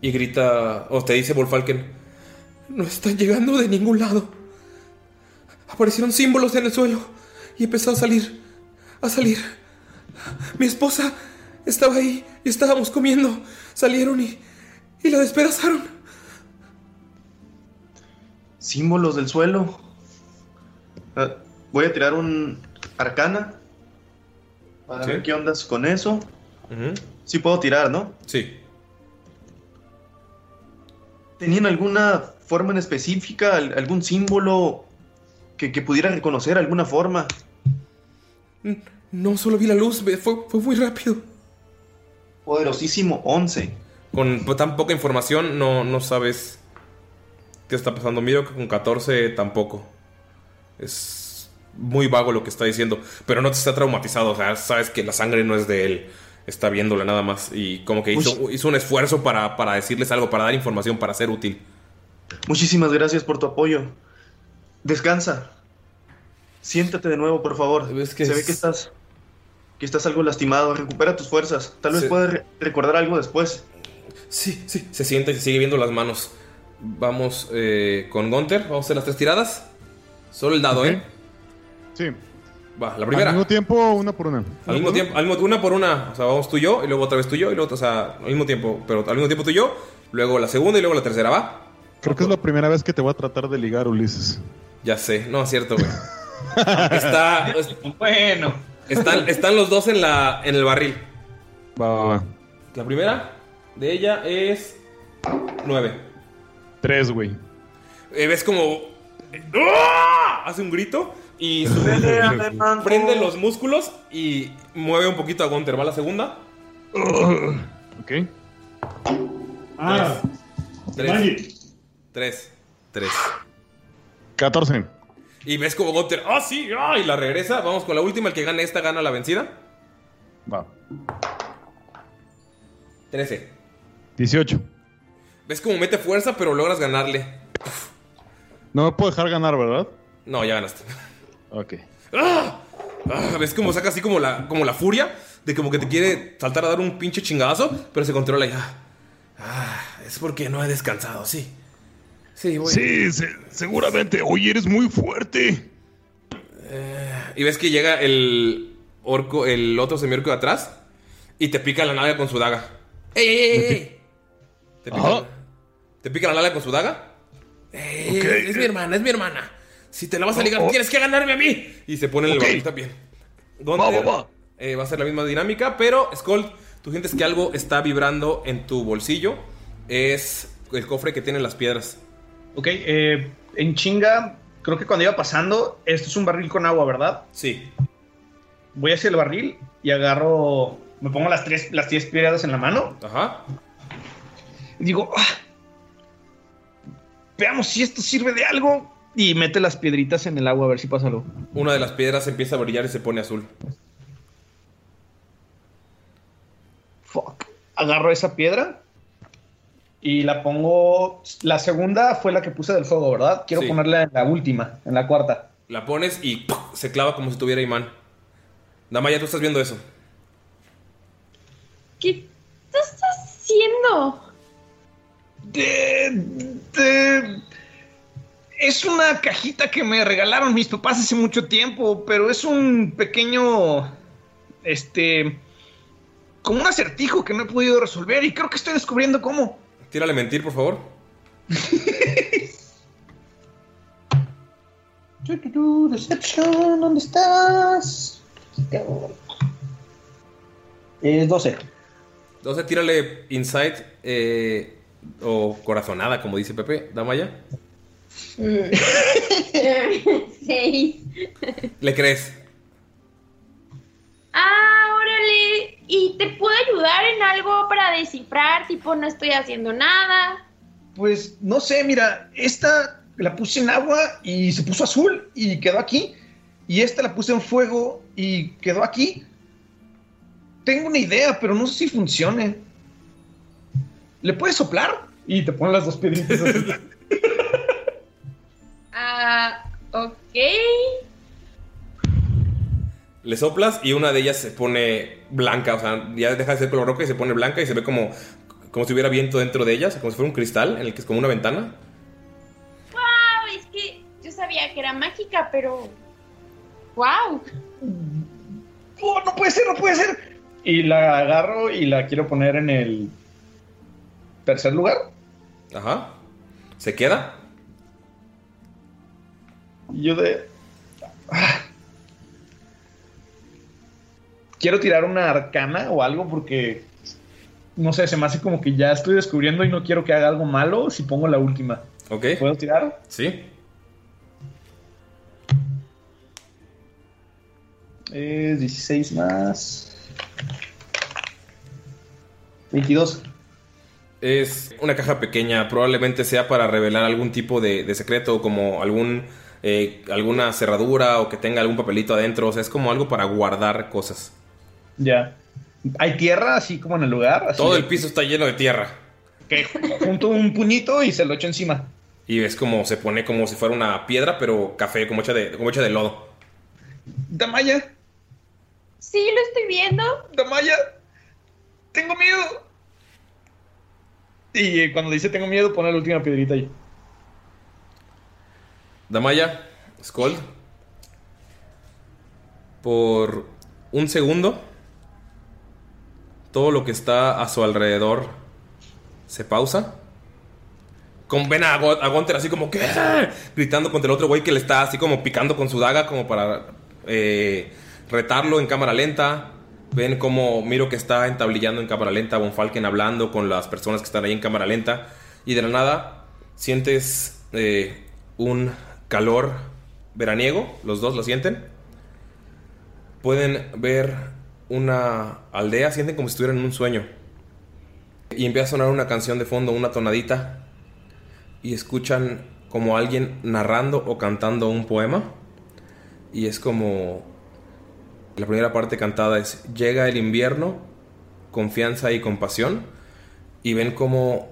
Y grita, o te dice Wolfalken, no están llegando de ningún lado. Aparecieron símbolos en el suelo y empezó a salir, a salir. Mi esposa estaba ahí y estábamos comiendo. Salieron y, y la despedazaron. Símbolos del suelo. Ah, voy a tirar un arcana para Sí. ver qué ondas con eso. Sí puedo tirar, ¿no? Sí. ¿Tenían alguna forma en específica, al- algún símbolo que, que pudiera reconocer, alguna forma? No, solo vi la luz, fue, fue muy rápido. Poderosísimo 11. Con tan poca información no, no sabes qué está pasando. Miro que con 14 tampoco. Es muy vago lo que está diciendo, pero no te está traumatizado, o sea, sabes que la sangre no es de él, está viéndola nada más y como que hizo, hizo un esfuerzo para, para decirles algo, para dar información, para ser útil. Muchísimas gracias por tu apoyo. Descansa. Siéntate de nuevo, por favor. que Se ve que estás que estás algo lastimado. Recupera tus fuerzas. Tal vez Sí. puedas re- recordar algo después. Sí, sí. Se sienta y se sigue viendo las manos. Vamos eh, con Gunter, vamos a hacer las tres tiradas. Solo el dado, ¿eh? Sí. Va, la primera. Al mismo tiempo, una por una. Al mismo tiempo, al mismo- una por una. O sea, vamos tú y yo, y luego otra vez tú y yo, y luego, o sea, al mismo tiempo, pero al mismo tiempo tú y yo, luego la segunda y luego la tercera, ¿va? Creo que es la primera vez que te voy a tratar de ligar, Ulises. Ya sé, no es cierto, güey. Está. es- Bueno. Están, están los dos en la. en el barril. Va, va, va. La primera de ella es. 9. Tres, güey. ves como. ¡Ah! Hace un grito y su- prende los músculos y mueve un poquito a Gunter. ¿Va la segunda? Ok. Ah, Tres. Tres. Tres. 14. Y ves como Gunter. ¡Ah, sí! ¡Ah! Y la regresa. Vamos con la última. El que gane esta gana la vencida. Va. 13. 18. Ves como mete fuerza, pero logras ganarle. No me puedo dejar ganar, ¿verdad? No, ya ganaste. Ok. ¡Ah! Ah, ¿Ves cómo saca así como la, como la furia? De como que te quiere saltar a dar un pinche chingazo, pero se controla ya. Ah, es porque no he descansado, sí. Sí, voy. Sí, se- seguramente. Oye, eres muy fuerte. Y ves que llega el orco, el otro semiorco de atrás y te pica la nalga con su daga. ¡Ey, ey, ey! ey! ¿Te pica, ¿Te pica la nalga con su daga? ¡Ey, Ok. Es mi hermana, es mi hermana. Si te la vas a ligar, Oh, oh. tienes que ganarme a mí. Y se pone en el Ok. barril también. Va, va, va. eh, va a ser la misma dinámica, pero Skull, tú sientes que algo está vibrando en tu bolsillo. Es el cofre que tiene las piedras. Ok, eh, en chinga, creo que cuando iba pasando, esto es un barril con agua, ¿verdad? Sí. Voy hacia el barril y agarro, me pongo las tres, las 10 piedras en la mano. Ajá. Y digo, "Ah, veamos si esto sirve de algo. Y mete las piedritas en el agua a ver si pasa algo. Una de las piedras empieza a brillar y se pone azul. Fuck. Agarro esa piedra y la pongo. La segunda fue la que puse del fuego, ¿verdad? Quiero Sí. ponerla en la última, en la cuarta. La pones y se clava como si tuviera imán. Damaya, tú estás viendo eso. ¿Qué estás haciendo? De- de- es una cajita que me regalaron mis papás hace mucho tiempo, pero es un pequeño. Este. Como un acertijo que no he podido resolver y creo que estoy descubriendo cómo. Tírale mentir, por favor. Deception, ¿dónde estás? Es 12. Entonces, tírale insight eh, o corazonada, como dice Pepe. Damaya. Seis. ¿Le crees? Ah, órale. ¿Y te puedo ayudar en algo para descifrar? Tipo, no estoy haciendo nada. Pues no sé, mira, esta la puse en agua y se puso azul y quedó aquí. Y esta la puse en fuego y quedó aquí. Tengo una idea, pero no sé si funcione. ¿Le puedes soplar? Y te ponen las dos piedritas. así. Ah, ok. Le soplas y una de ellas se pone blanca. O sea, ya deja de ser color roca y se pone blanca y se ve como, como si hubiera viento dentro de ellas, como si fuera un cristal en el que es como una ventana. Wow, es que yo sabía que era mágica, pero. Wow. ¡Oh, no puede ser, no puede ser! Y la agarro y la quiero poner en el tercer lugar. Ajá. ¿Se queda? Y yo de. Ah. Quiero tirar una arcana o algo porque. No sé, se me hace como que ya estoy descubriendo y no quiero que haga algo malo si pongo la última. Ok. ¿Puedo tirar? Sí. Es 16 más. 22. Es una caja pequeña, probablemente sea para revelar algún tipo de, de secreto, como algún eh, alguna cerradura o que tenga algún papelito adentro. O sea, es como algo para guardar cosas. Ya. ¿Hay tierra así como en el lugar? Así Todo de- el piso está lleno de tierra. que junto un puñito y se lo echo encima. Y ves como se pone como si fuera una piedra, pero café, como hecha de, como hecha de lodo. Damaya, Sí, lo estoy viendo. Damaya, tengo miedo. Y eh, cuando dice tengo miedo, pone la última piedrita ahí. Damaya, Skold, por un segundo, todo lo que está a su alrededor se pausa. Con, ven a, así como que gritando contra el otro güey que le está así como picando con su daga como para eh, retarlo en cámara lenta. Ven como Miro que está entablillando en cámara lenta, Von Falken hablando con las personas que están ahí en cámara lenta. Y de la nada sientes eh, un calor veraniego, los dos lo sienten. Pueden ver una aldea, sienten como si estuvieran en un sueño. Y empieza a sonar una canción de fondo, una tonadita. Y escuchan como alguien narrando o cantando un poema. Y es como... La primera parte cantada es Llega el invierno, confianza y compasión. Y ven como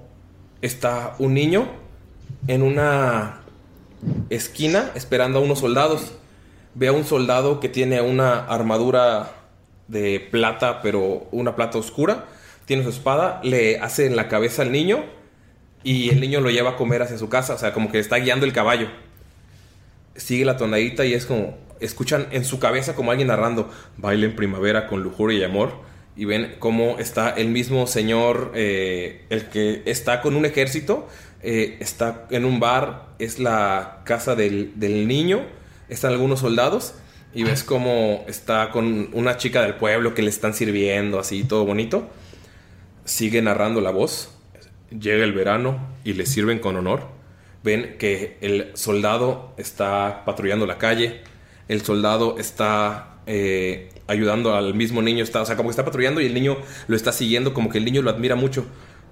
está un niño en una esquina esperando a unos soldados. Ve a un soldado que tiene una armadura de plata, pero una plata oscura. Tiene su espada, le hace en la cabeza al niño y el niño lo lleva a comer hacia su casa. O sea, como que está guiando el caballo. Sigue la tonadita y es como. Escuchan en su cabeza como alguien narrando baile en primavera con lujuria y amor. Y ven cómo está el mismo señor, eh, el que está con un ejército, eh, está en un bar, es la casa del, del niño, están algunos soldados. Y ves cómo está con una chica del pueblo que le están sirviendo, así todo bonito. Sigue narrando la voz. Llega el verano y le sirven con honor. Ven que el soldado está patrullando la calle. El soldado está eh, ayudando al mismo niño. Está, o sea, como que está patrullando y el niño lo está siguiendo. Como que el niño lo admira mucho.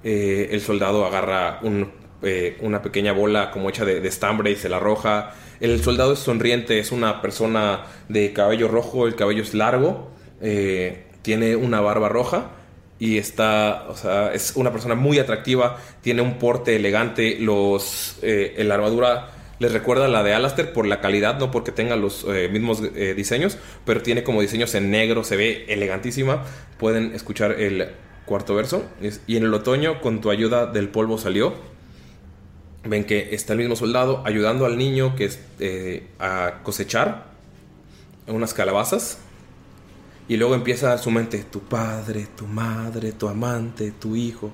Eh, el soldado agarra un, eh, una pequeña bola como hecha de, estambre y se la arroja. El soldado es sonriente, es una persona de cabello rojo, el cabello es largo, eh, tiene una barba roja y está, o sea, es una persona muy atractiva, tiene un porte elegante, los, eh, la armadura les recuerda a la de Alastair por la calidad, no porque tenga los mismos diseños, pero tiene como diseños en negro, se ve elegantísima. Pueden escuchar el cuarto verso. Y en el otoño, con tu ayuda del polvo salió. Ven que está el mismo soldado ayudando al niño que eh, a cosechar unas calabazas. Y luego empieza su mente, tu padre, tu madre, tu amante, tu hijo,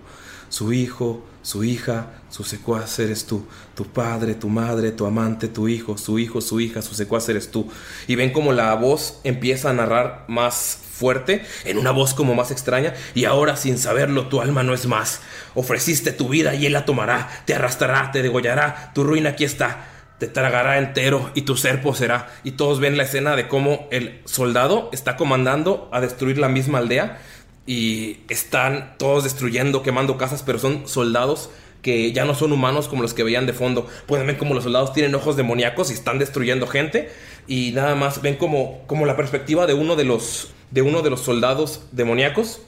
su hijo, su hija, su secuaz eres tú, tu padre, tu madre, tu amante, tu hijo, su hijo, su hija, su secuaz eres tú. Y ven como la voz empieza a narrar más fuerte, en una voz como más extraña, y ahora sin saberlo tu alma no es más. Ofreciste tu vida y él la tomará, te arrastrará, te degollará, tu ruina aquí está te tragará entero y tu ser poseerá. Y todos ven la escena de cómo el soldado está comandando a destruir la misma aldea y están todos destruyendo, quemando casas, pero son soldados que ya no son humanos como los que veían de fondo. Pueden ver como los soldados tienen ojos demoníacos y están destruyendo gente y nada más ven como, como la perspectiva de uno de los de uno de los soldados demoníacos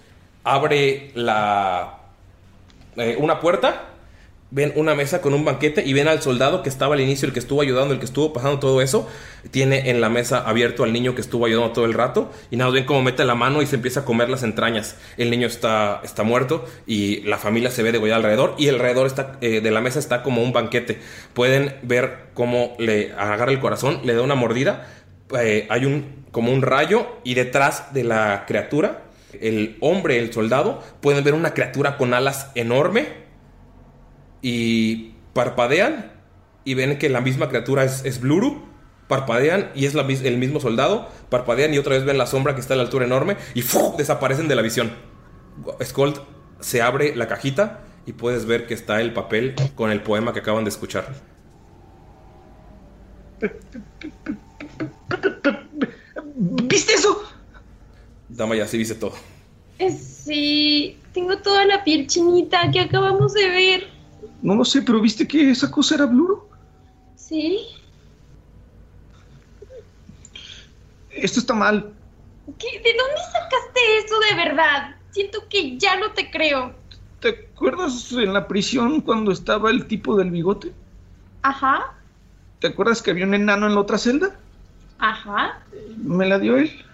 abre la eh, una puerta ven una mesa con un banquete y ven al soldado que estaba al inicio, el que estuvo ayudando, el que estuvo pasando todo eso, tiene en la mesa abierto al niño que estuvo ayudando todo el rato y nada, ven cómo mete la mano y se empieza a comer las entrañas. El niño está, está muerto y la familia se ve degollada alrededor y alrededor está, eh, de la mesa está como un banquete. Pueden ver cómo le agarra el corazón, le da una mordida, eh, hay un como un rayo y detrás de la criatura, el hombre, el soldado, pueden ver una criatura con alas enorme y parpadean y ven que la misma criatura es, es Bluru. Parpadean y es la mis- el mismo soldado. Parpadean y otra vez ven la sombra que está a la altura enorme y desaparecen de la visión. Skold se abre la cajita y puedes ver que está el papel con el poema que acaban de escuchar. ¿Viste eso? Dama ya sí dice todo. Eh, Sí, tengo toda la piel chinita que acabamos de ver. No lo sé, pero ¿viste que esa cosa era Bluro? Sí. esto está mal. ¿Qué? ¿De dónde sacaste eso de verdad? Siento que ya no te creo. ¿Te acuerdas en la prisión cuando estaba el tipo del bigote? Ajá, ¿Te acuerdas que había un enano en la otra celda? ajá. Me la dio él.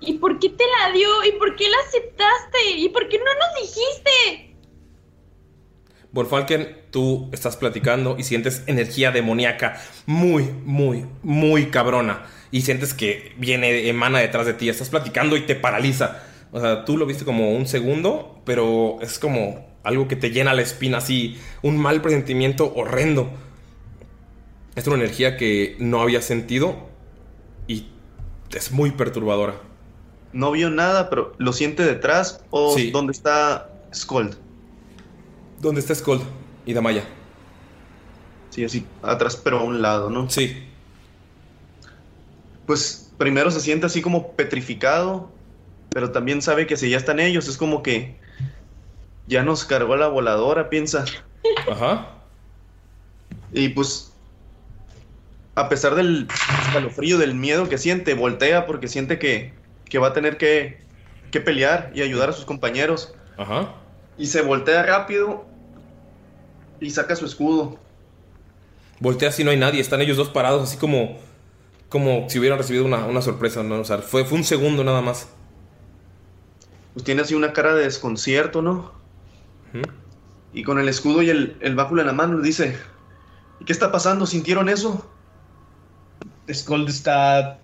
¿Y por qué te la dio? ¿Y por qué la aceptaste? ¿Y por qué no nos dijiste? Volfalken, tú estás platicando y sientes energía demoníaca muy, muy, muy cabrona. Y sientes que viene, emana detrás de ti. Estás platicando y te paraliza. O sea, tú lo viste como un segundo, pero es como algo que te llena la espina así. Un mal presentimiento horrendo. Es una energía que no había sentido y es muy perturbadora. No vio nada, pero ¿lo siente detrás o Sí. dónde está Scold? ¿Dónde está Skold y Damaya? Sí, así atrás, pero a un lado, ¿no? Sí. Pues primero se siente así como petrificado, pero también sabe que si ya están ellos, es como que ya nos cargó la voladora, piensa. Ajá. Y pues, a pesar del escalofrío, del miedo que siente, voltea porque siente que, que va a tener que, que pelear y ayudar a sus compañeros. Ajá. Y se voltea rápido y saca su escudo. Voltea así, no hay nadie. Están ellos dos parados, así como. Como si hubieran recibido una, una sorpresa, ¿no? O sea, fue, fue un segundo nada más. Pues tiene así una cara de desconcierto, ¿no? Y con el escudo y el, el báculo en la mano le dice, ¿y qué está pasando? ¿Sintieron eso? Skull está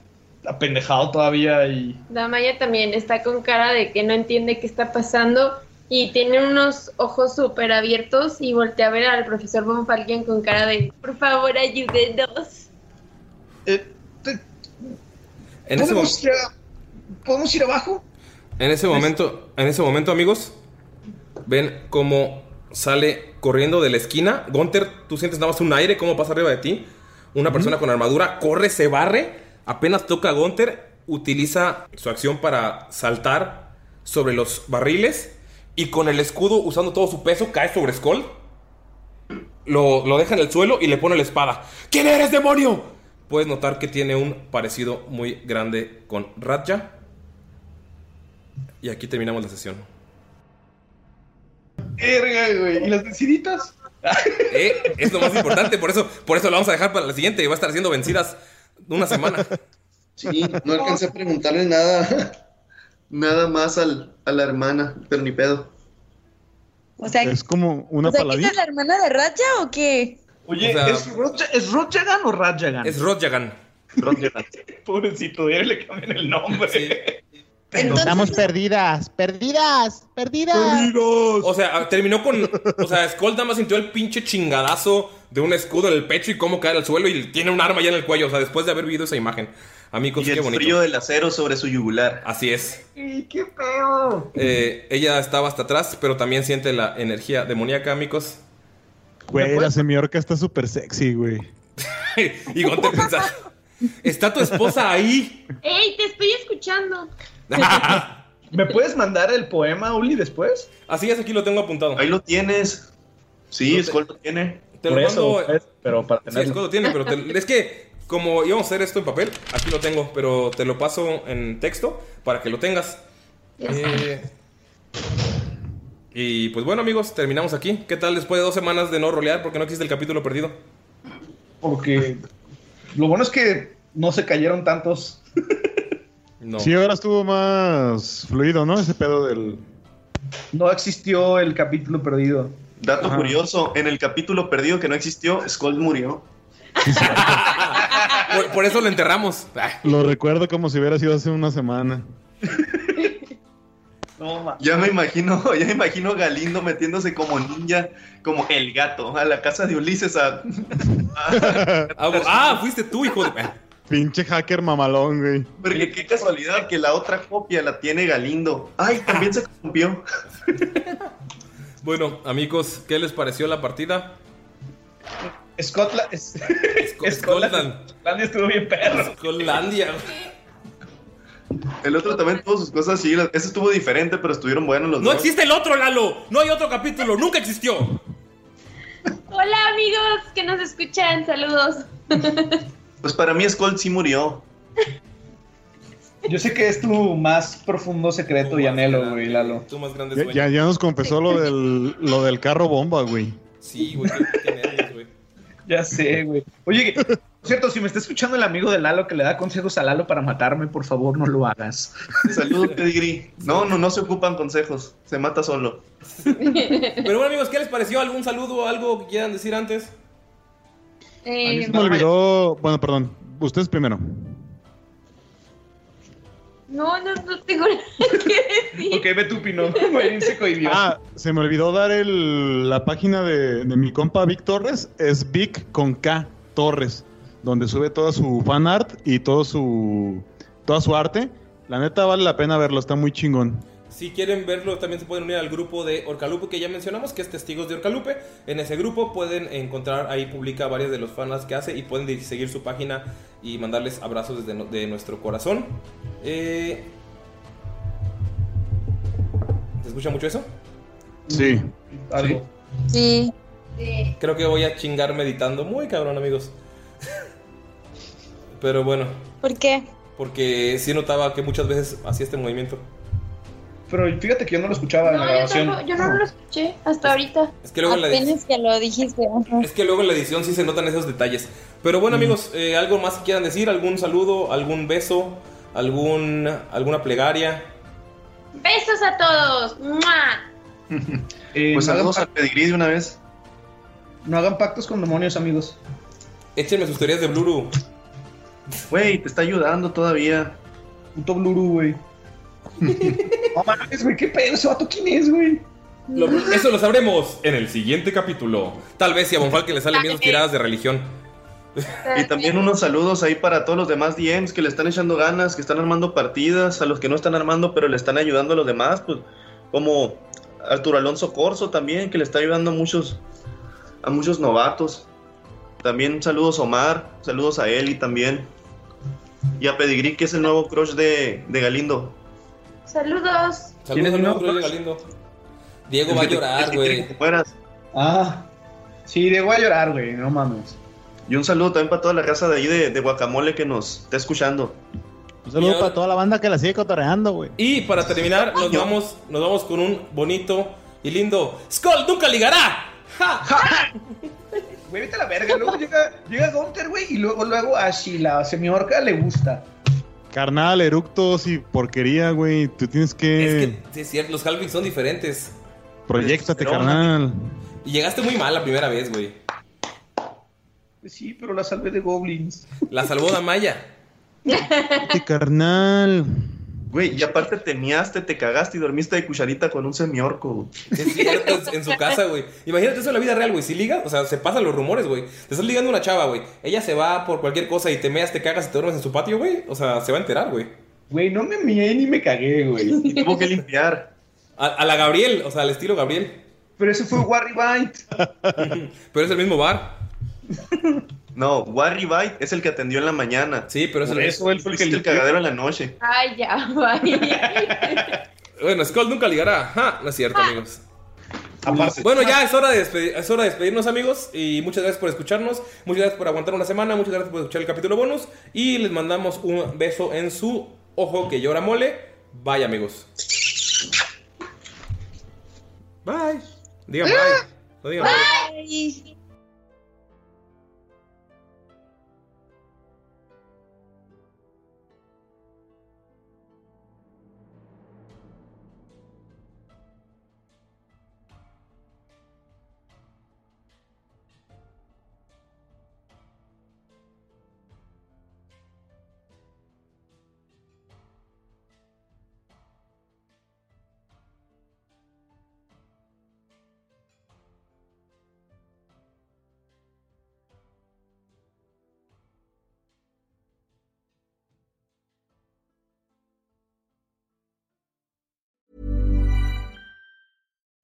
apendejado todavía y Damaya también está con cara de que no entiende qué está pasando y tiene unos ojos súper abiertos y voltea a ver al profesor Von Falken con cara de por favor ayúdenos. En ese, mo- ¿Podemos ir, a- ¿Podemos ir abajo? en ese momento, en ese momento, amigos, ven cómo sale corriendo de la esquina. Gunter, tú sientes nada más un aire, cómo pasa arriba de ti. Una persona con armadura corre, se barre, apenas toca a Gunter, utiliza su acción para saltar sobre los barriles y con el escudo, usando todo su peso, cae sobre Skull. Lo, lo deja en el suelo y le pone la espada. ¿Quién eres, demonio? Puedes notar que tiene un parecido muy grande con Ratja. Y aquí terminamos la sesión. Erga, güey. ¿Y las venciditas? Eh, es lo más importante, por eso, por eso lo vamos a dejar para la siguiente. Va a estar siendo vencidas una semana. Sí, no alcancé a preguntarle nada, nada más al, a la hermana, pero ni pedo. O sea, Es como una o sea, ¿quién paladín. es la hermana de Racha o qué? Oye, O sea- ¿es, Rodja- ¿es Rodjagan o Radjagan? Es Rodjagan. Pobrecito, ya le cambian el nombre. Entonces, Estamos perdidas, perdidas, perdidas. O sea, terminó con. O sea, Skull nada más sintió el pinche chingadazo de un escudo en el pecho y cómo cae al suelo y tiene un arma ya en el cuello. O sea, después de haber vivido esa imagen. Amigos, Y qué el bonito. frío del acero sobre su yugular. Así es. ¡Qué feo! Eh, ella estaba hasta atrás, pero también siente la energía demoníaca, amigos. Güey, la semiorca está súper sexy, güey. y piensa: ¿Está tu esposa ahí? ¡Ey, te estoy escuchando! ¿Me puedes mandar el poema, Uli, después? Así es, aquí lo tengo apuntado. Ahí lo tienes. Sí, No te- Skull lo tiene. Te lo eso, mando. pues, pero para Sí, tenerlo. Skull lo tiene, pero te- es que como íbamos a hacer esto en papel, aquí lo tengo, pero te lo paso en texto para que lo tengas. Eh, y pues bueno, amigos, terminamos aquí. ¿Qué tal después de dos semanas de no rolear porque no existe el capítulo perdido? Porque lo bueno es que no se cayeron tantos. No. Sí, ahora estuvo más fluido, ¿no? Ese pedo del. No existió el capítulo perdido. Dato Ajá. curioso, en el capítulo perdido que no existió, Skull murió. Por, por eso lo enterramos. Lo recuerdo como si hubiera sido hace una semana. No. Ya me imagino, ya me imagino Galindo metiéndose como ninja, como el gato, a la casa de Ulises a... Ah, ah, fuiste tú, hijo de. Pinche hacker mamalón, güey. Porque qué casualidad que la otra copia la tiene Galindo. Ay, también se rompió. Bueno, amigos, ¿qué les pareció la partida? Scotland. Scotland. Scotland. Scotland estuvo bien perro. Scotlandia. El otro también tuvo sus cosas así. Ese estuvo diferente, pero estuvieron buenos los No dos. existe el otro, Lalo. No hay otro capítulo. Nunca existió. Hola amigos que nos escuchan, saludos. Pues para mí Skull sí murió. Yo sé que es tu más profundo secreto y anhelo, güey, Lalo. Tu más grande Ya, sueño. ya, ya nos confesó lo del, lo del carro bomba, güey. Sí, güey, qué, qué. Ya sé, güey. Oye, que- por cierto, si me está escuchando el amigo de Lalo que le da consejos a Lalo para matarme, por favor, no lo hagas. Saludos, Pedigrí. No, no, no se ocupan consejos. Se mata solo. Pero bueno, amigos, ¿qué les pareció? ¿Algún saludo o algo que quieran decir antes? A mí Eh, se me olvidó. Bueno, perdón. Ustedes primero. No, no, no tengo nada que decir. Ok, ve tu cohibió. Ah, se me olvidó dar el, la página de, de mi compa Vic Torres. Es Vic con K Torres, donde sube toda su fan art y todo su, toda su arte. La neta vale la pena verlo, está muy chingón. Si quieren verlo, también se pueden unir al grupo de Orcalupe que ya mencionamos, que es Testigos de Orcalupe. En ese grupo pueden encontrar, ahí publica varios de los fanas que hace y pueden seguir su página y mandarles abrazos desde no- de nuestro corazón. Eh, ¿Se escucha mucho eso? Sí. Algo. Sí. Creo que voy a chingar meditando muy cabrón, amigos. Pero bueno, ¿Por qué? porque sí notaba que muchas veces hacía este movimiento. Pero fíjate que yo no lo escuchaba en No, la yo, grabación. tampoco- yo no lo escuché hasta ahorita. Es que luego en la edición... Que lo dijiste. ajá. Es que luego en la edición sí se notan esos detalles. Pero bueno, amigos, eh, ¿algo más que quieran decir? ¿Algún saludo? ¿Algún beso? ¿Algún, ¿Alguna plegaria? Besos a todos. ¡Mua! Eh, Pues no, saludos al pac- Pedigrí de una vez. no hagan pactos con demonios, amigos. Échenme sus teorías de Bluru. Güey, te está ayudando todavía. Puto Bluru, güey. No mames, güey, qué pedo, ese vato quién es, güey. Lo- eso lo sabremos en el siguiente capítulo. Tal vez si a Bonfalque le salen bien sus tiradas de religión. Y también unos saludos ahí para todos los demás DMs que le están echando ganas, que están armando partidas, a los que no están armando pero le están ayudando a los demás, pues como Arturo Alonso Corso también, que le está ayudando a muchos, a muchos novatos. También saludos a Omar, saludos a Eli también. Y a Pedigrí, que es el nuevo crush de, de Galindo. Saludos. ¿Quién es Saludos, el de Galindo. Diego va a llorar, güey. Ah. Sí, Diego va a llorar, güey, no mames. Y un saludo también para toda la casa de ahí de, de Guacamole que nos está escuchando. Un saludo ahora- para toda la banda que la sigue cotorreando, güey. Y para terminar, nos vamos, nos vamos con un bonito y lindo Skull nunca ligará. ¡Ja! Güey, vete a la verga. Luego llega, llega Gunter, güey, y luego, luego a la semiorca le gusta. Carnal, eructos y porquería, güey. Tú tienes que. Es que sí, es cierto, los Halvings son diferentes. Proyectate, Pero- carnal. Y llegaste muy mal la primera vez, güey. Sí, pero la salvé de goblins. La salvó Damaya. Proyectate, carnal. Güey, y aparte te miaste, te cagaste y dormiste de cucharita con un semiorco. güey. Es cierto, en su casa, güey. Imagínate eso en la vida real, güey. Si liga, o sea, se pasan los rumores, güey. Te estás ligando a una chava, güey. Ella se va por cualquier cosa y te meas, te cagas y te duermes en su patio, güey. O sea, se va a enterar, güey. Güey, no me mié ni me cagué, güey. Y tuvo que limpiar. A, a la Gabriel, o sea, al estilo Gabriel. Pero ese fue Warry Bite. Pero es el mismo bar. No, Warry Bite es el que atendió en la mañana. Sí, pero es el eso él fue el que el cagadero en la noche. Ay, ya, bye. Bueno, Skull nunca ligará. Ja, no es cierto, amigos. Aparte, Bueno, ya es hora, de es hora de despedirnos, amigos. Y muchas gracias por escucharnos. Muchas gracias por aguantar una semana. Muchas gracias por escuchar el capítulo bonus. Y les mandamos un beso en su ojo que llora mole. Bye, amigos. Bye. Digan bye. No digan bye. Ay.